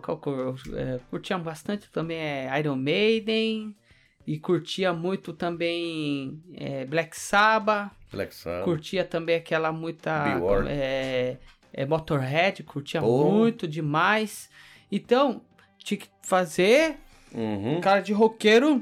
[SPEAKER 2] é, curtia bastante também é, Iron Maiden. E curtia muito também é, Black Sabbath.
[SPEAKER 1] Black Sabbath.
[SPEAKER 2] Curtia também aquela muita. É, é, Motorhead, curtia
[SPEAKER 1] Oh.
[SPEAKER 2] muito demais. Então, tinha que fazer
[SPEAKER 1] Uhum.
[SPEAKER 2] cara de roqueiro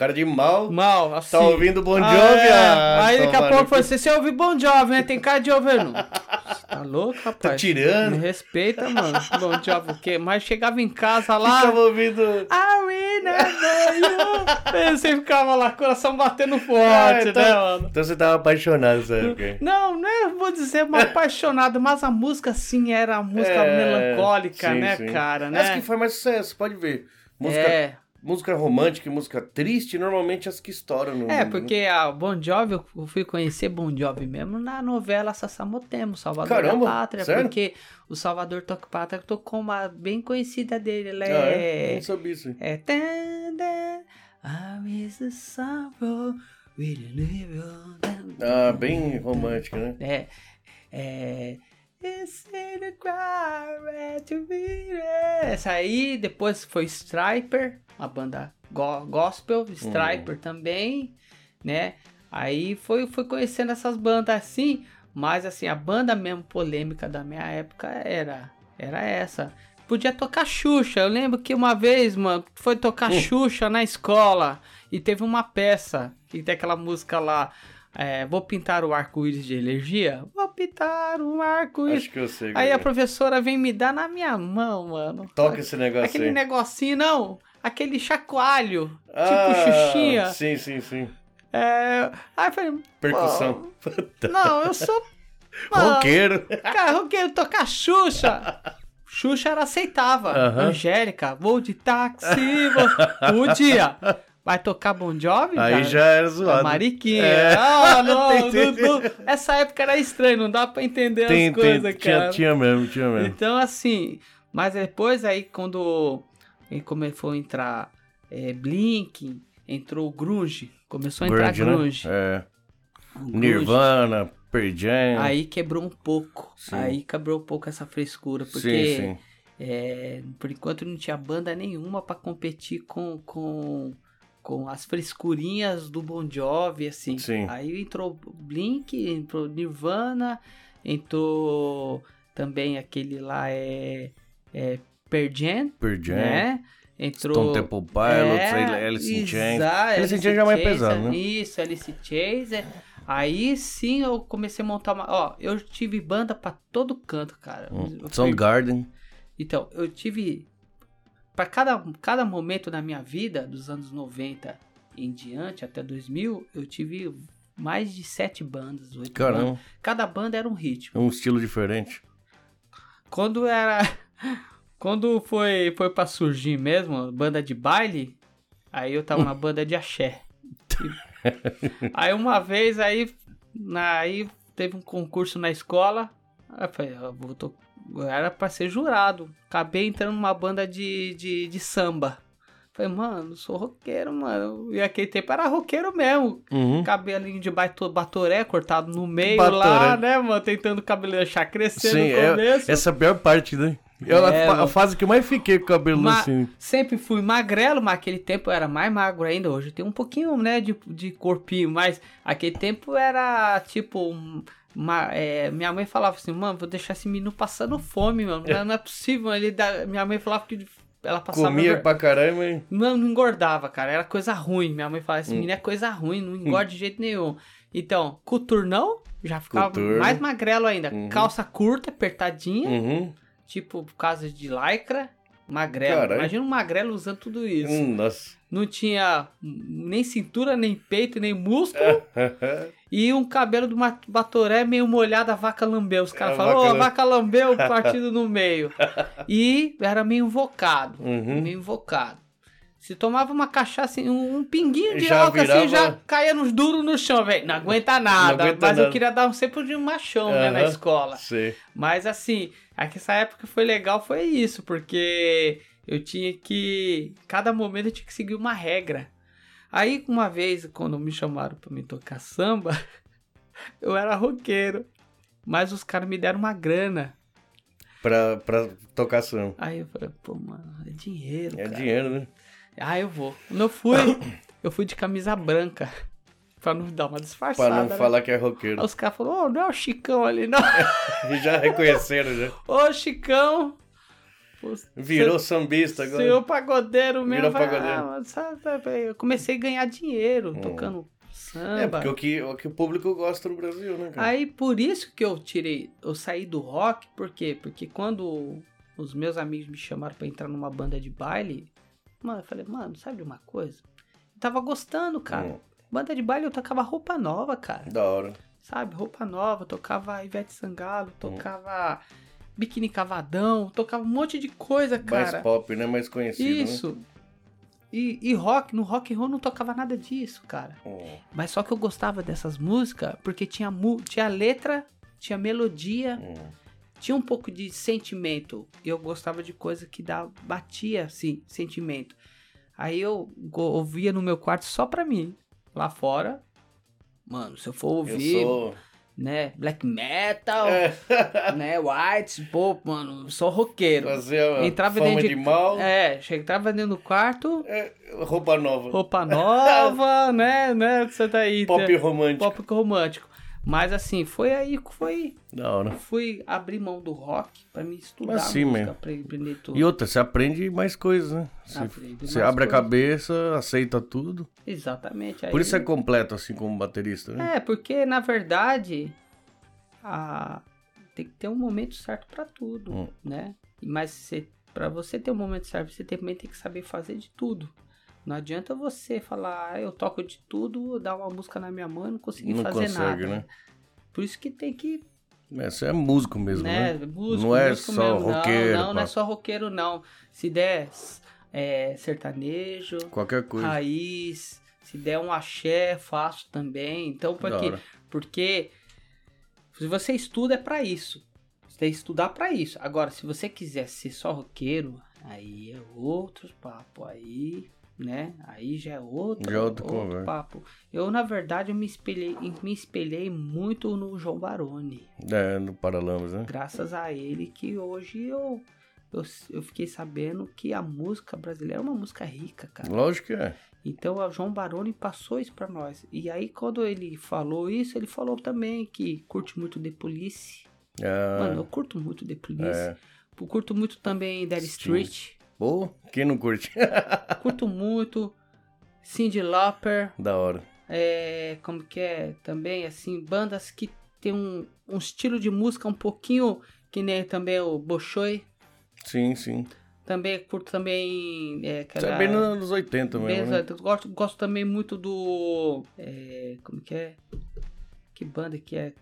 [SPEAKER 1] Cara de mal.
[SPEAKER 2] mal, assim.
[SPEAKER 1] Tá ouvindo Bon
[SPEAKER 2] Ah,
[SPEAKER 1] Jovi?
[SPEAKER 2] é.
[SPEAKER 1] Ah,
[SPEAKER 2] Aí daqui a pouco você, você ouve Bon Jovi, né? Tem cara de ouvir, não. Tá louco, rapaz?
[SPEAKER 1] Tá tirando?
[SPEAKER 2] Me respeita, mano. Bon Jovi o quê? Mas chegava em casa lá...
[SPEAKER 1] Ficava ouvindo.
[SPEAKER 2] Remember you. Você ficava lá, coração batendo forte,
[SPEAKER 1] Ah, então-
[SPEAKER 2] né, mano?
[SPEAKER 1] Então você tava apaixonado aí.
[SPEAKER 2] Não, não é, vou dizer apaixonado, mas a música sim era a música
[SPEAKER 1] É,
[SPEAKER 2] melancólica,
[SPEAKER 1] sim,
[SPEAKER 2] né,
[SPEAKER 1] sim.
[SPEAKER 2] cara, né?
[SPEAKER 1] Essa que faz mais sucesso, pode ver. Música,
[SPEAKER 2] É,
[SPEAKER 1] música romântica e música triste, normalmente as que estouram no
[SPEAKER 2] é,
[SPEAKER 1] mundo, né?
[SPEAKER 2] porque a Bon Jovi, eu fui conhecer Bon Jovi mesmo na novela Sassamotemo, Salvador
[SPEAKER 1] Caramba,
[SPEAKER 2] da Pátria,
[SPEAKER 1] sério?
[SPEAKER 2] porque o Salvador Toca Pátria tocou uma bem conhecida dele, ela
[SPEAKER 1] Ah, é?
[SPEAKER 2] é...
[SPEAKER 1] Não sabia isso.
[SPEAKER 2] É...
[SPEAKER 1] Ah, bem romântica, né?
[SPEAKER 2] É. É. It's in the to be there. Essa aí, depois foi Striper, uma banda go- gospel, Striper também, né? Aí foi, foi conhecendo essas bandas assim, mas assim, a banda mesmo polêmica da minha época era, era essa. Podia tocar Xuxa, eu lembro que uma vez, mano, foi tocar Xuxa na escola e teve uma peça, que tem aquela música lá, é, vou pintar o arco-íris de energia? Vou pintar um arco-íris.
[SPEAKER 1] Acho que eu sei.
[SPEAKER 2] Aí
[SPEAKER 1] cara.
[SPEAKER 2] a professora vem me dar na minha mão, mano.
[SPEAKER 1] Toca esse negócio
[SPEAKER 2] Aquele
[SPEAKER 1] aí.
[SPEAKER 2] negocinho, não. Aquele chacoalho.
[SPEAKER 1] Ah,
[SPEAKER 2] tipo Xuxinha.
[SPEAKER 1] Sim, sim, sim.
[SPEAKER 2] É... Aí eu falei.
[SPEAKER 1] Percussão.
[SPEAKER 2] "Pô, Não, eu sou. Mano,
[SPEAKER 1] Roqueiro.
[SPEAKER 2] Cara, eu quero tocar Xuxa. Xuxa ela aceitava. Angélica, vou de táxi, vou... podia. Vai tocar Bon Jovi,
[SPEAKER 1] Aí
[SPEAKER 2] cara?
[SPEAKER 1] já era
[SPEAKER 2] A
[SPEAKER 1] zoado.
[SPEAKER 2] Mariquinha.
[SPEAKER 1] É.
[SPEAKER 2] Ah, não,
[SPEAKER 1] Entendi.
[SPEAKER 2] não, não. Essa época era estranho, não dá pra entender
[SPEAKER 1] Tem,
[SPEAKER 2] as coisas,
[SPEAKER 1] tinha,
[SPEAKER 2] cara.
[SPEAKER 1] tinha mesmo, tinha mesmo.
[SPEAKER 2] Então, assim, mas depois aí quando começou a entrar é, Blink, entrou o Grunge, começou a entrar
[SPEAKER 1] Grunge, né? É.
[SPEAKER 2] Grunge.
[SPEAKER 1] Nirvana, Pearl Jam.
[SPEAKER 2] Aí quebrou um pouco.
[SPEAKER 1] Sim.
[SPEAKER 2] Aí quebrou um pouco essa frescura,
[SPEAKER 1] sim,
[SPEAKER 2] porque
[SPEAKER 1] sim.
[SPEAKER 2] é, por enquanto não tinha banda nenhuma pra competir com, com, com as frescurinhas do Bon Jovi, assim.
[SPEAKER 1] Sim.
[SPEAKER 2] Aí entrou Blink, entrou Nirvana, entrou também aquele lá é, é Jam,
[SPEAKER 1] Pearl Jam.
[SPEAKER 2] né? Entrou
[SPEAKER 1] Stone Temple Pilots,
[SPEAKER 2] é,
[SPEAKER 1] Alice in Chains. Alice in Chains já é mais pesado, né?
[SPEAKER 2] Isso, Alice Chains. é. Aí sim eu comecei a montar uma. Ó, eu tive banda pra todo canto, cara.
[SPEAKER 1] Hum. Soundgarden.
[SPEAKER 2] Então, eu tive. Pra cada, cada momento da minha vida, dos anos 90 em diante, até 2000, eu tive mais de sete bandas, oito bandas.
[SPEAKER 1] Caramba,
[SPEAKER 2] Cada banda era um ritmo.
[SPEAKER 1] é um estilo diferente.
[SPEAKER 2] Quando era. Quando foi, foi pra surgir mesmo, banda de baile, aí eu tava na banda de axé. E- aí uma vez aí, na- aí teve um concurso na escola. Aí eu falei, eu vou to- eu era pra ser jurado. Acabei entrando numa banda de, de, de samba. Falei, mano, sou roqueiro, mano. E aquele tempo era roqueiro mesmo.
[SPEAKER 1] Uhum.
[SPEAKER 2] Cabelinho de baito- batoré cortado no meio
[SPEAKER 1] Batoré.
[SPEAKER 2] lá, né, mano? Tentando o cabelo deixar crescer
[SPEAKER 1] Sim,
[SPEAKER 2] no
[SPEAKER 1] é-
[SPEAKER 2] começo.
[SPEAKER 1] essa é a pior parte, né? É a,
[SPEAKER 2] É,
[SPEAKER 1] a
[SPEAKER 2] mano.
[SPEAKER 1] fase que eu mais fiquei com o cabelo
[SPEAKER 2] Ma-
[SPEAKER 1] assim.
[SPEAKER 2] Sempre fui magrelo, mas aquele tempo eu era mais magro ainda. Hoje eu tenho um pouquinho, né, de, de corpinho, mas aquele tempo era tipo. um- Uma, é, minha mãe falava assim, mano, vou deixar esse menino passando fome, mano. Não, não é possível. Ele dá- minha mãe falava que ela passava.
[SPEAKER 1] Comia pra caramba, hein?
[SPEAKER 2] Não, não engordava, cara. Era coisa ruim. Minha mãe falava, esse
[SPEAKER 1] Hum.
[SPEAKER 2] menino é coisa ruim, não engorda de jeito nenhum. Então, coturnão, já ficava mais magrelo ainda.
[SPEAKER 1] Uhum.
[SPEAKER 2] Calça curta, apertadinha.
[SPEAKER 1] Uhum.
[SPEAKER 2] Tipo, por causa de lycra, magrelo. Imagina um magrelo usando tudo isso.
[SPEAKER 1] Hum, nossa.
[SPEAKER 2] Não tinha nem cintura, nem peito, nem músculo. e um cabelo do batoré meio molhado, a vaca lambeu. Os caras
[SPEAKER 1] A
[SPEAKER 2] falam, ô,
[SPEAKER 1] vaca
[SPEAKER 2] a
[SPEAKER 1] lam-
[SPEAKER 2] vaca lambeu, partido no meio. E era meio invocado.
[SPEAKER 1] Uhum.
[SPEAKER 2] Meio invocado. Se tomava uma cachaça, um, um pinguinho de
[SPEAKER 1] Já
[SPEAKER 2] álcool assim,
[SPEAKER 1] virava-
[SPEAKER 2] já caía nos duros no chão, velho. Não aguenta nada.
[SPEAKER 1] aguenta
[SPEAKER 2] mas eu
[SPEAKER 1] nada.
[SPEAKER 2] queria dar um sempre de um machão, né, na escola.
[SPEAKER 1] Sei.
[SPEAKER 2] Mas assim, aqui essa época foi legal, foi isso, porque eu tinha que. Cada momento eu tinha que seguir uma regra. Aí, uma vez, quando me chamaram pra me tocar samba, eu era roqueiro. Mas os caras me deram uma grana.
[SPEAKER 1] Pra, pra tocar samba.
[SPEAKER 2] Aí eu falei, pô, mano, é dinheiro.
[SPEAKER 1] É
[SPEAKER 2] cara.
[SPEAKER 1] dinheiro, né?
[SPEAKER 2] Ah, eu vou. Quando eu fui, eu fui de camisa branca. Pra não dar uma disfarçada.
[SPEAKER 1] Pra não
[SPEAKER 2] né?
[SPEAKER 1] falar que é
[SPEAKER 2] Aí
[SPEAKER 1] roqueiro.
[SPEAKER 2] os caras falaram, ô, não é o Chicão ali, não.
[SPEAKER 1] E já reconheceram, já.
[SPEAKER 2] Ô, Chicão.
[SPEAKER 1] Virou sambista agora.
[SPEAKER 2] Senhor pagodeiro mesmo.
[SPEAKER 1] Virou
[SPEAKER 2] vai-
[SPEAKER 1] pagodeiro.
[SPEAKER 2] ah, sabe, eu comecei a ganhar dinheiro tocando
[SPEAKER 1] É,
[SPEAKER 2] samba.
[SPEAKER 1] porque o que, o que o público gosta no Brasil, né, cara?
[SPEAKER 2] Aí por isso que eu tirei, eu saí do rock, por quê? Porque quando os meus amigos me chamaram pra entrar numa banda de baile, mano, eu falei, mano, sabe de uma coisa? Eu tava gostando, cara.
[SPEAKER 1] Hum,
[SPEAKER 2] Banda de baile eu tocava roupa nova, cara.
[SPEAKER 1] da hora.
[SPEAKER 2] Sabe, roupa nova, tocava Ivete
[SPEAKER 1] Hum.
[SPEAKER 2] Sangalo, tocava Biquíni Cavadão, tocava um monte de coisa,
[SPEAKER 1] Mais
[SPEAKER 2] cara.
[SPEAKER 1] pop, né? Mais conhecido,
[SPEAKER 2] Isso. E, e rock, no rock and roll não tocava nada disso, cara.
[SPEAKER 1] né? Hum.
[SPEAKER 2] Mas só que eu gostava dessas músicas porque tinha, mu- tinha letra, tinha melodia,
[SPEAKER 1] Hum.
[SPEAKER 2] Tinha um pouco de sentimento. E eu gostava de coisa que dá, batia, assim, sentimento. Aí eu ouvia no meu quarto só pra mim. Lá fora, mano, se eu for
[SPEAKER 1] Eu
[SPEAKER 2] ouvir,
[SPEAKER 1] sou...
[SPEAKER 2] né, black metal,
[SPEAKER 1] É,
[SPEAKER 2] né, white, pô, mano, eu sou roqueiro.
[SPEAKER 1] fazer a
[SPEAKER 2] Entrava dentro
[SPEAKER 1] de,
[SPEAKER 2] de-
[SPEAKER 1] mal,
[SPEAKER 2] É, chegava dentro do quarto,
[SPEAKER 1] é, roupa nova.
[SPEAKER 2] roupa nova, né, né, você tá aí.
[SPEAKER 1] Pop
[SPEAKER 2] né,
[SPEAKER 1] romântico.
[SPEAKER 2] pop romântico. Mas assim, foi aí que foi,
[SPEAKER 1] Da hora.
[SPEAKER 2] fui abrir mão do rock pra me estudar
[SPEAKER 1] Mas sim,
[SPEAKER 2] música, aprender tudo.
[SPEAKER 1] E outra, você aprende mais coisas, né? Você, você abre a
[SPEAKER 2] coisas.
[SPEAKER 1] cabeça, aceita tudo.
[SPEAKER 2] Exatamente. Aí...
[SPEAKER 1] Por isso é completo, assim, como baterista, né?
[SPEAKER 2] É, porque na verdade a... tem que ter um momento certo pra tudo,
[SPEAKER 1] Hum.
[SPEAKER 2] né? Mas para você ter um momento certo, você também tem que saber fazer de tudo. Não adianta você falar, ah, eu toco de tudo, dar uma música na minha mão e não conseguir
[SPEAKER 1] Não
[SPEAKER 2] fazer
[SPEAKER 1] consegue,
[SPEAKER 2] nada.
[SPEAKER 1] né?
[SPEAKER 2] Por isso que tem que
[SPEAKER 1] É, Você é músico mesmo,
[SPEAKER 2] né?
[SPEAKER 1] né?
[SPEAKER 2] Músico,
[SPEAKER 1] Não é
[SPEAKER 2] músico
[SPEAKER 1] só
[SPEAKER 2] mesmo.
[SPEAKER 1] roqueiro,
[SPEAKER 2] Não, não, não é só roqueiro, não. Se der é, sertanejo,
[SPEAKER 1] Qualquer coisa.
[SPEAKER 2] raiz, se der um axé, faço também. Então, por
[SPEAKER 1] Da
[SPEAKER 2] quê? Porque se você estuda é pra isso. Você tem que estudar pra isso. Agora, se você quiser ser só roqueiro, aí é outro papo. Aí, né? Aí já é outro,
[SPEAKER 1] Já é
[SPEAKER 2] outro
[SPEAKER 1] conversa.
[SPEAKER 2] papo. Eu, na verdade, eu me espelhei, me espelhei muito no João Baroni.
[SPEAKER 1] É, no Paralamas, né?
[SPEAKER 2] Graças a ele que hoje eu, eu, eu fiquei sabendo que a música brasileira é uma música rica, cara.
[SPEAKER 1] Lógico que é.
[SPEAKER 2] Então o João Baroni passou isso pra nós. E aí quando ele falou isso, ele falou também que curte muito The Police.
[SPEAKER 1] Ah,
[SPEAKER 2] Mano, eu curto muito The Police.
[SPEAKER 1] é.
[SPEAKER 2] Eu curto muito também Dead. Street.
[SPEAKER 1] Pô, quem não curte?
[SPEAKER 2] curto muito Cyndi Lauper.
[SPEAKER 1] da hora.
[SPEAKER 2] É, como que é? Também, assim, bandas que tem um, um estilo de música um pouquinho que nem também o Bolshoi.
[SPEAKER 1] Sim, sim.
[SPEAKER 2] Também curto também é,
[SPEAKER 1] Isso
[SPEAKER 2] aquela...
[SPEAKER 1] é bem nos 80
[SPEAKER 2] Bem,
[SPEAKER 1] mesmo, né?
[SPEAKER 2] eu gosto, gosto também muito do. é, como que é? Que banda que é?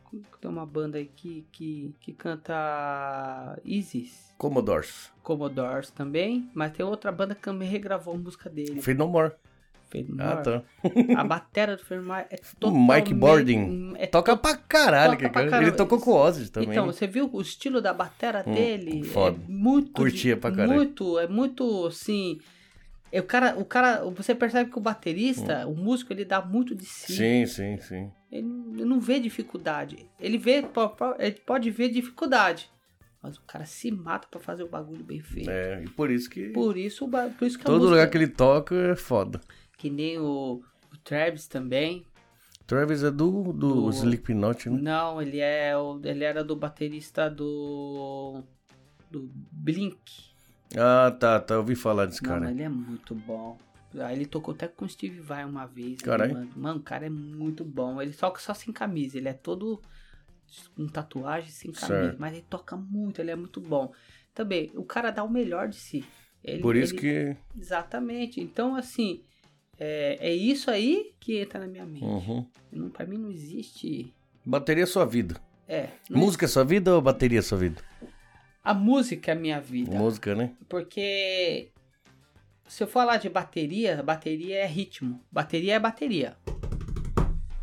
[SPEAKER 2] Tem uma banda aí que, que, que canta Isis.
[SPEAKER 1] Commodores.
[SPEAKER 2] Commodores também. Mas tem outra banda que também regravou a música dele.
[SPEAKER 1] Fade No More.
[SPEAKER 2] Fade
[SPEAKER 1] Ah,
[SPEAKER 2] More.
[SPEAKER 1] tá.
[SPEAKER 2] A batera do Fade No More é
[SPEAKER 1] O
[SPEAKER 2] totalmente...
[SPEAKER 1] Mike Bording.
[SPEAKER 2] É
[SPEAKER 1] Toca pra caralho,
[SPEAKER 2] Toca
[SPEAKER 1] que
[SPEAKER 2] pra
[SPEAKER 1] cara.
[SPEAKER 2] caramba.
[SPEAKER 1] Ele tocou com o Ozzy também.
[SPEAKER 2] Então, você viu o estilo da batera
[SPEAKER 1] Hum,
[SPEAKER 2] dele?
[SPEAKER 1] foda.
[SPEAKER 2] É muito.
[SPEAKER 1] Curtia pra caralho.
[SPEAKER 2] Muito, é muito assim. É o cara, o cara, você percebe que o baterista, o músico, ele dá muito de si.
[SPEAKER 1] Hum. Sim, sim, sim.
[SPEAKER 2] Ele, não vê dificuldade. Ele vê, ele pode ver dificuldade. Mas o cara se mata pra fazer o bagulho bem feito.
[SPEAKER 1] É, e por isso que
[SPEAKER 2] Por isso, por isso que
[SPEAKER 1] todo
[SPEAKER 2] música,
[SPEAKER 1] lugar que ele toca é foda.
[SPEAKER 2] que nem o, o Travis também.
[SPEAKER 1] Travis é do, do,
[SPEAKER 2] Do-
[SPEAKER 1] Slipknot, né?
[SPEAKER 2] Não, ele é ele era do baterista do do Blink.
[SPEAKER 1] Ah, tá, tá. Eu ouvi falar desse cara.
[SPEAKER 2] ele é muito bom. Aí ele tocou até com o Steve Vai uma vez. né,
[SPEAKER 1] Caralho.
[SPEAKER 2] Mano, mano, o cara é muito bom. Ele toca só sem camisa. Ele é todo com tatuagem sem camisa.
[SPEAKER 1] Certo.
[SPEAKER 2] Mas ele toca muito, ele é muito bom. Também, o cara dá o melhor de si. Ele-
[SPEAKER 1] Por isso
[SPEAKER 2] ele-
[SPEAKER 1] que.
[SPEAKER 2] Exatamente. Então, assim, é, é isso aí que entra na minha mente.
[SPEAKER 1] Uhum.
[SPEAKER 2] Não, pra mim não existe.
[SPEAKER 1] Bateria é sua vida.
[SPEAKER 2] É. não-
[SPEAKER 1] Música é sua vida ou bateria é sua vida?
[SPEAKER 2] A música é a minha vida.
[SPEAKER 1] Música, né?
[SPEAKER 2] Porque se eu falar de bateria, bateria é ritmo. Bateria é bateria.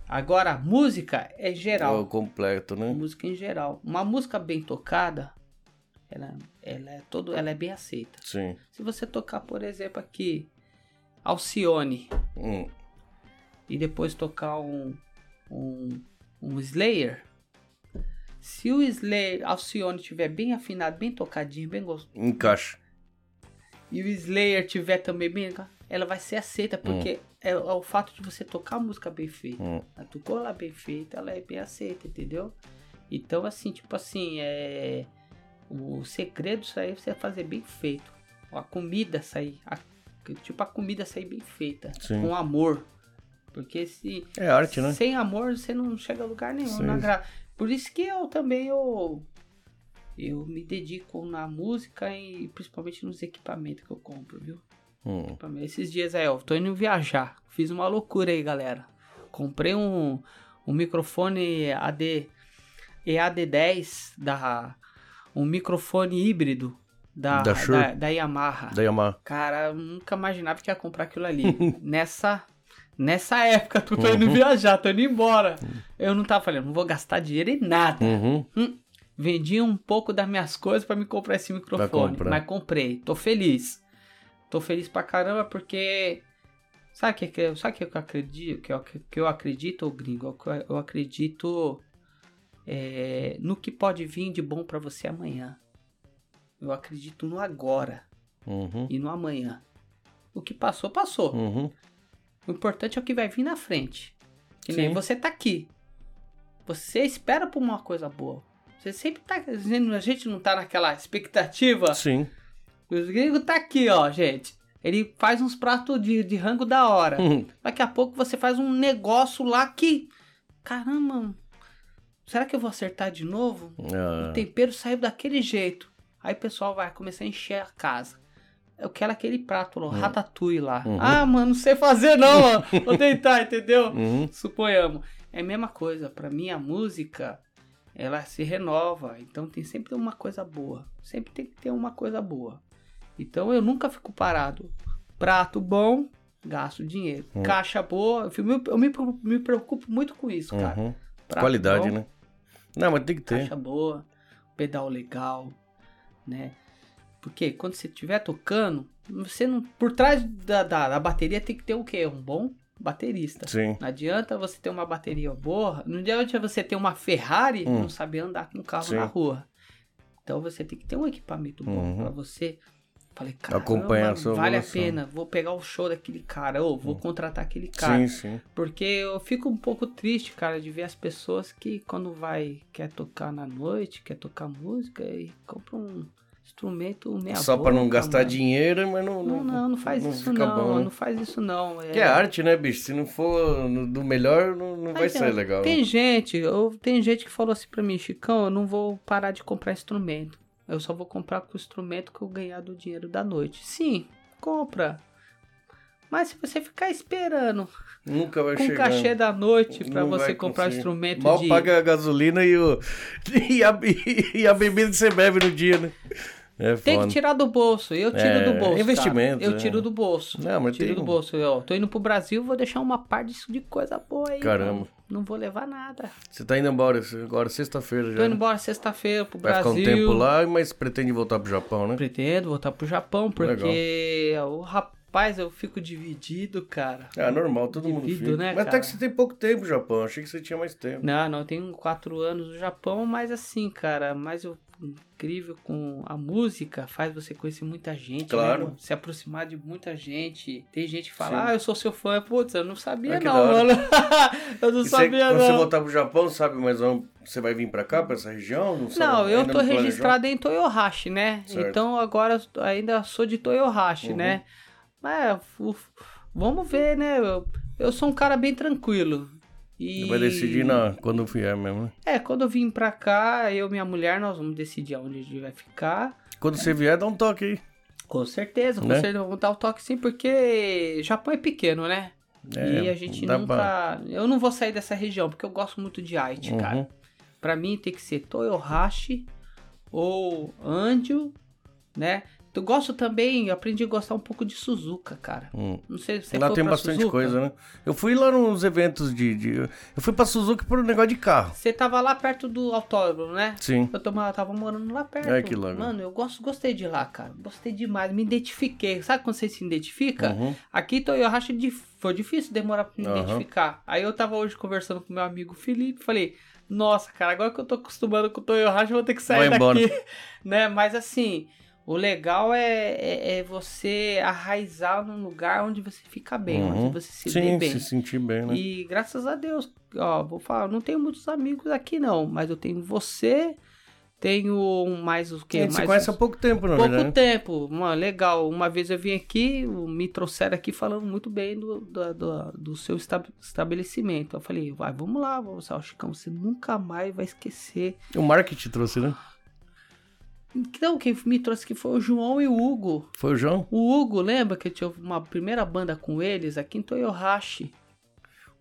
[SPEAKER 2] Agora, música é
[SPEAKER 1] É o
[SPEAKER 2] geral.
[SPEAKER 1] completo, né?
[SPEAKER 2] Música em geral. Uma música bem tocada, ela, ela é todo, ela é bem aceita.
[SPEAKER 1] Sim.
[SPEAKER 2] Se você tocar, por exemplo, aqui Alcione
[SPEAKER 1] Hum.
[SPEAKER 2] e depois tocar um um, um Slayer, se o Slayer Alcione tiver bem afinado, bem tocadinho, bem gostoso,
[SPEAKER 1] Encaixa.
[SPEAKER 2] e o Slayer tiver também bem, ela vai ser aceita, porque é, é o fato de você tocar a música bem feita.
[SPEAKER 1] Hum.
[SPEAKER 2] Ela tocou lá bem feita, ela é bem aceita, entendeu? Então, assim, tipo assim, é. O segredo disso aí é você fazer bem feito. A comida sair. a- tipo, a comida sair bem feita.
[SPEAKER 1] Sim.
[SPEAKER 2] Com amor. Porque se.
[SPEAKER 1] É arte, né?
[SPEAKER 2] Sem amor, você não chega a lugar nenhum.
[SPEAKER 1] Sim.
[SPEAKER 2] não agra- Por isso que eu também eu, eu me dedico na música e principalmente nos equipamentos que eu compro, viu?
[SPEAKER 1] Hum.
[SPEAKER 2] Esses dias aí, ó, tô indo viajar. Fiz uma loucura aí, galera. Comprei um, um microfone AD EAD10 da um microfone híbrido da
[SPEAKER 1] Da
[SPEAKER 2] da, da Yamaha.
[SPEAKER 1] Da Yamaha.
[SPEAKER 2] Cara, eu nunca imaginava que ia comprar aquilo ali. nessa nessa época, tô indo viajar, tô indo embora. Eu não tava falando, não vou gastar dinheiro em nada.
[SPEAKER 1] Uhum.
[SPEAKER 2] Vendi um pouco das minhas coisas pra me comprar esse microfone. Mas comprei. Tô feliz. Tô feliz pra caramba porque. Sabe o que, sabe o que eu acredito? Que eu, que eu acredito, gringo? Eu, eu acredito é, no que pode vir de bom pra você amanhã. Eu acredito no agora
[SPEAKER 1] Uhum.
[SPEAKER 2] e no amanhã. O que passou, passou.
[SPEAKER 1] Uhum.
[SPEAKER 2] O importante é o que vai vir na frente. Que nem você tá aqui. Você espera por uma coisa boa. Você sempre tá. A gente não tá naquela expectativa.
[SPEAKER 1] Sim.
[SPEAKER 2] Os gringos tá aqui, ó, gente. Ele faz uns pratos de, de rango da hora.
[SPEAKER 1] Uhum.
[SPEAKER 2] Daqui a pouco você faz um negócio lá que. Caramba, será que eu vou acertar de novo?
[SPEAKER 1] Ah,
[SPEAKER 2] O tempero saiu daquele jeito. Aí o pessoal vai começar a encher a casa. Eu quero aquele prato lá, o ratatouille lá.
[SPEAKER 1] Uhum.
[SPEAKER 2] Ah, mano, não sei fazer não, ó. Vou tentar, entendeu?
[SPEAKER 1] Uhum.
[SPEAKER 2] Suponhamos. É a mesma coisa. Pra mim, a música ela se renova. Então tem sempre uma coisa boa. Sempre tem que ter uma coisa boa. Então eu nunca fico parado. Prato bom, gasto dinheiro.
[SPEAKER 1] Hum.
[SPEAKER 2] Caixa boa, eu me, eu me, me preocupo muito com isso, cara.
[SPEAKER 1] Uhum.
[SPEAKER 2] Prato
[SPEAKER 1] Qualidade,
[SPEAKER 2] bom,
[SPEAKER 1] né? Não, mas tem que ter.
[SPEAKER 2] Caixa boa, pedal legal, né? Porque quando você estiver tocando, você não. Por trás da, da, da bateria tem que ter o quê? Um bom baterista.
[SPEAKER 1] Sim.
[SPEAKER 2] Não adianta você ter uma bateria boa. Não adianta você ter uma Ferrari e
[SPEAKER 1] Hum.
[SPEAKER 2] não saber andar com um carro
[SPEAKER 1] Sim.
[SPEAKER 2] na rua. Então você tem que ter um equipamento bom
[SPEAKER 1] Uhum.
[SPEAKER 2] pra você. Falei, cara, vale a pena. Vou pegar o show daquele cara, ou vou contratar aquele cara.
[SPEAKER 1] Sim, sim.
[SPEAKER 2] Porque eu fico um pouco triste, cara, de ver as pessoas que quando vai, quer tocar na noite, quer tocar música e compra um instrumento meia
[SPEAKER 1] Só pra não gastar dinheiro, mas não.
[SPEAKER 2] Não, não, não faz
[SPEAKER 1] não
[SPEAKER 2] isso não,
[SPEAKER 1] bom, né?
[SPEAKER 2] não faz isso não.
[SPEAKER 1] Que é arte, né, bicho? Se não for do melhor, não, não vai
[SPEAKER 2] Mas,
[SPEAKER 1] ser legal.
[SPEAKER 2] Tem
[SPEAKER 1] né?
[SPEAKER 2] gente, eu, tem gente que falou assim pra mim, Chicão, eu não vou parar de comprar instrumento. Eu só vou comprar com o instrumento que eu ganhar do dinheiro da noite. Sim, compra. Mas se você ficar esperando
[SPEAKER 1] Nunca vai
[SPEAKER 2] com o
[SPEAKER 1] chegar.
[SPEAKER 2] cachê da noite
[SPEAKER 1] Não
[SPEAKER 2] você comprar
[SPEAKER 1] conseguir.
[SPEAKER 2] instrumento
[SPEAKER 1] Mal
[SPEAKER 2] de...
[SPEAKER 1] paga a gasolina e, o, e, a, e a bebida que você bebe no dia, né? É
[SPEAKER 2] Tem que tirar do bolso. Eu tiro
[SPEAKER 1] É,
[SPEAKER 2] do bolso. cara.
[SPEAKER 1] investimento,
[SPEAKER 2] Eu
[SPEAKER 1] é.
[SPEAKER 2] tiro do bolso.
[SPEAKER 1] Não, mas
[SPEAKER 2] tiro
[SPEAKER 1] tem-
[SPEAKER 2] do bolso. Eu, ó, tô indo pro Brasil, vou deixar uma parte disso de coisa boa aí.
[SPEAKER 1] Caramba.
[SPEAKER 2] mano. Não vou levar nada.
[SPEAKER 1] Você tá indo embora agora, sexta-feira já.
[SPEAKER 2] Tô indo
[SPEAKER 1] né?
[SPEAKER 2] embora sexta-feira pro
[SPEAKER 1] Vai
[SPEAKER 2] Brasil.
[SPEAKER 1] ficar um tempo lá, mas pretende voltar pro Japão, né?
[SPEAKER 2] Pretendo voltar pro Japão, porque o rapaz eu fico dividido, cara.
[SPEAKER 1] Ah, normal, todo mundo
[SPEAKER 2] Divido,
[SPEAKER 1] fica.
[SPEAKER 2] né,
[SPEAKER 1] mas até
[SPEAKER 2] cara?
[SPEAKER 1] que você tem pouco tempo no Japão, achei que você tinha mais tempo.
[SPEAKER 2] Não, não, eu tenho quatro anos no Japão, mas assim, cara, mas o incrível com a música faz você conhecer muita gente,
[SPEAKER 1] Claro.
[SPEAKER 2] né, se aproximar de muita gente. Tem gente que fala,
[SPEAKER 1] Sim.
[SPEAKER 2] ah, eu sou seu fã, putz, eu não sabia
[SPEAKER 1] que
[SPEAKER 2] não, mano. eu não
[SPEAKER 1] E você,
[SPEAKER 2] sabia
[SPEAKER 1] quando você
[SPEAKER 2] não.
[SPEAKER 1] voltar pro Japão, sabe onde você vai vir pra cá, pra essa região? Não?
[SPEAKER 2] Não, eu tô
[SPEAKER 1] não
[SPEAKER 2] registrado em Toyohashi, né?
[SPEAKER 1] Certo.
[SPEAKER 2] Então agora ainda sou de Toyohashi,
[SPEAKER 1] Uhum.
[SPEAKER 2] né? Mas u- vamos ver, né? Eu, eu sou um cara bem tranquilo. E
[SPEAKER 1] Vai decidir na, quando vier mesmo, né?
[SPEAKER 2] É, quando eu vim pra cá, eu e minha mulher, nós vamos decidir onde a gente vai ficar.
[SPEAKER 1] Quando você vier, dá um toque aí.
[SPEAKER 2] Com certeza, com
[SPEAKER 1] Né?
[SPEAKER 2] certeza, vamos dar o toque sim, porque Japão é pequeno, né?
[SPEAKER 1] É,
[SPEAKER 2] e a gente nunca.
[SPEAKER 1] pra-
[SPEAKER 2] Eu não vou sair dessa região, porque eu gosto muito de Aichi,
[SPEAKER 1] Uhum.
[SPEAKER 2] cara. Pra mim tem que ser Toyohashi ou Anjo, né? Eu gosto também, eu aprendi a gostar um pouco de Suzuka, cara.
[SPEAKER 1] Hum.
[SPEAKER 2] Não sei se você
[SPEAKER 1] Lá tem bastante
[SPEAKER 2] Suzuka?
[SPEAKER 1] coisa, né? Eu fui lá nos eventos de, de- Eu fui pra Suzuki por um negócio de carro.
[SPEAKER 2] Você tava lá perto do autódromo, né?
[SPEAKER 1] Sim.
[SPEAKER 2] Eu tava, tava morando lá perto.
[SPEAKER 1] Ai, que legal.
[SPEAKER 2] Mano, eu gosto, gostei de lá, cara. Gostei demais. Me identifiquei. Sabe quando você se identifica?
[SPEAKER 1] Uhum.
[SPEAKER 2] Aqui em Toyohashi di- foi difícil demorar pra me
[SPEAKER 1] Aham.
[SPEAKER 2] identificar. Aí eu tava hoje conversando com meu amigo Felipe. Falei, nossa, cara, agora que eu tô acostumando com o Toyohashi, eu vou ter que sair daqui. né? Mas assim, o legal é, é, é você arraizar num lugar onde você fica bem,
[SPEAKER 1] Uhum.
[SPEAKER 2] onde você se
[SPEAKER 1] Sim,
[SPEAKER 2] bem.
[SPEAKER 1] se sentir bem, né?
[SPEAKER 2] E graças a Deus, ó, vou falar, não tenho muitos amigos aqui não, mas eu tenho você, tenho mais o
[SPEAKER 1] gente se
[SPEAKER 2] mais
[SPEAKER 1] conhece há
[SPEAKER 2] uns-
[SPEAKER 1] pouco tempo, na
[SPEAKER 2] pouco
[SPEAKER 1] verdade.
[SPEAKER 2] tempo, mano, legal. Uma vez eu vim aqui, me trouxeram aqui falando muito bem do, do, do, do seu esta- estabelecimento. Eu falei, vai, vamos lá, vamos lá, Chicão, você nunca mais vai esquecer.
[SPEAKER 1] O marketing trouxe, né?
[SPEAKER 2] Então, quem me trouxe aqui foi o João e o Hugo.
[SPEAKER 1] Foi o João?
[SPEAKER 2] O Hugo, lembra que eu tinha uma primeira banda com eles aqui em Toyohashi?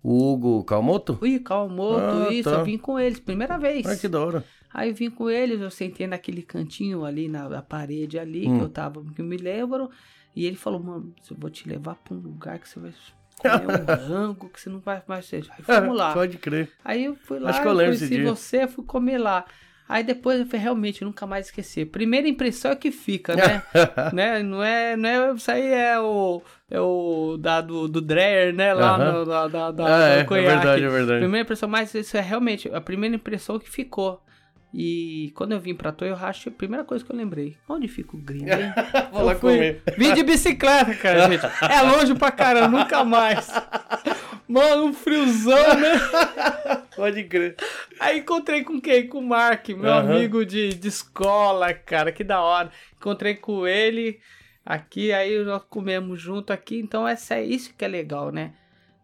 [SPEAKER 1] O Hugo Calmoto?
[SPEAKER 2] Ui, Calmoto,
[SPEAKER 1] Ah,
[SPEAKER 2] isso,
[SPEAKER 1] tá.
[SPEAKER 2] eu vim com eles, primeira vez.
[SPEAKER 1] Ah, que da hora.
[SPEAKER 2] Aí eu vim com eles, eu sentei naquele cantinho ali, na, na parede ali,
[SPEAKER 1] Hum.
[SPEAKER 2] que eu tava, que eu me lembro. E ele falou, mano, eu vou te levar pra um lugar que você vai comer um rango, que você não vai mais... Aí vamos lá.
[SPEAKER 1] Pode crer.
[SPEAKER 2] Aí eu fui lá,
[SPEAKER 1] Acho que eu lembro
[SPEAKER 2] conheci
[SPEAKER 1] dia.
[SPEAKER 2] você, fui comer lá. Aí depois eu falei, realmente, nunca mais esquecer. Primeira impressão é que fica, né? né? Não é, não é, isso aí é o, é o da, do, do Dreyer, né? Lá
[SPEAKER 1] Aham.
[SPEAKER 2] no, da, da, da,
[SPEAKER 1] Ah, é, é verdade, é verdade.
[SPEAKER 2] Primeira impressão, mas isso é realmente a primeira impressão que ficou. E quando eu vim pra Toyohashi, a primeira coisa que eu lembrei, onde fica o gringo, hein?
[SPEAKER 1] Vou
[SPEAKER 2] Eu
[SPEAKER 1] lá
[SPEAKER 2] fui-
[SPEAKER 1] comer.
[SPEAKER 2] Vim de bicicleta, cara, gente. É longe pra caramba, nunca mais. Mano, um friozão, né?
[SPEAKER 1] Pode crer.
[SPEAKER 2] Aí encontrei com quem? Com o Mark, meu
[SPEAKER 1] Aham.
[SPEAKER 2] amigo de, de escola, cara, que da hora. Encontrei com ele aqui, aí nós comemos junto aqui, então essa é isso que é legal, né?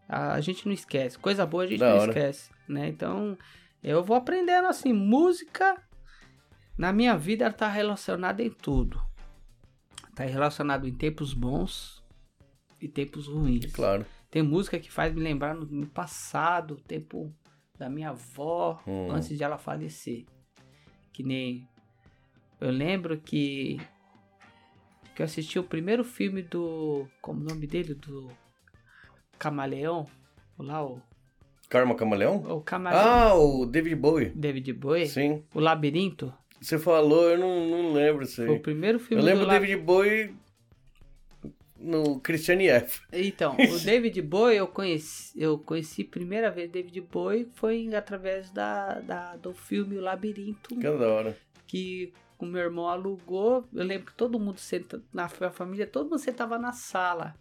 [SPEAKER 2] A gente não esquece, coisa boa a gente
[SPEAKER 1] Da
[SPEAKER 2] não
[SPEAKER 1] hora.
[SPEAKER 2] esquece, né? Então eu vou aprendendo assim, música na minha vida ela tá relacionada em tudo. Tá relacionado em tempos bons e tempos ruins.
[SPEAKER 1] Claro.
[SPEAKER 2] Tem música que faz me lembrar no, no passado, tempo da minha avó
[SPEAKER 1] Hum.
[SPEAKER 2] antes de ela falecer. Que nem. Eu lembro que. Que eu assisti o primeiro filme do. Como o nome dele? Do. Camaleão. Lá, o.
[SPEAKER 1] Karma Camaleão?
[SPEAKER 2] O Camaleão.
[SPEAKER 1] Ah, o David Bowie.
[SPEAKER 2] David Bowie.
[SPEAKER 1] Sim.
[SPEAKER 2] O Labirinto.
[SPEAKER 1] Você falou, eu não, não lembro isso
[SPEAKER 2] Foi o
[SPEAKER 1] aí.
[SPEAKER 2] primeiro filme
[SPEAKER 1] Eu lembro
[SPEAKER 2] do
[SPEAKER 1] do David Bowie no Christian F.
[SPEAKER 2] Então, o David Bowie, eu conheci, eu conheci primeira vez David Bowie foi através da, da- do filme O Labirinto,
[SPEAKER 1] Que da hora.
[SPEAKER 2] que o meu irmão alugou. Eu lembro que todo mundo senta, na fa- família, todo mundo sentava na sala.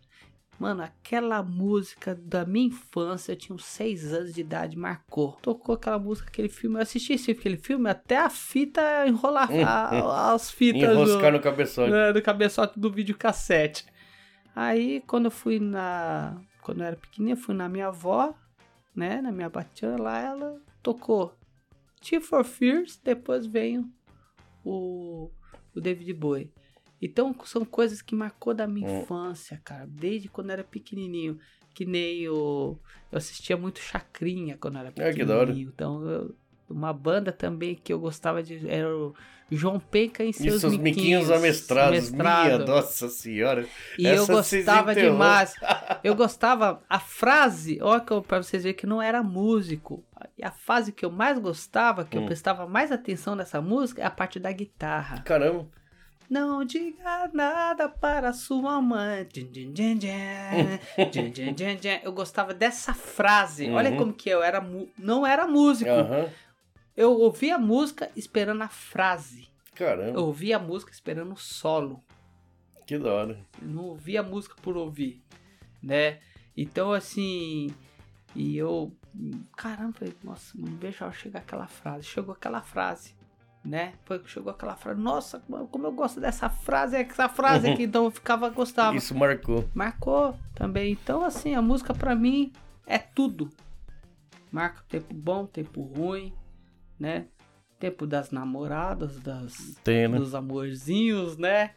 [SPEAKER 2] Mano, aquela música da minha infância, eu tinha uns seis anos de idade, marcou. Tocou aquela música, aquele filme. Eu assisti esse, aquele filme até a fita enrolar, a- as fitas.
[SPEAKER 1] Enroscar no cabeçote.
[SPEAKER 2] né, do cabeçote do videocassete. Aí, quando eu fui na. Quando eu era pequenininha, fui na minha avó, né? Na minha batiana lá, ela tocou Tear for Fears, depois veio o, o David Bowie. Então, são coisas que marcou da minha
[SPEAKER 1] Hum.
[SPEAKER 2] infância, cara, desde quando eu era pequenininho. Que nem o. Eu assistia muito Chacrinha quando eu era
[SPEAKER 1] Ah,
[SPEAKER 2] pequenininho.
[SPEAKER 1] que da hora.
[SPEAKER 2] Então, eu- uma banda também que eu gostava de. Era o João Penca em
[SPEAKER 1] E
[SPEAKER 2] seus,
[SPEAKER 1] seus miquinhos amestrados. Minha, nossa senhora.
[SPEAKER 2] E eu gostava demais. Eu gostava. A frase, olha eu- pra vocês verem que não era músico. E a fase que eu mais gostava, que eu
[SPEAKER 1] Hum.
[SPEAKER 2] prestava mais atenção nessa música, é a parte da guitarra.
[SPEAKER 1] Caramba.
[SPEAKER 2] Não diga nada para sua mãe. Djin. Eu gostava dessa frase. Olha
[SPEAKER 1] Uhum.
[SPEAKER 2] como que eu era. Não era músico.
[SPEAKER 1] Aham.
[SPEAKER 2] Eu ouvia a música esperando a frase. Eu
[SPEAKER 1] Caramba.
[SPEAKER 2] ouvia a música esperando o solo.
[SPEAKER 1] Que da hora.
[SPEAKER 2] Eu não ouvia música por ouvir, né? Então, assim, e eu, caramba, falei, nossa, não vejo a chegar aquela frase. Chegou aquela frase, né? Foi, chegou aquela frase, nossa, como eu- eu gosto dessa frase, é essa frase aqui, então eu ficava, gostava.
[SPEAKER 1] Isso marcou.
[SPEAKER 2] Marcou também. Então, assim, a música pra mim é tudo. Marca tempo bom, tempo ruim, né? Tempo das namoradas, das,
[SPEAKER 1] Tem, né?
[SPEAKER 2] dos amorzinhos, né?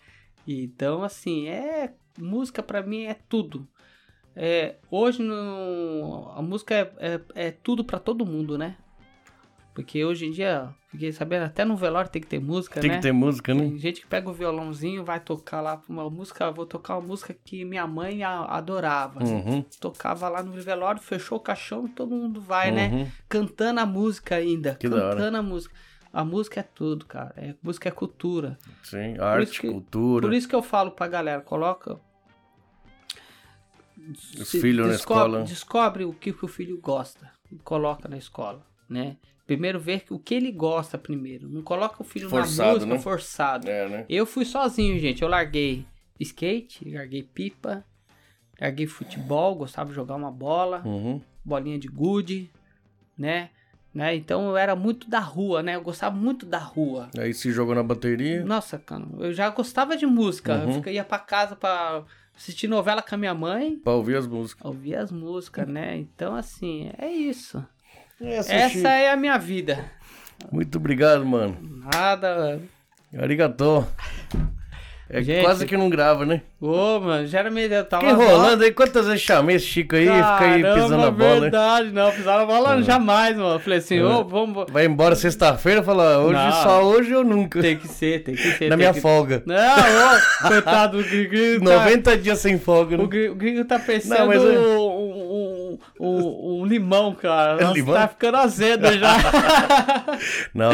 [SPEAKER 2] Então, assim, é música pra mim é tudo. É, hoje no, a música é, é, é tudo pra todo mundo, né? Porque hoje em dia, fiquei sabendo, até no velório tem que ter música,
[SPEAKER 1] Tem
[SPEAKER 2] né?
[SPEAKER 1] que ter música, né?
[SPEAKER 2] Tem gente que pega o violãozinho, vai tocar lá uma música, vou tocar uma música que minha mãe adorava.
[SPEAKER 1] Uhum.
[SPEAKER 2] Tocava lá no velório, fechou o caixão, todo mundo vai, né?
[SPEAKER 1] Uhum.
[SPEAKER 2] Cantando a música ainda.
[SPEAKER 1] Que
[SPEAKER 2] cantando a música. A música é tudo, cara. É, música é cultura.
[SPEAKER 1] Sim, arte,
[SPEAKER 2] isso que-
[SPEAKER 1] cultura.
[SPEAKER 2] Por isso que eu falo pra galera, coloca.
[SPEAKER 1] Os filhos na escola.
[SPEAKER 2] Descobre o que, que o filho gosta. E coloca na escola, né? Primeiro ver o que ele gosta primeiro. Não coloca o filho
[SPEAKER 1] Forçado,
[SPEAKER 2] na música
[SPEAKER 1] né?
[SPEAKER 2] forçado.
[SPEAKER 1] É, né?
[SPEAKER 2] Eu fui sozinho, gente. Eu larguei skate, larguei pipa, larguei futebol, gostava de jogar uma bola,
[SPEAKER 1] Uhum.
[SPEAKER 2] bolinha de gude, né? né? Então eu era muito da rua, né? Eu gostava muito da rua.
[SPEAKER 1] Aí se jogou na bateria.
[SPEAKER 2] Nossa, cara, eu já gostava de música. Eu
[SPEAKER 1] Uhum.
[SPEAKER 2] fica- ia pra casa pra assistir novela com a minha mãe,
[SPEAKER 1] Pra ouvir as músicas.
[SPEAKER 2] ouvir as músicas, né? Então, assim, é isso.
[SPEAKER 1] Essa,
[SPEAKER 2] Essa
[SPEAKER 1] Chico.
[SPEAKER 2] é a minha vida.
[SPEAKER 1] Muito obrigado, mano.
[SPEAKER 2] Nada.
[SPEAKER 1] Arigatô. É
[SPEAKER 2] Gente.
[SPEAKER 1] quase que não grava, né?
[SPEAKER 2] Ô, mano, já era meio. Eu tava
[SPEAKER 1] Fica enrolando aí. Quantas vezes chamei esse Chico aí? Fica aí pisando a bola. hein?
[SPEAKER 2] verdade, não, pisar na bola jamais, mano. Falei assim,
[SPEAKER 1] É.
[SPEAKER 2] ô, vamos.
[SPEAKER 1] Vai embora sexta-feira fala hoje,
[SPEAKER 2] Não.
[SPEAKER 1] só hoje ou nunca.
[SPEAKER 2] Tem que ser, tem que ser.
[SPEAKER 1] Na minha
[SPEAKER 2] que...
[SPEAKER 1] folga.
[SPEAKER 2] Não, ô, coitado do gringo. tá-
[SPEAKER 1] 90 dias sem folga, né?
[SPEAKER 2] O gri- o gringo tá parecendo
[SPEAKER 1] Não, mas
[SPEAKER 2] um, um, um- um limão, cara. Nossa,
[SPEAKER 1] Limão?
[SPEAKER 2] tá ficando azedo já.
[SPEAKER 1] Não,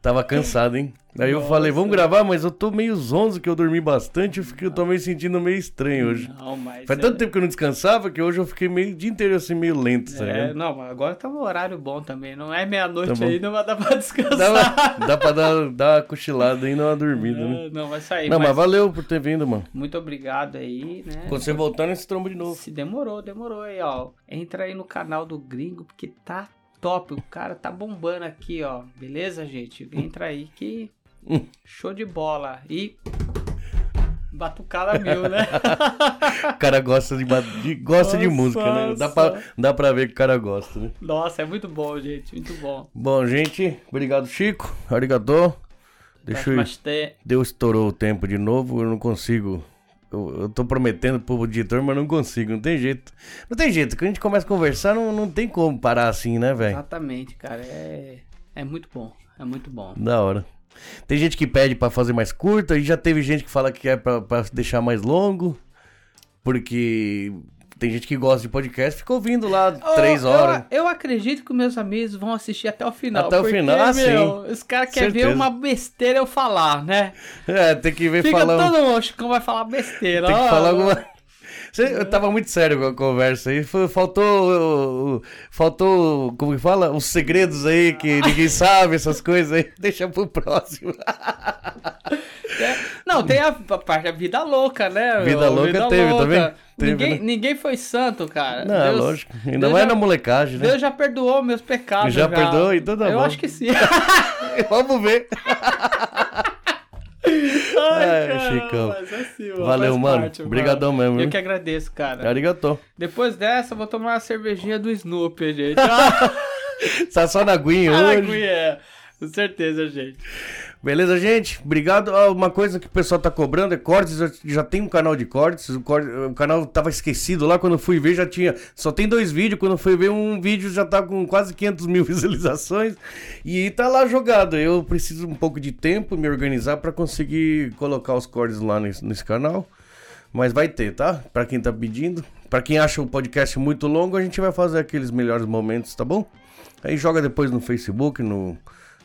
[SPEAKER 1] tava cansado, hein? Aí eu falei, vamos gravar, mas eu tô meio zonzo que eu dormi bastante, eu, fiquei, eu tô meio sentindo meio estranho hoje.
[SPEAKER 2] Não, mas.
[SPEAKER 1] Faz
[SPEAKER 2] é-
[SPEAKER 1] tanto tempo que eu não descansava que hoje eu fiquei meio o dia inteiro assim, meio lento, tá
[SPEAKER 2] É, não, mas agora tá um horário bom também. Não é meia-noite
[SPEAKER 1] Tá
[SPEAKER 2] não vai dar pra descansar.
[SPEAKER 1] Dá, dá pra dar, dar uma cochilada e dar uma dormida, né?
[SPEAKER 2] Não, vai sair.
[SPEAKER 1] Não, mas
[SPEAKER 2] mas
[SPEAKER 1] valeu por ter vindo, mano.
[SPEAKER 2] Muito obrigado aí, né?
[SPEAKER 1] Quando você voltar nesse trombo de novo.
[SPEAKER 2] Se demorou, demorou aí, ó. Entra aí no canal do Gringo, porque tá top. O cara tá bombando aqui, ó. Beleza, gente? Entra aí que show de bola. E batucada mil, né?
[SPEAKER 1] O cara gosta de, de- gosta de
[SPEAKER 2] Nossa,
[SPEAKER 1] música, né? Dá pra, dá pra ver que o cara gosta, né?
[SPEAKER 2] Nossa, é muito bom, gente. Muito bom.
[SPEAKER 1] Bom, gente, obrigado, Chico. Arigatô. Deixa eu. Deus estourou o tempo de novo, eu não consigo eu, eu tô prometendo pro editor, mas não consigo, não tem jeito. Não tem jeito, quando a gente começa a conversar, não, não tem como parar assim, né, velho?
[SPEAKER 2] Exatamente, cara. É, é muito bom. É muito bom.
[SPEAKER 1] Da hora. Tem gente que pede pra fazer mais curto, e já teve gente que fala que pra, pra deixar mais longo. Porque tem gente que gosta de podcast, fica ouvindo lá
[SPEAKER 2] Ô,
[SPEAKER 1] três horas.
[SPEAKER 2] Eu, eu acredito que meus amigos vão assistir até o final.
[SPEAKER 1] Até o
[SPEAKER 2] porque,
[SPEAKER 1] final,
[SPEAKER 2] meu, Os caras querem ver uma besteira eu falar, né?
[SPEAKER 1] É, tem que ver
[SPEAKER 2] Fica
[SPEAKER 1] falando.
[SPEAKER 2] todo mundo, o Chicão vai falar besteira.
[SPEAKER 1] Tem que
[SPEAKER 2] ó.
[SPEAKER 1] falar alguma. Eu tava muito sério com a conversa aí. Faltou. Faltou. Como que fala? Os segredos aí que ninguém sabe, essas coisas aí. Deixa pro próximo.
[SPEAKER 2] Não, tem a, parte da vida louca, né?
[SPEAKER 1] Vida louca teve também? Teve,
[SPEAKER 2] ninguém,
[SPEAKER 1] né?
[SPEAKER 2] ninguém foi santo, cara.
[SPEAKER 1] Não, é
[SPEAKER 2] Deus-
[SPEAKER 1] lógico. Ainda
[SPEAKER 2] Deus
[SPEAKER 1] mais
[SPEAKER 2] já-
[SPEAKER 1] na molecagem, né?
[SPEAKER 2] Deus já perdoou meus pecados.
[SPEAKER 1] Já perdoou? Então tá
[SPEAKER 2] Eu
[SPEAKER 1] bom.
[SPEAKER 2] acho que sim.
[SPEAKER 1] Vamos ver.
[SPEAKER 2] Ai,
[SPEAKER 1] É, Chicão.
[SPEAKER 2] mas assim, mano,
[SPEAKER 1] Valeu, mano.
[SPEAKER 2] parte,
[SPEAKER 1] Obrigadão mesmo,
[SPEAKER 2] Eu que agradeço, cara.
[SPEAKER 1] Arigatô.
[SPEAKER 2] Depois dessa, eu vou tomar uma cervejinha do Snoopy, gente.
[SPEAKER 1] Tá só na aguinha hoje.
[SPEAKER 2] Araguinha, é. Com certeza, gente.
[SPEAKER 1] Beleza, gente? Obrigado. Ah, uma coisa que o pessoal tá cobrando é cortes. Já tem um canal de cortes. O, o canal tava esquecido lá. Quando eu fui ver, já tinha. Só tem dois vídeos. Quando eu fui ver, um vídeo já tá com quase 500 mil visualizações. E tá lá jogado. Eu preciso um pouco de tempo me organizar pra conseguir colocar os cortes lá nesse, nesse canal. Mas vai ter, tá? Pra quem tá pedindo. Pra quem acha o podcast muito longo, a gente vai fazer aqueles melhores momentos, tá bom? Aí joga depois no Facebook, no,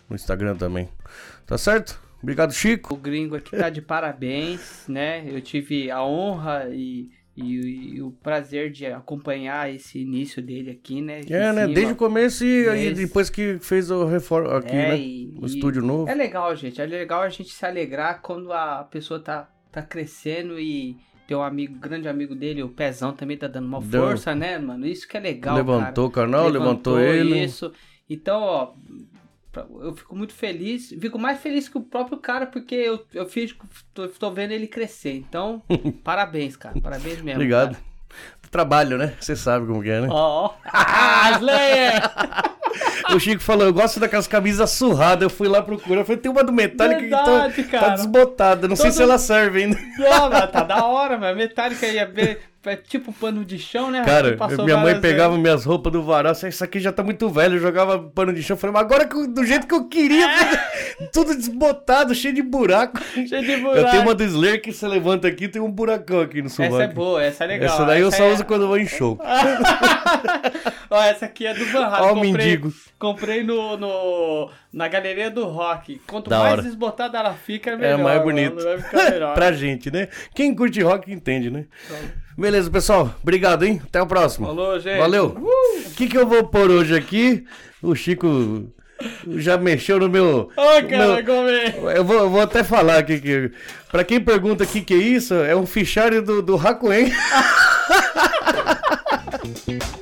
[SPEAKER 1] no Instagram também. Tá certo? Obrigado, Chico.
[SPEAKER 2] O gringo aqui tá de parabéns, né? Eu tive a honra e, e- e o prazer de acompanhar esse início dele aqui, né?
[SPEAKER 1] É, né? Desde o começo e
[SPEAKER 2] Desde-
[SPEAKER 1] depois que fez o reforma aqui,
[SPEAKER 2] É,
[SPEAKER 1] né?
[SPEAKER 2] e-
[SPEAKER 1] O
[SPEAKER 2] e-
[SPEAKER 1] estúdio novo.
[SPEAKER 2] É legal, gente. É legal a gente se alegrar quando a pessoa tá, tá crescendo e tem um amigo, grande amigo dele, o Pezão, também tá dando uma
[SPEAKER 1] Deu.
[SPEAKER 2] força, né, mano? Isso que é legal,
[SPEAKER 1] levantou
[SPEAKER 2] cara.
[SPEAKER 1] o canal, levantou, ele.
[SPEAKER 2] Isso. Então, ó, eu fico muito feliz. Fico mais feliz que o próprio cara, porque eu, eu fiz, tô, tô vendo ele crescer. Então, parabéns, cara. Parabéns mesmo.
[SPEAKER 1] Obrigado.
[SPEAKER 2] cara.
[SPEAKER 1] Trabalho, né? Você sabe como que é, né?
[SPEAKER 2] Ó. Ah, Slayer!
[SPEAKER 1] O Chico falou, eu gosto daquelas camisas surradas. Eu fui lá procurar. Eu falei, tem uma do Metallica que
[SPEAKER 2] Verdade,
[SPEAKER 1] tá, tá
[SPEAKER 2] cara.
[SPEAKER 1] desbotada. Não sei
[SPEAKER 2] Todo-
[SPEAKER 1] se ela serve ainda.
[SPEAKER 2] Não, mas tá da hora, mas Metallica ia ver. É tipo pano de chão, né?
[SPEAKER 1] Cara, minha mãe pegava
[SPEAKER 2] vezes.
[SPEAKER 1] minhas roupas do varal, assim, isso aqui já tá muito velho, eu jogava pano de chão, eu falei, mas agora que eu- do jeito que eu queria, tudo desbotado, cheio de buraco.
[SPEAKER 2] Cheio de
[SPEAKER 1] Eu
[SPEAKER 2] buraco.
[SPEAKER 1] tenho uma do Slayer que você levanta aqui tem um buracão aqui no sovaco.
[SPEAKER 2] Essa é boa, essa é legal.
[SPEAKER 1] Essa daí eu só
[SPEAKER 2] é-
[SPEAKER 1] uso quando eu vou em show.
[SPEAKER 2] Ó, essa aqui é do Van Halen.
[SPEAKER 1] Ó o
[SPEAKER 2] comprei,
[SPEAKER 1] mendigo.
[SPEAKER 2] Comprei no, no, na galeria do rock. Quanto
[SPEAKER 1] Da
[SPEAKER 2] mais
[SPEAKER 1] hora.
[SPEAKER 2] desbotada ela fica,
[SPEAKER 1] É
[SPEAKER 2] melhor.
[SPEAKER 1] mais
[SPEAKER 2] mano,
[SPEAKER 1] bonito.
[SPEAKER 2] Vai ficar melhor.
[SPEAKER 1] pra gente, né? Quem curte rock entende, né? Beleza, pessoal. Obrigado, hein? Até o próximo.
[SPEAKER 2] Falou, gente.
[SPEAKER 1] Valeu. O que, que eu vou pôr hoje aqui? O Chico já mexeu no meu.
[SPEAKER 2] Ô,
[SPEAKER 1] no
[SPEAKER 2] cara,
[SPEAKER 1] meu-
[SPEAKER 2] come.
[SPEAKER 1] Eu vou, eu vou até falar aqui que. Pra quem pergunta o que, que é isso, é um fichário do, do Hakuen.